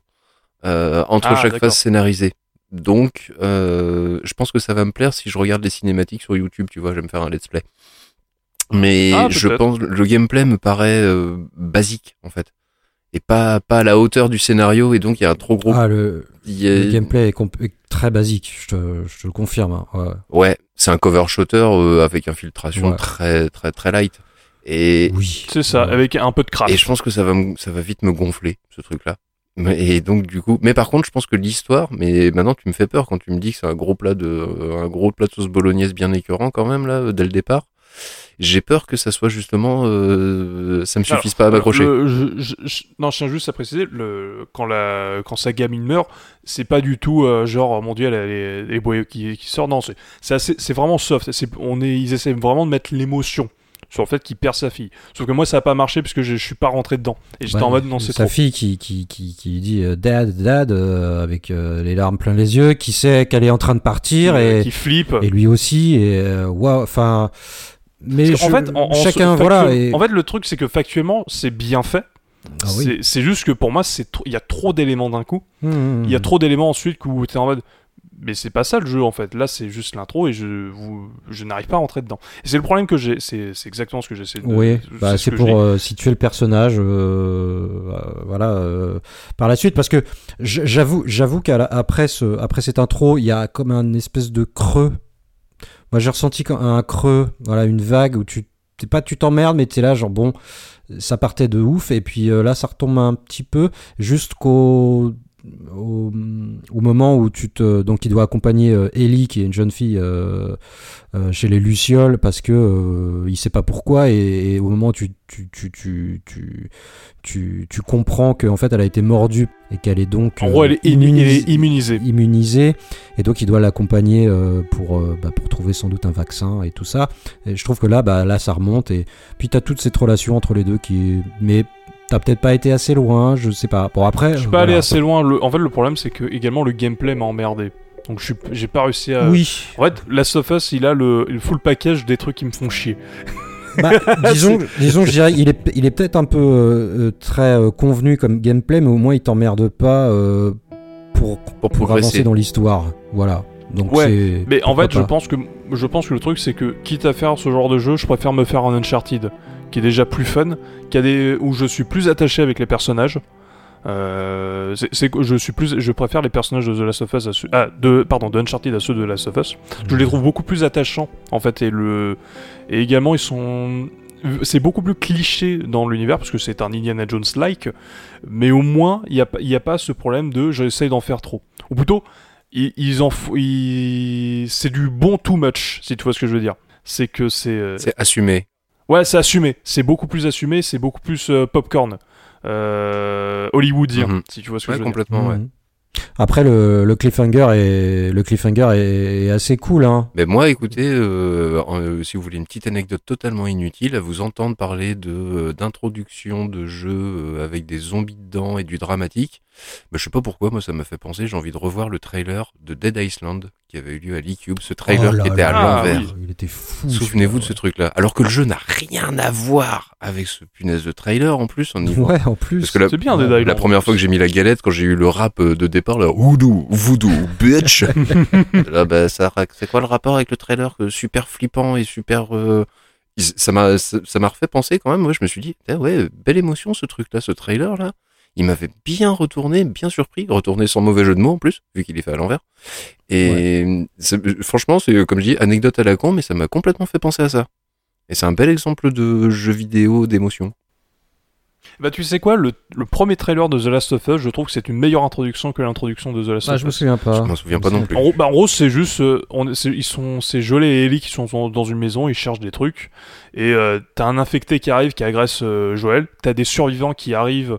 [SPEAKER 2] entre
[SPEAKER 3] Ah,
[SPEAKER 2] chaque phase scénarisée. Donc, euh, je pense que ça va me plaire si je regarde les cinématiques sur YouTube, tu vois, je vais me faire un let's play. Mais
[SPEAKER 3] Ah,
[SPEAKER 2] je pense le gameplay me paraît euh, basique en fait et pas pas à la hauteur du scénario et donc il y a un trop gros
[SPEAKER 1] Ah, le, le gameplay est, très basique, je te, je te le confirme. hein, ouais.
[SPEAKER 2] ouais c'est un cover shooter euh, avec infiltration
[SPEAKER 1] Ouais.
[SPEAKER 2] très très très light et
[SPEAKER 1] Oui.
[SPEAKER 3] C'est ça,
[SPEAKER 1] Ouais.
[SPEAKER 3] avec un peu de crash.
[SPEAKER 2] et je pense que ça va me- ça va vite me gonfler ce truc là et donc du coup mais par contre je pense que l'histoire mais maintenant tu me fais peur quand tu me dis que c'est un gros plat de un gros plat de sauce bolognaise bien écœurant quand même là dès le départ j'ai peur que ça soit justement euh, ça me
[SPEAKER 3] Alors,
[SPEAKER 2] suffise pas à m'accrocher
[SPEAKER 3] non, je tiens juste à préciser, le, quand, la, quand sa gamine meurt, c'est pas du tout euh, genre, oh mon dieu, elle a les, les boyaux qui, qui sortent. Non, c'est c'est vraiment soft. On est, ils essaient vraiment de mettre l'émotion sur le fait qu'il perd sa fille. Sauf que moi, ça a pas marché parce que je, je suis pas rentré dedans. Et j'étais
[SPEAKER 1] Ouais,
[SPEAKER 3] en mode, non, c'est
[SPEAKER 1] sa
[SPEAKER 3] trop.
[SPEAKER 1] fille qui, qui, qui, qui dit euh, Dad, Dad, euh, avec euh, les larmes plein les yeux, qui sait qu'elle est en train de partir et,
[SPEAKER 3] qui flippe.
[SPEAKER 1] et lui aussi. Et waouh, enfin. Mais
[SPEAKER 3] fait, en- en-
[SPEAKER 1] chacun,
[SPEAKER 3] factu-
[SPEAKER 1] voilà. Et...
[SPEAKER 3] En fait, le truc, c'est que factuellement, c'est bien fait.
[SPEAKER 1] Ah.
[SPEAKER 3] C'est- juste que pour moi, il y a trop d'éléments d'un coup.
[SPEAKER 1] Mmh, mmh,
[SPEAKER 3] Il y a
[SPEAKER 1] mmh.
[SPEAKER 3] trop d'éléments ensuite où t'es en mode. Mais c'est pas ça le jeu en fait. Là, c'est juste l'intro et je, vous, je n'arrive pas à rentrer dedans. Et c'est le problème que j'ai. C'est exactement ce que j'essaie de.
[SPEAKER 1] Oui, bah,
[SPEAKER 3] ce
[SPEAKER 1] c'est
[SPEAKER 3] que
[SPEAKER 1] pour euh, situer le personnage, euh, euh, voilà, euh, par la suite, parce que j'avoue, j'avoue qu'après ce, après cette intro, il y a comme un espèce de creux. Moi, j'ai ressenti un creux, voilà, une vague où tu, t'es pas, tu t'emmerdes, mais t'es là, genre bon, ça partait de ouf, et puis là, ça retombe un petit peu jusqu'au au, au moment où tu te donc il doit accompagner euh, Ellie qui est une jeune fille euh, euh, chez les lucioles parce que il sait pas pourquoi et, et au moment où tu tu tu tu tu tu, tu comprends qu'en fait elle a été mordue et qu'elle est donc
[SPEAKER 3] En gros, elle est,
[SPEAKER 1] immunisée-
[SPEAKER 3] immunisée.
[SPEAKER 1] immunisée. Et donc il doit l'accompagner pour bah, pour trouver sans doute un vaccin et tout ça. Et je trouve que là bah là ça remonte et puis t'as toute cette relation entre les deux qui mais t'as peut-être pas été assez loin je sais pas bon après
[SPEAKER 3] Je suis pas allé assez loin. Le- En fait, le problème, c'est que également le gameplay m'a emmerdé. Donc, je suis- j'ai pas réussi à.
[SPEAKER 1] oui
[SPEAKER 3] En fait, Last of Us, il a le, le full package des trucs qui me font chier. [LAUGHS]
[SPEAKER 1] Bah, disons, disons, je dirais, il est, il est peut-être un peu euh, euh, très euh, convenu comme gameplay, mais au moins il t'emmerde pas euh, pour,
[SPEAKER 2] pour
[SPEAKER 1] pour avancer
[SPEAKER 2] progresser
[SPEAKER 1] dans l'histoire. Voilà. Donc
[SPEAKER 3] Ouais,
[SPEAKER 1] c'est.
[SPEAKER 3] Mais en fait, je pense que je pense que le truc c'est que quitte à faire ce genre de jeu, je préfère me faire un Uncharted qui est déjà plus fun, qui a des où je suis plus attaché avec les personnages. Euh, c'est que je suis plus, je préfère les personnages de The Last of Us à ceux, ah, de pardon de Uncharted à ceux de Last of Us. Je les trouve beaucoup plus attachants en fait et le et également ils sont c'est beaucoup plus cliché dans l'univers parce que c'est un Indiana Jones like, mais au moins il n'y a, y a pas ce problème de j'essaye d'en faire trop. Ou plutôt ils, ils en ils- c'est du bon too much si tu vois ce que je veux dire. C'est que c'est euh,
[SPEAKER 2] c'est assumé
[SPEAKER 3] Ouais, c'est assumé. C'est beaucoup plus assumé. C'est beaucoup plus euh, popcorn. Euh, hollywoodien,
[SPEAKER 2] Mhm.
[SPEAKER 3] si tu vois ce que
[SPEAKER 2] Ouais,
[SPEAKER 3] je veux dire.
[SPEAKER 2] complètement, ouais.
[SPEAKER 1] Mhm. Après, le, le cliffhanger est le cliffhanger est, assez cool, hein.
[SPEAKER 2] Mais moi, écoutez, euh, euh, si vous voulez une petite anecdote totalement inutile, à vous entendre parler de euh, d'introduction de jeux avec des zombies dedans et du dramatique, bah, je sais pas pourquoi, moi ça m'a fait penser, j'ai envie de revoir le trailer de Dead Island qui avait eu lieu à l'E-Cube, ce trailer
[SPEAKER 1] Oh là
[SPEAKER 2] qui était à l'envers.
[SPEAKER 3] Ah oui.
[SPEAKER 1] Il était fou.
[SPEAKER 2] Souvenez-vous de ce truc-là. Alors que le jeu n'a rien à voir avec ce punaise de trailer en plus. On y voit.
[SPEAKER 1] Ouais, en plus.
[SPEAKER 2] Parce que la,
[SPEAKER 3] C'est bien, Island.
[SPEAKER 2] la première fois que j'ai mis la galette, quand j'ai eu le rap euh, de départ, là, voodoo, voodoo, bitch. [LAUGHS] là, bah, ça, c'est quoi le rapport avec le trailer super flippant et super. euh, ça m'a, ça m'a refait penser quand même. Moi, je me suis dit, eh ouais, belle émotion ce truc-là, ce trailer là. Il m'avait bien retourné, bien surpris, retourné sans mauvais jeu de mots en plus, vu qu'il est fait à l'envers. Et c'est- franchement, c'est comme je dis, anecdote à la con, mais ça m'a complètement fait penser à ça. Et c'est un bel exemple de jeu vidéo d'émotion.
[SPEAKER 3] Bah, tu sais quoi, le, le premier trailer de The Last of Us, je trouve que c'est une meilleure introduction que l'introduction de The Last
[SPEAKER 1] Ah,
[SPEAKER 3] of
[SPEAKER 1] je me
[SPEAKER 3] Us.
[SPEAKER 1] souviens pas.
[SPEAKER 2] Je m'en souviens pas non plus.
[SPEAKER 3] En gros, bah, en gros, c'est juste, euh, on, c'est- ils sont, c'est Joel et Ellie qui sont dans- dans une maison, ils cherchent des trucs, et euh, t'as un infecté qui arrive, qui agresse euh, Joel, t'as des survivants qui arrivent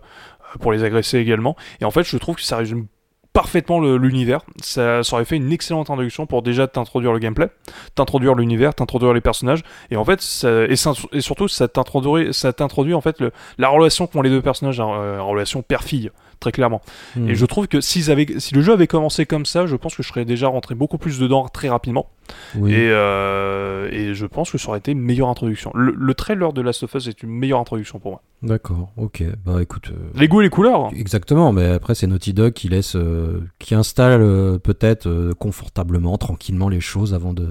[SPEAKER 3] pour les agresser également, et en fait, je trouve que ça résume parfaitement l'univers. Ça, aurait fait une excellente introduction pour déjà t'introduire le gameplay, t'introduire l'univers, t'introduire les personnages, et en fait, et, surtout, ça t'introduit, en fait la relation qu'ont les deux personnages, euh, la relation père-fille, très clairement.
[SPEAKER 1] Mhm.
[SPEAKER 3] Et je trouve que s'ils avaient, si le jeu avait commencé comme ça, je pense que je serais déjà rentré beaucoup plus dedans très rapidement.
[SPEAKER 1] Oui.
[SPEAKER 3] Et, euh, et je pense que ça aurait été une meilleure introduction. Le, le trailer de Last of Us est une meilleure introduction pour moi.
[SPEAKER 1] D'accord. Ok. Bah écoute. euh,
[SPEAKER 3] Les goûts et les couleurs. hein.
[SPEAKER 1] Exactement, mais après c'est Naughty Dog qui laisse, euh, qui installe euh, peut-être euh, confortablement, tranquillement les choses avant de,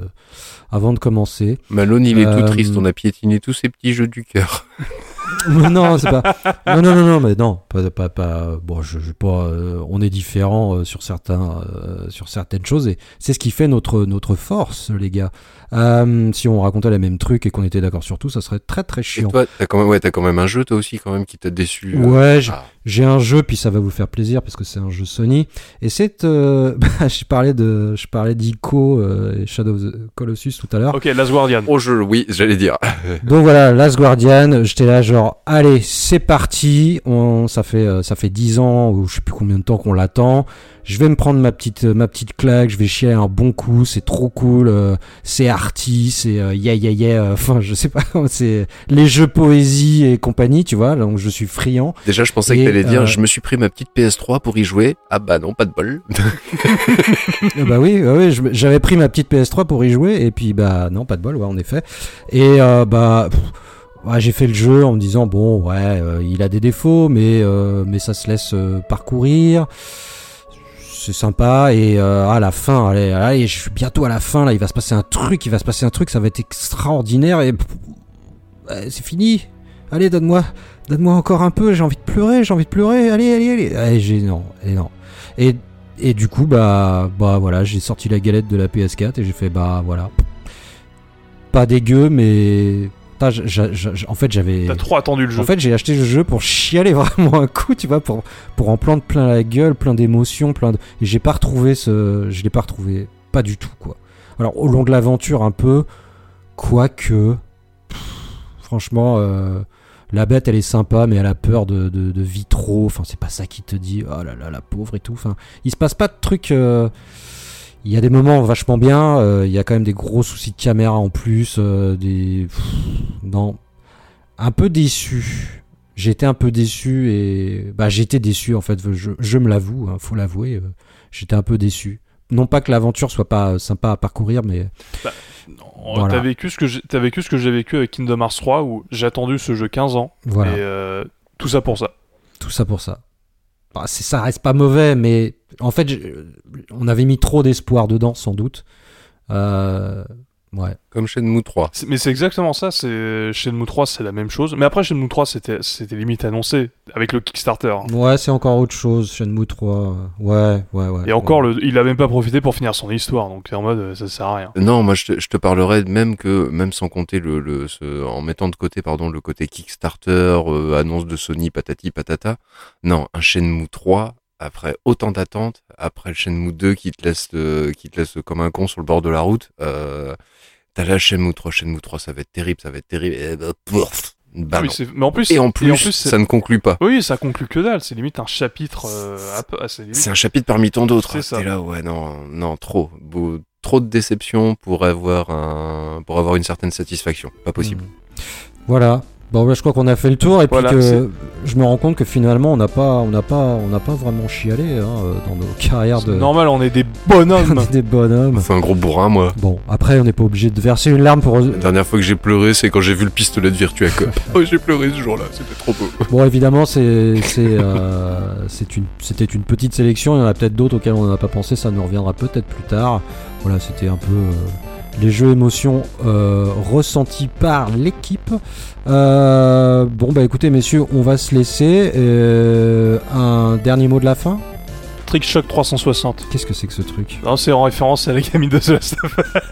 [SPEAKER 1] avant de commencer.
[SPEAKER 2] Malone, il est
[SPEAKER 1] Euh,
[SPEAKER 2] tout triste. On a piétiné tous ses petits jeux du cœur. [LAUGHS] [LAUGHS]
[SPEAKER 1] non, c'est pas. Non, non, non, non, mais non, pas, pas, pas. Bon, je, je pas. euh, on est différents euh, sur certains, euh, sur certaines choses et c'est ce qui fait notre notre force, les gars. Euh, si on racontait les mêmes trucs et qu'on était d'accord sur tout, ça serait très très
[SPEAKER 2] Et
[SPEAKER 1] chiant.
[SPEAKER 2] toi, t'as quand même, ouais, t'as quand même un jeu, toi aussi, quand même, qui t'a déçu. euh.
[SPEAKER 1] Ouais, j'ai-
[SPEAKER 2] Ah.
[SPEAKER 1] J'ai un jeu, puis ça va vous faire plaisir parce que c'est un jeu Sony. Et c'est, euh, [LAUGHS] bah, je parlais de, je parlais d'Ico euh, et Shadow of the Colossus tout à l'heure.
[SPEAKER 3] Ok, Last Guardian.
[SPEAKER 2] Oh, je, oui, j'allais dire. [LAUGHS]
[SPEAKER 1] Donc voilà, Last Guardian, j'étais là genre, allez, c'est parti. On, ça fait, euh, ça fait 10 ans ou je sais plus combien de temps qu'on l'attend. Je vais me prendre ma petite, ma petite claque. Je vais chier un bon coup. C'est trop cool. euh, c'est arty, c'est euh, yeah yeah yeah. euh, Enfin, je sais pas. C'est les jeux poésie et compagnie, tu vois. Donc je suis friand.
[SPEAKER 2] Déjà, je pensais
[SPEAKER 1] Et,
[SPEAKER 2] que t'allais dire,
[SPEAKER 1] euh,
[SPEAKER 2] je me suis pris ma petite PS3 pour y jouer. Ah bah non, pas de bol.
[SPEAKER 1] Euh, [LAUGHS] [LAUGHS] bah oui, je- j'avais pris ma petite PS3 pour y jouer et puis bah non, pas de bol, ouais, en effet. Et euh, bah pff, ouais, j'ai fait le jeu en me disant bon ouais, euh, il a des défauts, mais euh, mais ça se laisse euh, parcourir. C'est sympa et euh, à la fin, allez, allez, je suis bientôt à la fin là, il va se passer un truc, il va se passer un truc, ça va être extraordinaire et c'est fini. Allez, donne-moi, donne-moi encore un peu, j'ai envie de pleurer, j'ai envie de pleurer. Allez, allez, allez. J'ai non, et non. Et et du coup, bah, bah voilà, j'ai sorti la galette de la PS4 et j'ai fait, bah voilà. Pas dégueu, mais. En fait, j'avais.
[SPEAKER 3] T'as trop attendu le jeu.
[SPEAKER 1] En fait, j'ai acheté le jeu pour chialer [LAUGHS] vraiment un coup, tu vois, pour, pour en prendre plein la gueule, plein d'émotions, plein de. Et j'ai pas retrouvé ce. Je l'ai pas retrouvé. Pas du tout, quoi. Alors, au long de l'aventure, un peu. Quoique. Franchement, euh, la bête, elle est sympa, mais elle a peur de, de, de vitraux. Enfin, c'est pas ça qui te dit, oh là là, la pauvre et tout. Enfin, il se passe pas de trucs. euh, Il y a des moments vachement bien. euh, Il y a quand même des gros soucis de caméra en plus. euh, des. pff, non. Un peu déçu. J'étais un peu déçu et. Bah, j'étais déçu en fait. Je, je me l'avoue, hein, faut l'avouer. euh, J'étais un peu déçu. Non pas que l'aventure soit pas sympa à parcourir, mais.
[SPEAKER 3] Non,
[SPEAKER 1] Voilà.
[SPEAKER 3] T'as vécu ce que j'ai- vécu ce que j'ai vécu avec Kingdom Hearts 3 où j'ai attendu ce jeu 15 ans
[SPEAKER 1] Voilà.
[SPEAKER 3] et tout ça pour ça.
[SPEAKER 1] Tout ça pour ça. Bah, ça reste pas mauvais, mais en fait, on avait mis trop d'espoir dedans, sans doute. Euh, ouais.
[SPEAKER 2] Comme Shenmue 3.
[SPEAKER 3] C'est- Mais c'est exactement ça. C'est Shenmue 3, c'est la même chose. Mais après Shenmue 3, c'était c'était limite annoncé avec le Kickstarter. hein.
[SPEAKER 1] Ouais, c'est encore autre chose. Shenmue 3. Ouais, ouais, ouais.
[SPEAKER 3] Et encore,
[SPEAKER 1] ouais.
[SPEAKER 3] le, il a même pas profité pour finir son histoire, donc en mode ça sert à rien.
[SPEAKER 2] Non, moi je te, je te parlerais même que, même sans compter le, le ce- en mettant de côté, pardon, le côté Kickstarter, euh, annonce de Sony, patati patata. Non, un Shenmue 3, après autant d'attentes, après le Shenmue 2 qui te laisse, euh, qui te laisse comme un con sur le bord de la route, euh, t'as la Shenmue 3, Shenmue 3, ça va être terrible, ça va être terrible. Et bah, pouf, bah
[SPEAKER 3] Oui,
[SPEAKER 2] non.
[SPEAKER 3] c'est- mais en plus,
[SPEAKER 2] Et en plus, ça ne conclut pas.
[SPEAKER 3] oui, ça conclut que dalle. C'est limite un chapitre euh.
[SPEAKER 2] C'est un chapitre parmi tant d'autres.
[SPEAKER 3] C'est
[SPEAKER 2] là, ouais, non, non, trop. Beau- trop de déception pour avoir un, pour avoir une certaine satisfaction. Pas possible.
[SPEAKER 1] Voilà. Bon, bah, je crois qu'on a fait le tour et puis que je me rends compte que finalement on n'a pas, on n'a pas, on n'a pas vraiment chialé hein, euh, dans nos carrières
[SPEAKER 3] C'est
[SPEAKER 1] de
[SPEAKER 3] normal, on est des [LAUGHS]
[SPEAKER 1] on
[SPEAKER 3] bonhommes.
[SPEAKER 1] est des bonhommes.
[SPEAKER 2] C'est un gros bourrin, moi.
[SPEAKER 1] Bon, après on n'est pas obligé de verser une larme pour.
[SPEAKER 2] La dernière fois que j'ai pleuré, c'est quand j'ai vu le pistolet de Virtua Cop. [LAUGHS] oh, j'ai pleuré ce jour-là, c'était trop beau.
[SPEAKER 1] Bon, évidemment, c'est, c'est, euh, c'est une, c'était une petite sélection. Il y en a peut-être d'autres auxquels on n'a pas pensé. Ça nous reviendra peut-être plus tard. Voilà, c'était un peu euh, les jeux émotions euh, ressentis par l'équipe. Euh, bon, bah écoutez, messieurs, on va se laisser. Euh, un dernier mot de la fin?
[SPEAKER 3] Trick Shock 360.
[SPEAKER 1] Qu'est-ce que c'est que ce truc?
[SPEAKER 3] Non, c'est en référence à la gamine de The Last of [LAUGHS]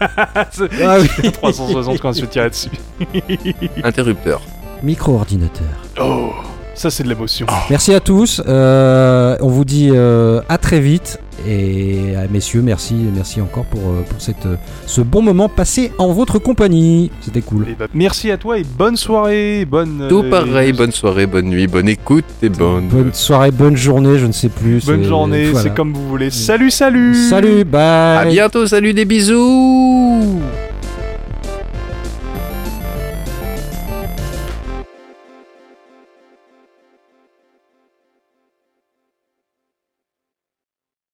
[SPEAKER 1] Ah oui. [LAUGHS]
[SPEAKER 3] 360 quand on se tirer dessus.
[SPEAKER 2] Interrupteur.
[SPEAKER 1] Micro-ordinateur.
[SPEAKER 3] Oh, ça c'est de l'émotion.
[SPEAKER 1] Merci à tous. Euh, on vous dit euh, à très vite. Et euh, messieurs, merci, merci encore pour, pour cette, ce bon moment passé en votre compagnie. C'était cool.
[SPEAKER 3] Et bah, merci à toi et bonne soirée, bonne.
[SPEAKER 2] Tout
[SPEAKER 3] euh,
[SPEAKER 2] pareil, bonne soirée, bonne nuit, bonne écoute et bonne.
[SPEAKER 1] Bonne soirée, bonne journée, je ne sais plus.
[SPEAKER 3] bonne journée,
[SPEAKER 1] voilà.
[SPEAKER 3] c'est comme vous voulez. Salut, salut.
[SPEAKER 1] Salut, bye.
[SPEAKER 2] À bientôt, salut des bisous